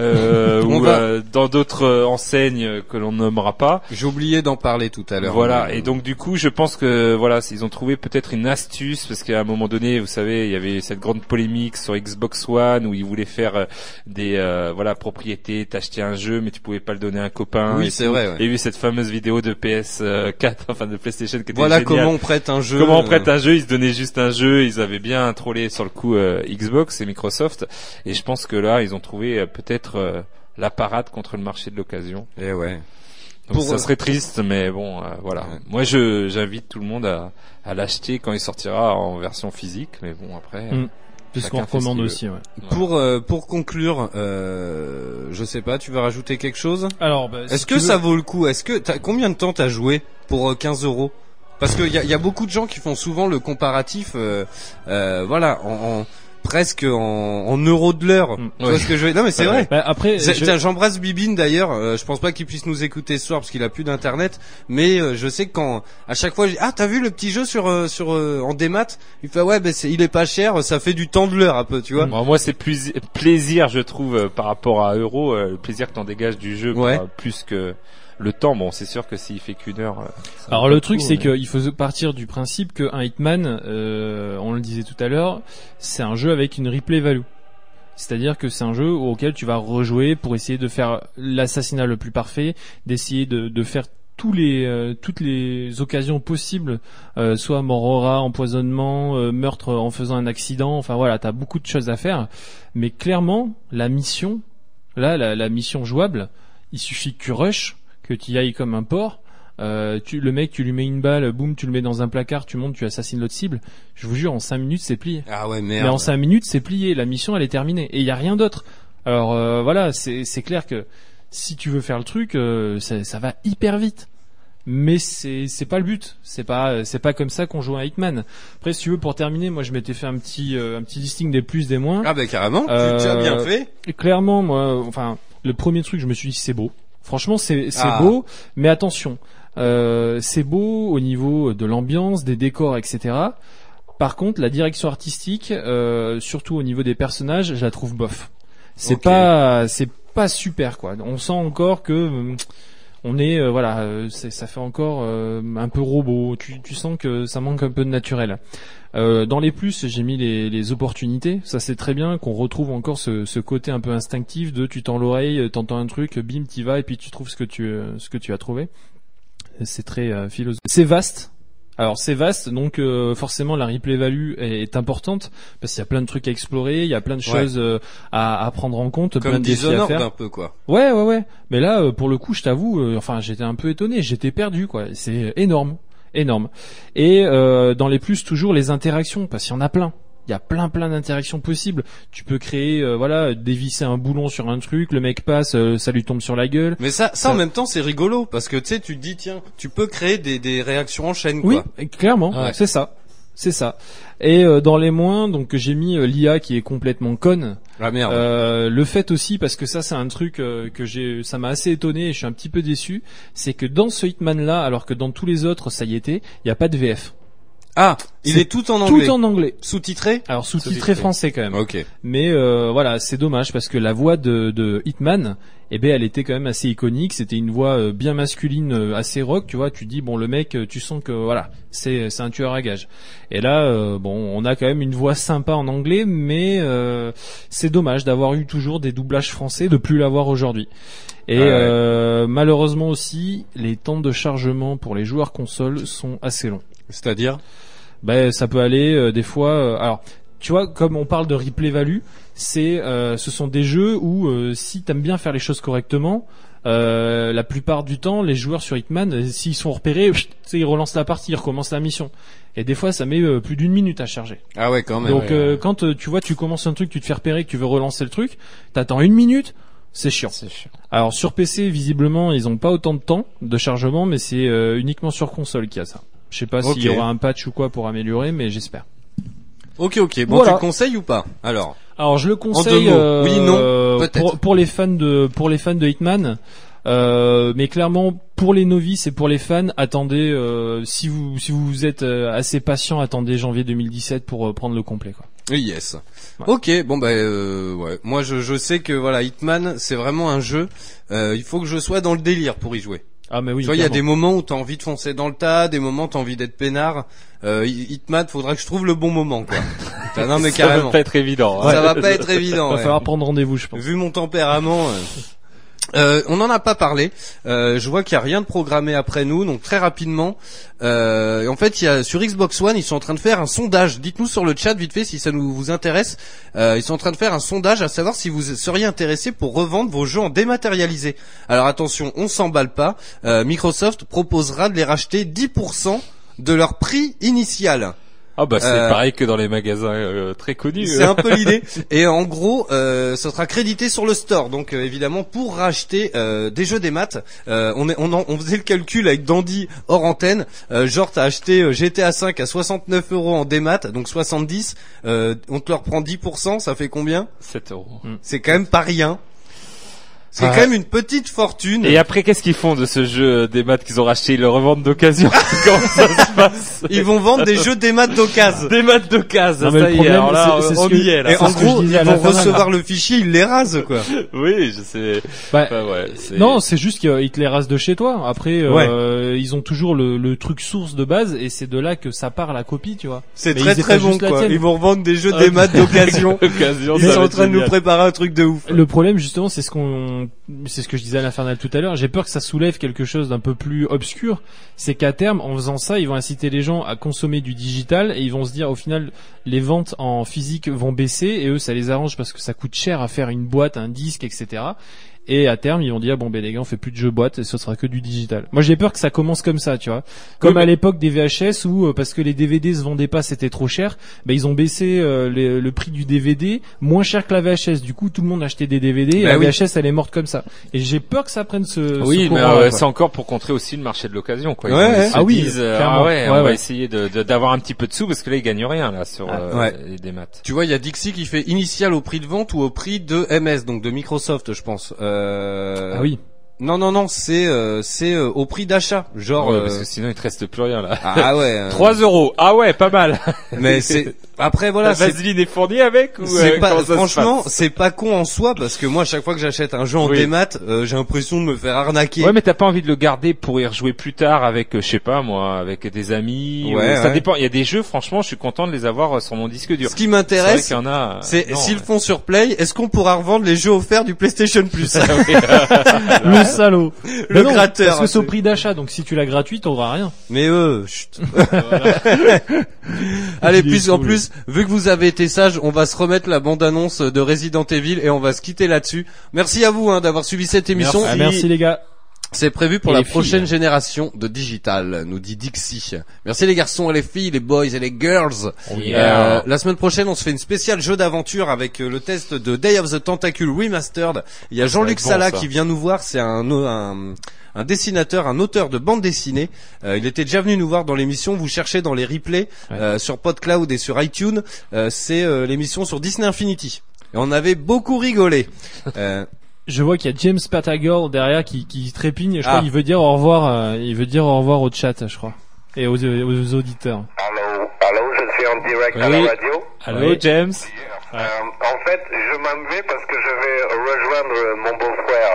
euh, ou va- euh, dans d'autres euh, enseignes que l'on nommera pas. J'ai oublié d'en parler tout à l'heure. Voilà, Mais, et donc du coup, je pense que voilà, ils ont trouvé peut-être une astuce parce qu'à un moment donné, vous savez, il y avait cette grande polémique sur Xbox One où ils voulaient faire euh, des euh, voilà propriétés, t'achetais un jeu mais tu pouvais pas le donner à un copain. Oui, et c'est vrai, ouais. Et il y a eu cette fameuse vidéo de PS4, enfin de PlayStation qui était Voilà géniale. comment on prête un jeu. Comment on prête un jeu Ils se donnaient juste un jeu. Ils avaient bien trollé sur le coup euh, Xbox et Microsoft. Et je pense que là, ils ont trouvé euh, peut-être euh, la parade contre le marché de l'occasion. Eh ouais. Donc Pour, ça serait triste, mais bon, euh, voilà. Ouais. Moi, je j'invite tout le monde à, à l'acheter quand il sortira en version physique. Mais bon, après, Mm. C'est ce qu'on recommande aussi. Ouais. Pour euh, pour conclure, euh, je sais pas, tu veux rajouter quelque chose? Alors, bah, si Est-ce que veux- ça vaut le coup? Est-ce que t'as combien de temps t'as joué pour euh, 15 euros? Parce qu'il y a, y a beaucoup de gens qui font souvent le comparatif, euh, euh, voilà, en, en- presque en, en euros de l'heure. Mm. Tu vois ce que je veux Non mais c'est vrai. Bah, après, C'est- je- j'embrasse Bibine d'ailleurs. Euh, je pense pas qu'il puisse nous écouter ce soir parce qu'il a plus d'internet. Mais euh, je sais que quand à chaque fois, je dis, ah t'as vu le petit jeu sur euh, sur euh, en démat? Il fait ouais, ben c'est il est pas cher, ça fait du temps de l'heure un peu, tu vois. Bon, moi, c'est plus plaisir, je trouve, euh, par rapport à Euro, euh, le plaisir que t'en dégages du jeu, Ouais. plus que le temps. Bon, c'est sûr que s'il fait qu'une heure. euh, Alors le truc c'est mais- qu'il faut partir du principe qu'un Hitman, euh, on le disait tout à l'heure, c'est un jeu avec une replay value. C'est-à-dire que c'est un jeu auquel tu vas rejouer pour essayer de faire l'assassinat le plus parfait, d'essayer de, de faire tous les euh, toutes les occasions possibles, euh, soit mort au rat, empoisonnement, euh, meurtre en faisant un accident. Enfin voilà, t'as beaucoup de choses à faire. Mais clairement, la mission, là, la, la mission jouable, il suffit que tu rush, que tu y ailles comme un porc. Euh, tu, le mec, tu lui mets une balle, boum, tu le mets dans un placard, tu montes, tu assassines l'autre cible. Je vous jure, en 5 minutes, c'est plié. Ah ouais Mais merde. en 5 minutes, c'est plié. La mission, elle est terminée. Et il y a rien d'autre. Alors euh, voilà, c'est clair que si tu veux faire le truc, euh, ça, ça va hyper vite. Mais c'est c'est pas le but. C'est pas c'est pas comme ça qu'on joue à Hitman. Après, si tu veux, pour terminer, moi, je m'étais fait un petit un petit listing des plus des moins. Ah bah carrément. Tu- as bien fait. Clairement, moi, enfin, le premier truc, je me suis dit, c'est beau. Franchement, c'est c'est Ah. beau, mais attention, euh, c'est beau au niveau de l'ambiance, des décors, etc. Par contre, la direction artistique, euh, surtout au niveau des personnages, je la trouve bof. C'est pas, c'est pas super quoi. On sent encore que euh, on est, euh, voilà, ça fait encore un peu robot. Tu, tu sens que ça manque un peu de naturel. Euh, dans les plus, j'ai mis les, les opportunités. Ça c'est très bien qu'on retrouve encore ce, ce côté un peu instinctif de tu tends l'oreille, euh, t'entends un truc, bim, t'y vas et puis tu trouves ce que tu euh, ce que tu as trouvé. C'est très euh, philosophique. C'est vaste. Alors c'est vaste, donc euh, forcément la replay value est, est importante parce qu'il y a plein de trucs à explorer, il y a plein de Ouais. choses euh, à, à prendre en compte, plein de défis à faire. un peu quoi. Ouais, ouais, ouais. Mais là, euh, pour le coup, je t'avoue, euh, enfin, j'étais un peu étonné, j'étais perdu, quoi. C'est énorme, énorme. Et euh, dans les plus, toujours les interactions, parce qu'il y en a plein. Il y a plein, plein d'interactions possibles. Tu peux créer, euh, voilà, dévisser un boulon sur un truc, le mec passe, euh, ça lui tombe sur la gueule. Mais ça, ça, Ça- en même temps, c'est rigolo parce que tu sais, tu te dis tiens, tu peux créer des, des réactions en chaîne Oui, quoi. et clairement, Ouais. c'est ça. C'est ça. Et dans les moins, donc j'ai mis l'IA qui est complètement conne. Ah merde. Euh, le fait aussi, parce que ça c'est un truc euh, que j'ai, ça m'a assez étonné et je suis un petit peu déçu, c'est que dans ce Hitman là, alors que dans tous les autres ça y était, il n'y a pas de VF. Ah, il est tout en anglais. Tout en anglais. Sous-titré. Alors sous-titré français quand même. Ok. Mais euh, voilà, c'est dommage parce que la voix de, de Hitman, eh ben, elle était quand même assez iconique. C'était une voix euh, bien masculine, euh, assez rock. Tu vois, tu dis bon, le mec, euh, tu sens que voilà, c'est c'est un tueur à gage. Et là, euh, bon, on a quand même une voix sympa en anglais, mais euh, c'est dommage d'avoir eu toujours des doublages français, de plus l'avoir aujourd'hui. Et Ah ouais. euh, malheureusement aussi, les temps de chargement pour les joueurs consoles sont assez longs C'est-à-dire. ben ça peut aller euh, des fois euh, alors tu vois comme on parle de replay value c'est euh, ce sont des jeux où euh, si t'aimes bien faire les choses correctement euh, la plupart du temps les joueurs sur Hitman euh, s'ils sont repérés pfft, tu sais, ils relancent la partie ils recommencent la mission et des fois ça met euh, plus d'une minute à charger Ah ouais, quand même. donc euh, quand euh, tu vois tu commences un truc tu te fais repérer que tu veux relancer le truc t'attends une minute c'est chiant C'est chiant. alors sur PC visiblement ils ont pas autant de temps de chargement mais c'est euh, uniquement sur console qu'il y a ça je sais pas s'il y aura un patch ou quoi pour améliorer mais j'espère Ok, ok. Bon, Voilà. tu le conseilles ou pas Alors. Alors je le conseille deux mots. euh, Oui, non, peut-être. pour, pour les fans de pour les fans de Hitman. Euh, mais clairement pour les novices et pour les fans, attendez euh, si vous si vous êtes euh, assez patient, attendez janvier 2017 pour euh, prendre le complet quoi. Oui, yes. Ouais. Ok, bon bah euh, ouais. Moi, je, je sais que voilà, Hitman, c'est vraiment un jeu. euh, il faut que je sois dans le délire pour y jouer. Ah mais oui. tu vois, il y a des moments où t'as envie de foncer dans le tas, des moments où t'as envie d'être peinard. Euh, Hitman, faudra que je trouve le bon moment, quoi. Non mais Ça carrément. va pas être évident. hein. Ça va pas être évident. Va ouais. falloir prendre rendez-vous je pense. Vu mon tempérament. euh, euh, on n'en a pas parlé. Euh, je vois qu'il y a rien de programmé après nous, donc très rapidement. Euh, en fait, il y a sur Xbox One, ils sont en train de faire un sondage. Dites-nous sur le chat vite fait si ça nous vous intéresse. Ils sont en train de faire un sondage à savoir si vous seriez intéressé pour revendre vos jeux en dématérialisé. Alors attention, on s'emballe pas. Microsoft proposera de les racheter 10% de leur prix initial. Ah bah c'est Euh, pareil que dans les magasins euh, très connus. C'est un peu l'idée. Et en gros, euh, ce sera crédité sur le store. Donc euh, évidemment, pour racheter euh, des jeux des maths, euh, on, est, on, en- on faisait le calcul avec Dandy hors antenne. Euh, genre, t'as acheté GTA 5 à 69 euros en démat, donc 70. Euh, on te leur prend 10%, ça fait combien? 7 euros. C'est quand même pas rien. C'est Ah. quand même une petite fortune. Et après, qu'est-ce qu'ils font de ce jeu euh, des maths qu'ils ont racheté? Ils le revendent d'occasion Comment ça se passe? Ils vont vendre des jeux des maths d'occasion. Des maths d'occasion, Non, mais ça le y est, problème, alors là, c'est- ce on y est là. Et en gros, ils vont recevoir le fichier, ils les rasent quoi. Oui, je sais. Bah, Enfin, ouais, Non, c'est juste qu'ils te les rasent de chez toi. Après, euh, ils ont toujours le, le truc source de base et c'est de là que ça part la copie, tu vois. C'est très très bon quoi. Ils vont revendre des jeux Ah, des maths d'occasion. Occasion, Ils sont en train de nous préparer un truc de ouf. Le problème justement, c'est ce qu'on, c'est ce que je disais à l'infernal tout à l'heure. J'ai peur que ça soulève quelque chose d'un peu plus obscur. C'est qu'à terme, en faisant ça, ils vont inciter les gens à consommer du digital et ils vont se dire, au final, les ventes en physique vont baisser et eux, ça les arrange parce que ça coûte cher à faire une boîte, un disque, etc. Et à terme, ils vont dire bon ben les gars, on fait plus de jeux boîte et ce sera que du digital. Moi, j'ai peur que ça commence comme ça, tu vois. Comme Oui, à mais- l'époque des VHS où euh, parce que les DVD se vendaient pas, c'était trop cher, ben ils ont baissé euh, les- le prix du DVD moins cher que la VHS. Du coup, tout le monde achetait des DVD et Bah la oui. VHS elle est morte comme ça. Et j'ai peur que ça prenne ce, Oui, ce mais euh, c'est encore pour contrer aussi le marché de l'occasion, quoi. Ils Ouais, Ah oui, disent, euh, clairement. ah ouais, Ouais, on va essayer de de- d'avoir un petit peu de sous parce que là ils gagnent rien là sur Ah, euh, ouais. les- des maths. Tu vois, il y a Dixie qui fait initial au prix de vente ou au prix de MS, donc de Microsoft, je pense. Euh... Ah oui. Non, non, non, c'est euh, c'est euh, au prix d'achat, genre. Ouais, euh, parce que sinon il te reste plus rien là. Ah ouais. euh, 3 euros. Ah ouais, pas mal. Mais c'est après voilà. la vaseline est fournie avec ou C'est euh, pas, franchement, c'est pas con en soi parce que moi, à chaque fois que j'achète un jeu en Oui. démat, euh, j'ai l'impression de me faire arnaquer. Ouais, mais t'as pas envie de le garder pour y rejouer plus tard avec, euh, je sais pas moi, avec des amis. ou- Ouais, Ça ouais. dépend. Il y a des jeux, franchement, je suis content de les avoir euh, sur mon disque dur. Ce qui m'intéresse, a. euh, c'est s'ils ouais. font sur Play, est-ce qu'on pourra revendre les jeux offerts du PlayStation Plus? Le salaud. Le non, gratteur, Parce que c'est au prix d'achat, donc si tu l'as gratuit, t'auras rien. Mais eux, chut. Allez, Il est plus en plus, vu que vous avez été sage, on va se remettre la bande-annonce de Resident Evil et on va se quitter là-dessus. Merci à vous hein, d'avoir suivi cette émission. Ah, merci les gars. C'est prévu pour Et la filles. prochaine génération de digital, nous dit Dixie. Merci les garçons et les filles, les boys et les girls. yeah. Euh, la semaine prochaine, on se fait une spéciale jeu d'aventure avec euh, le test de Day of the Tentacle Remastered. Il y a Jean-Luc bon, Sala ça. qui vient nous voir, c'est un, un, un dessinateur, un auteur de bande dessinée. Euh, il était déjà venu nous voir dans l'émission, vous cherchez dans les replays Ouais. euh, sur PodCloud et sur iTunes, c'est l'émission sur Disney Infinity. Et on avait beaucoup rigolé. Euh, Je vois qu'il y a James Patagor derrière qui, qui trépigne. Je Ah. crois qu'il veut dire au revoir. euh, il veut dire au revoir au chat, je crois, et aux, aux auditeurs. Allô, allô, je suis en direct à la radio. Allô, Oui. James. Euh, en fait, je m'en vais parce que je vais rejoindre mon beau-frère.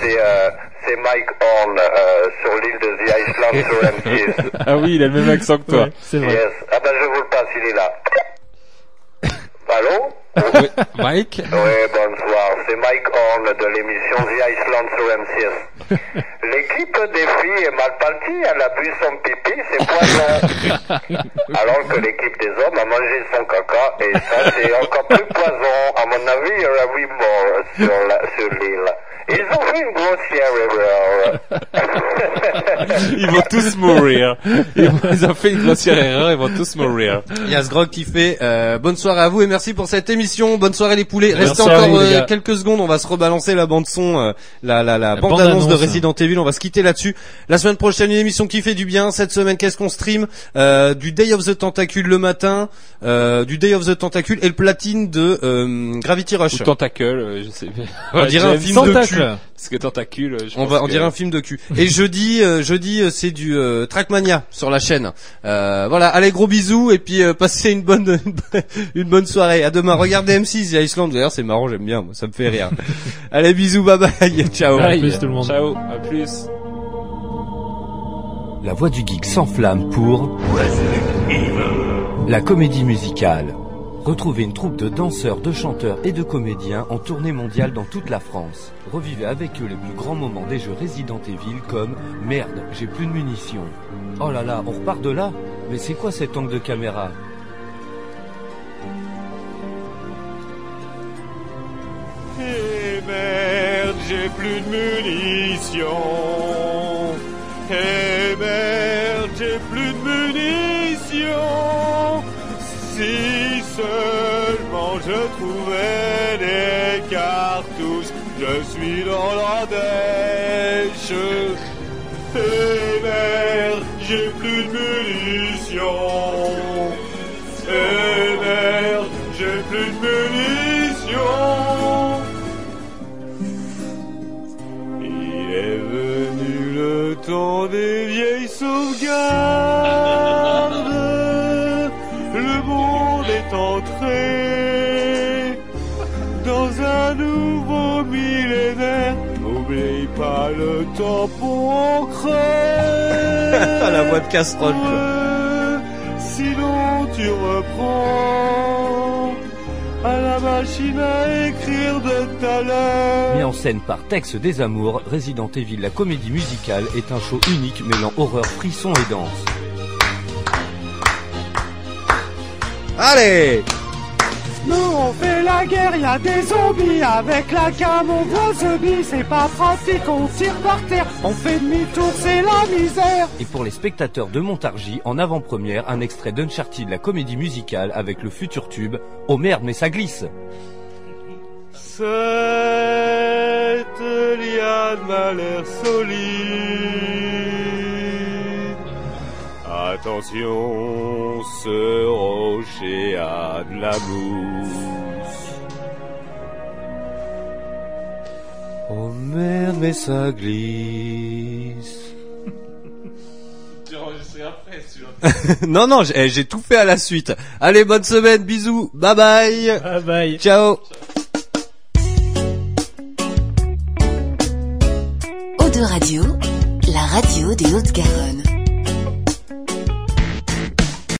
C'est euh, c'est Mike Horn euh, sur l'île de The Iceland sur M6. Ah oui, il a le même accent que toi. Ouais, c'est vrai. Yes. Ah ben je vous le passe, il est là. Allô Oui, Mike. Oui, bonsoir. C'est Mike Horn de l'émission The Iceland sur M6. L'équipe des filles est mal partie, elle a bu son pipi, c'est poison. Alors que l'équipe des hommes a mangé son caca, et ça c'est encore plus poison. À mon avis, il y aura huit morts sur la- sur l'île. Ils ont fait une grossière erreur. Ils vont tous mourir. Ils, ont fait une grossière erreur, ils vont tous mourir. Il y a Sgrog qui fait euh, bonne soirée à vous et merci pour cette émission. Bonne soirée les poulets. Restez encore euh, quelques secondes, on va se rebalancer la bande son, euh, la, la, la, La bande annonce de. Resident Evil. On va se quitter là-dessus. La semaine prochaine une émission qui fait du bien. Cette semaine qu'est-ce qu'on stream? Euh, Du Day of the Tentacule le matin, euh, du Day of the Tentacule et le platine de euh, Gravity Rush. Ou tentacule, euh, je sais. On Ouais, dirait un film de Tentacle. Cul. Parce que tentacule, euh, je On pense va, on que- dirait un film de cul. Et jeudi, euh, jeudi, euh, c'est du euh, Trackmania sur la chaîne. Euh, voilà, allez gros bisous et puis euh, passez une bonne, une bonne soirée. À demain. Regardez M6 et Iceland. D'ailleurs, c'est marrant, j'aime bien. Moi, ça me fait rire. allez bisous, bye bye, ciao. À plus, tout le monde. Ciao, à plus. La voix du geek s'enflamme pour la comédie musicale. Retrouvez une troupe de danseurs, de chanteurs et de comédiens en tournée mondiale dans toute la France. Revivez avec eux les plus grands moments des jeux Resident Evil comme Merde, j'ai plus de munitions. Oh là là, on repart de là? Mais c'est quoi cet angle de caméra? Eh merde, j'ai plus de munitions. Eh merde, j'ai plus de munitions seulement je trouvais des cartouches, je suis dans l'Ardèche. Et merde, j'ai plus de munitions. Et merde, j'ai plus de munitions. Il est venu le temps des vieilles sauvegardes. Pas le temps pour ancrer. La voix de casserole, quoi. Sinon tu reprends à la machine à écrire de ta Mis l'heure. en scène par Tex Desamours, Resident Evil la comédie musicale est un show unique mêlant horreur, frisson et danse. Allez Nous on fait la guerre, y a des zombies avec la gamme, on voit zombie, c'est pas pratique, on tire par terre, on fait demi-tour, c'est la misère. Et pour les spectateurs de Montargis, en avant-première, un extrait d'Uncharted la comédie musicale avec le futur tube Oh merde mais ça glisse Cette liane m'a l'air solide. Attention, ce rocher a de la mousse. Oh merde, mais ça glisse. Non, non, j'ai eh, j'ai tout fait à la suite. Allez, bonne semaine, bisous, bye bye. Bye bye. Ciao. Eau de Radio, la radio des Hautes-Garonne.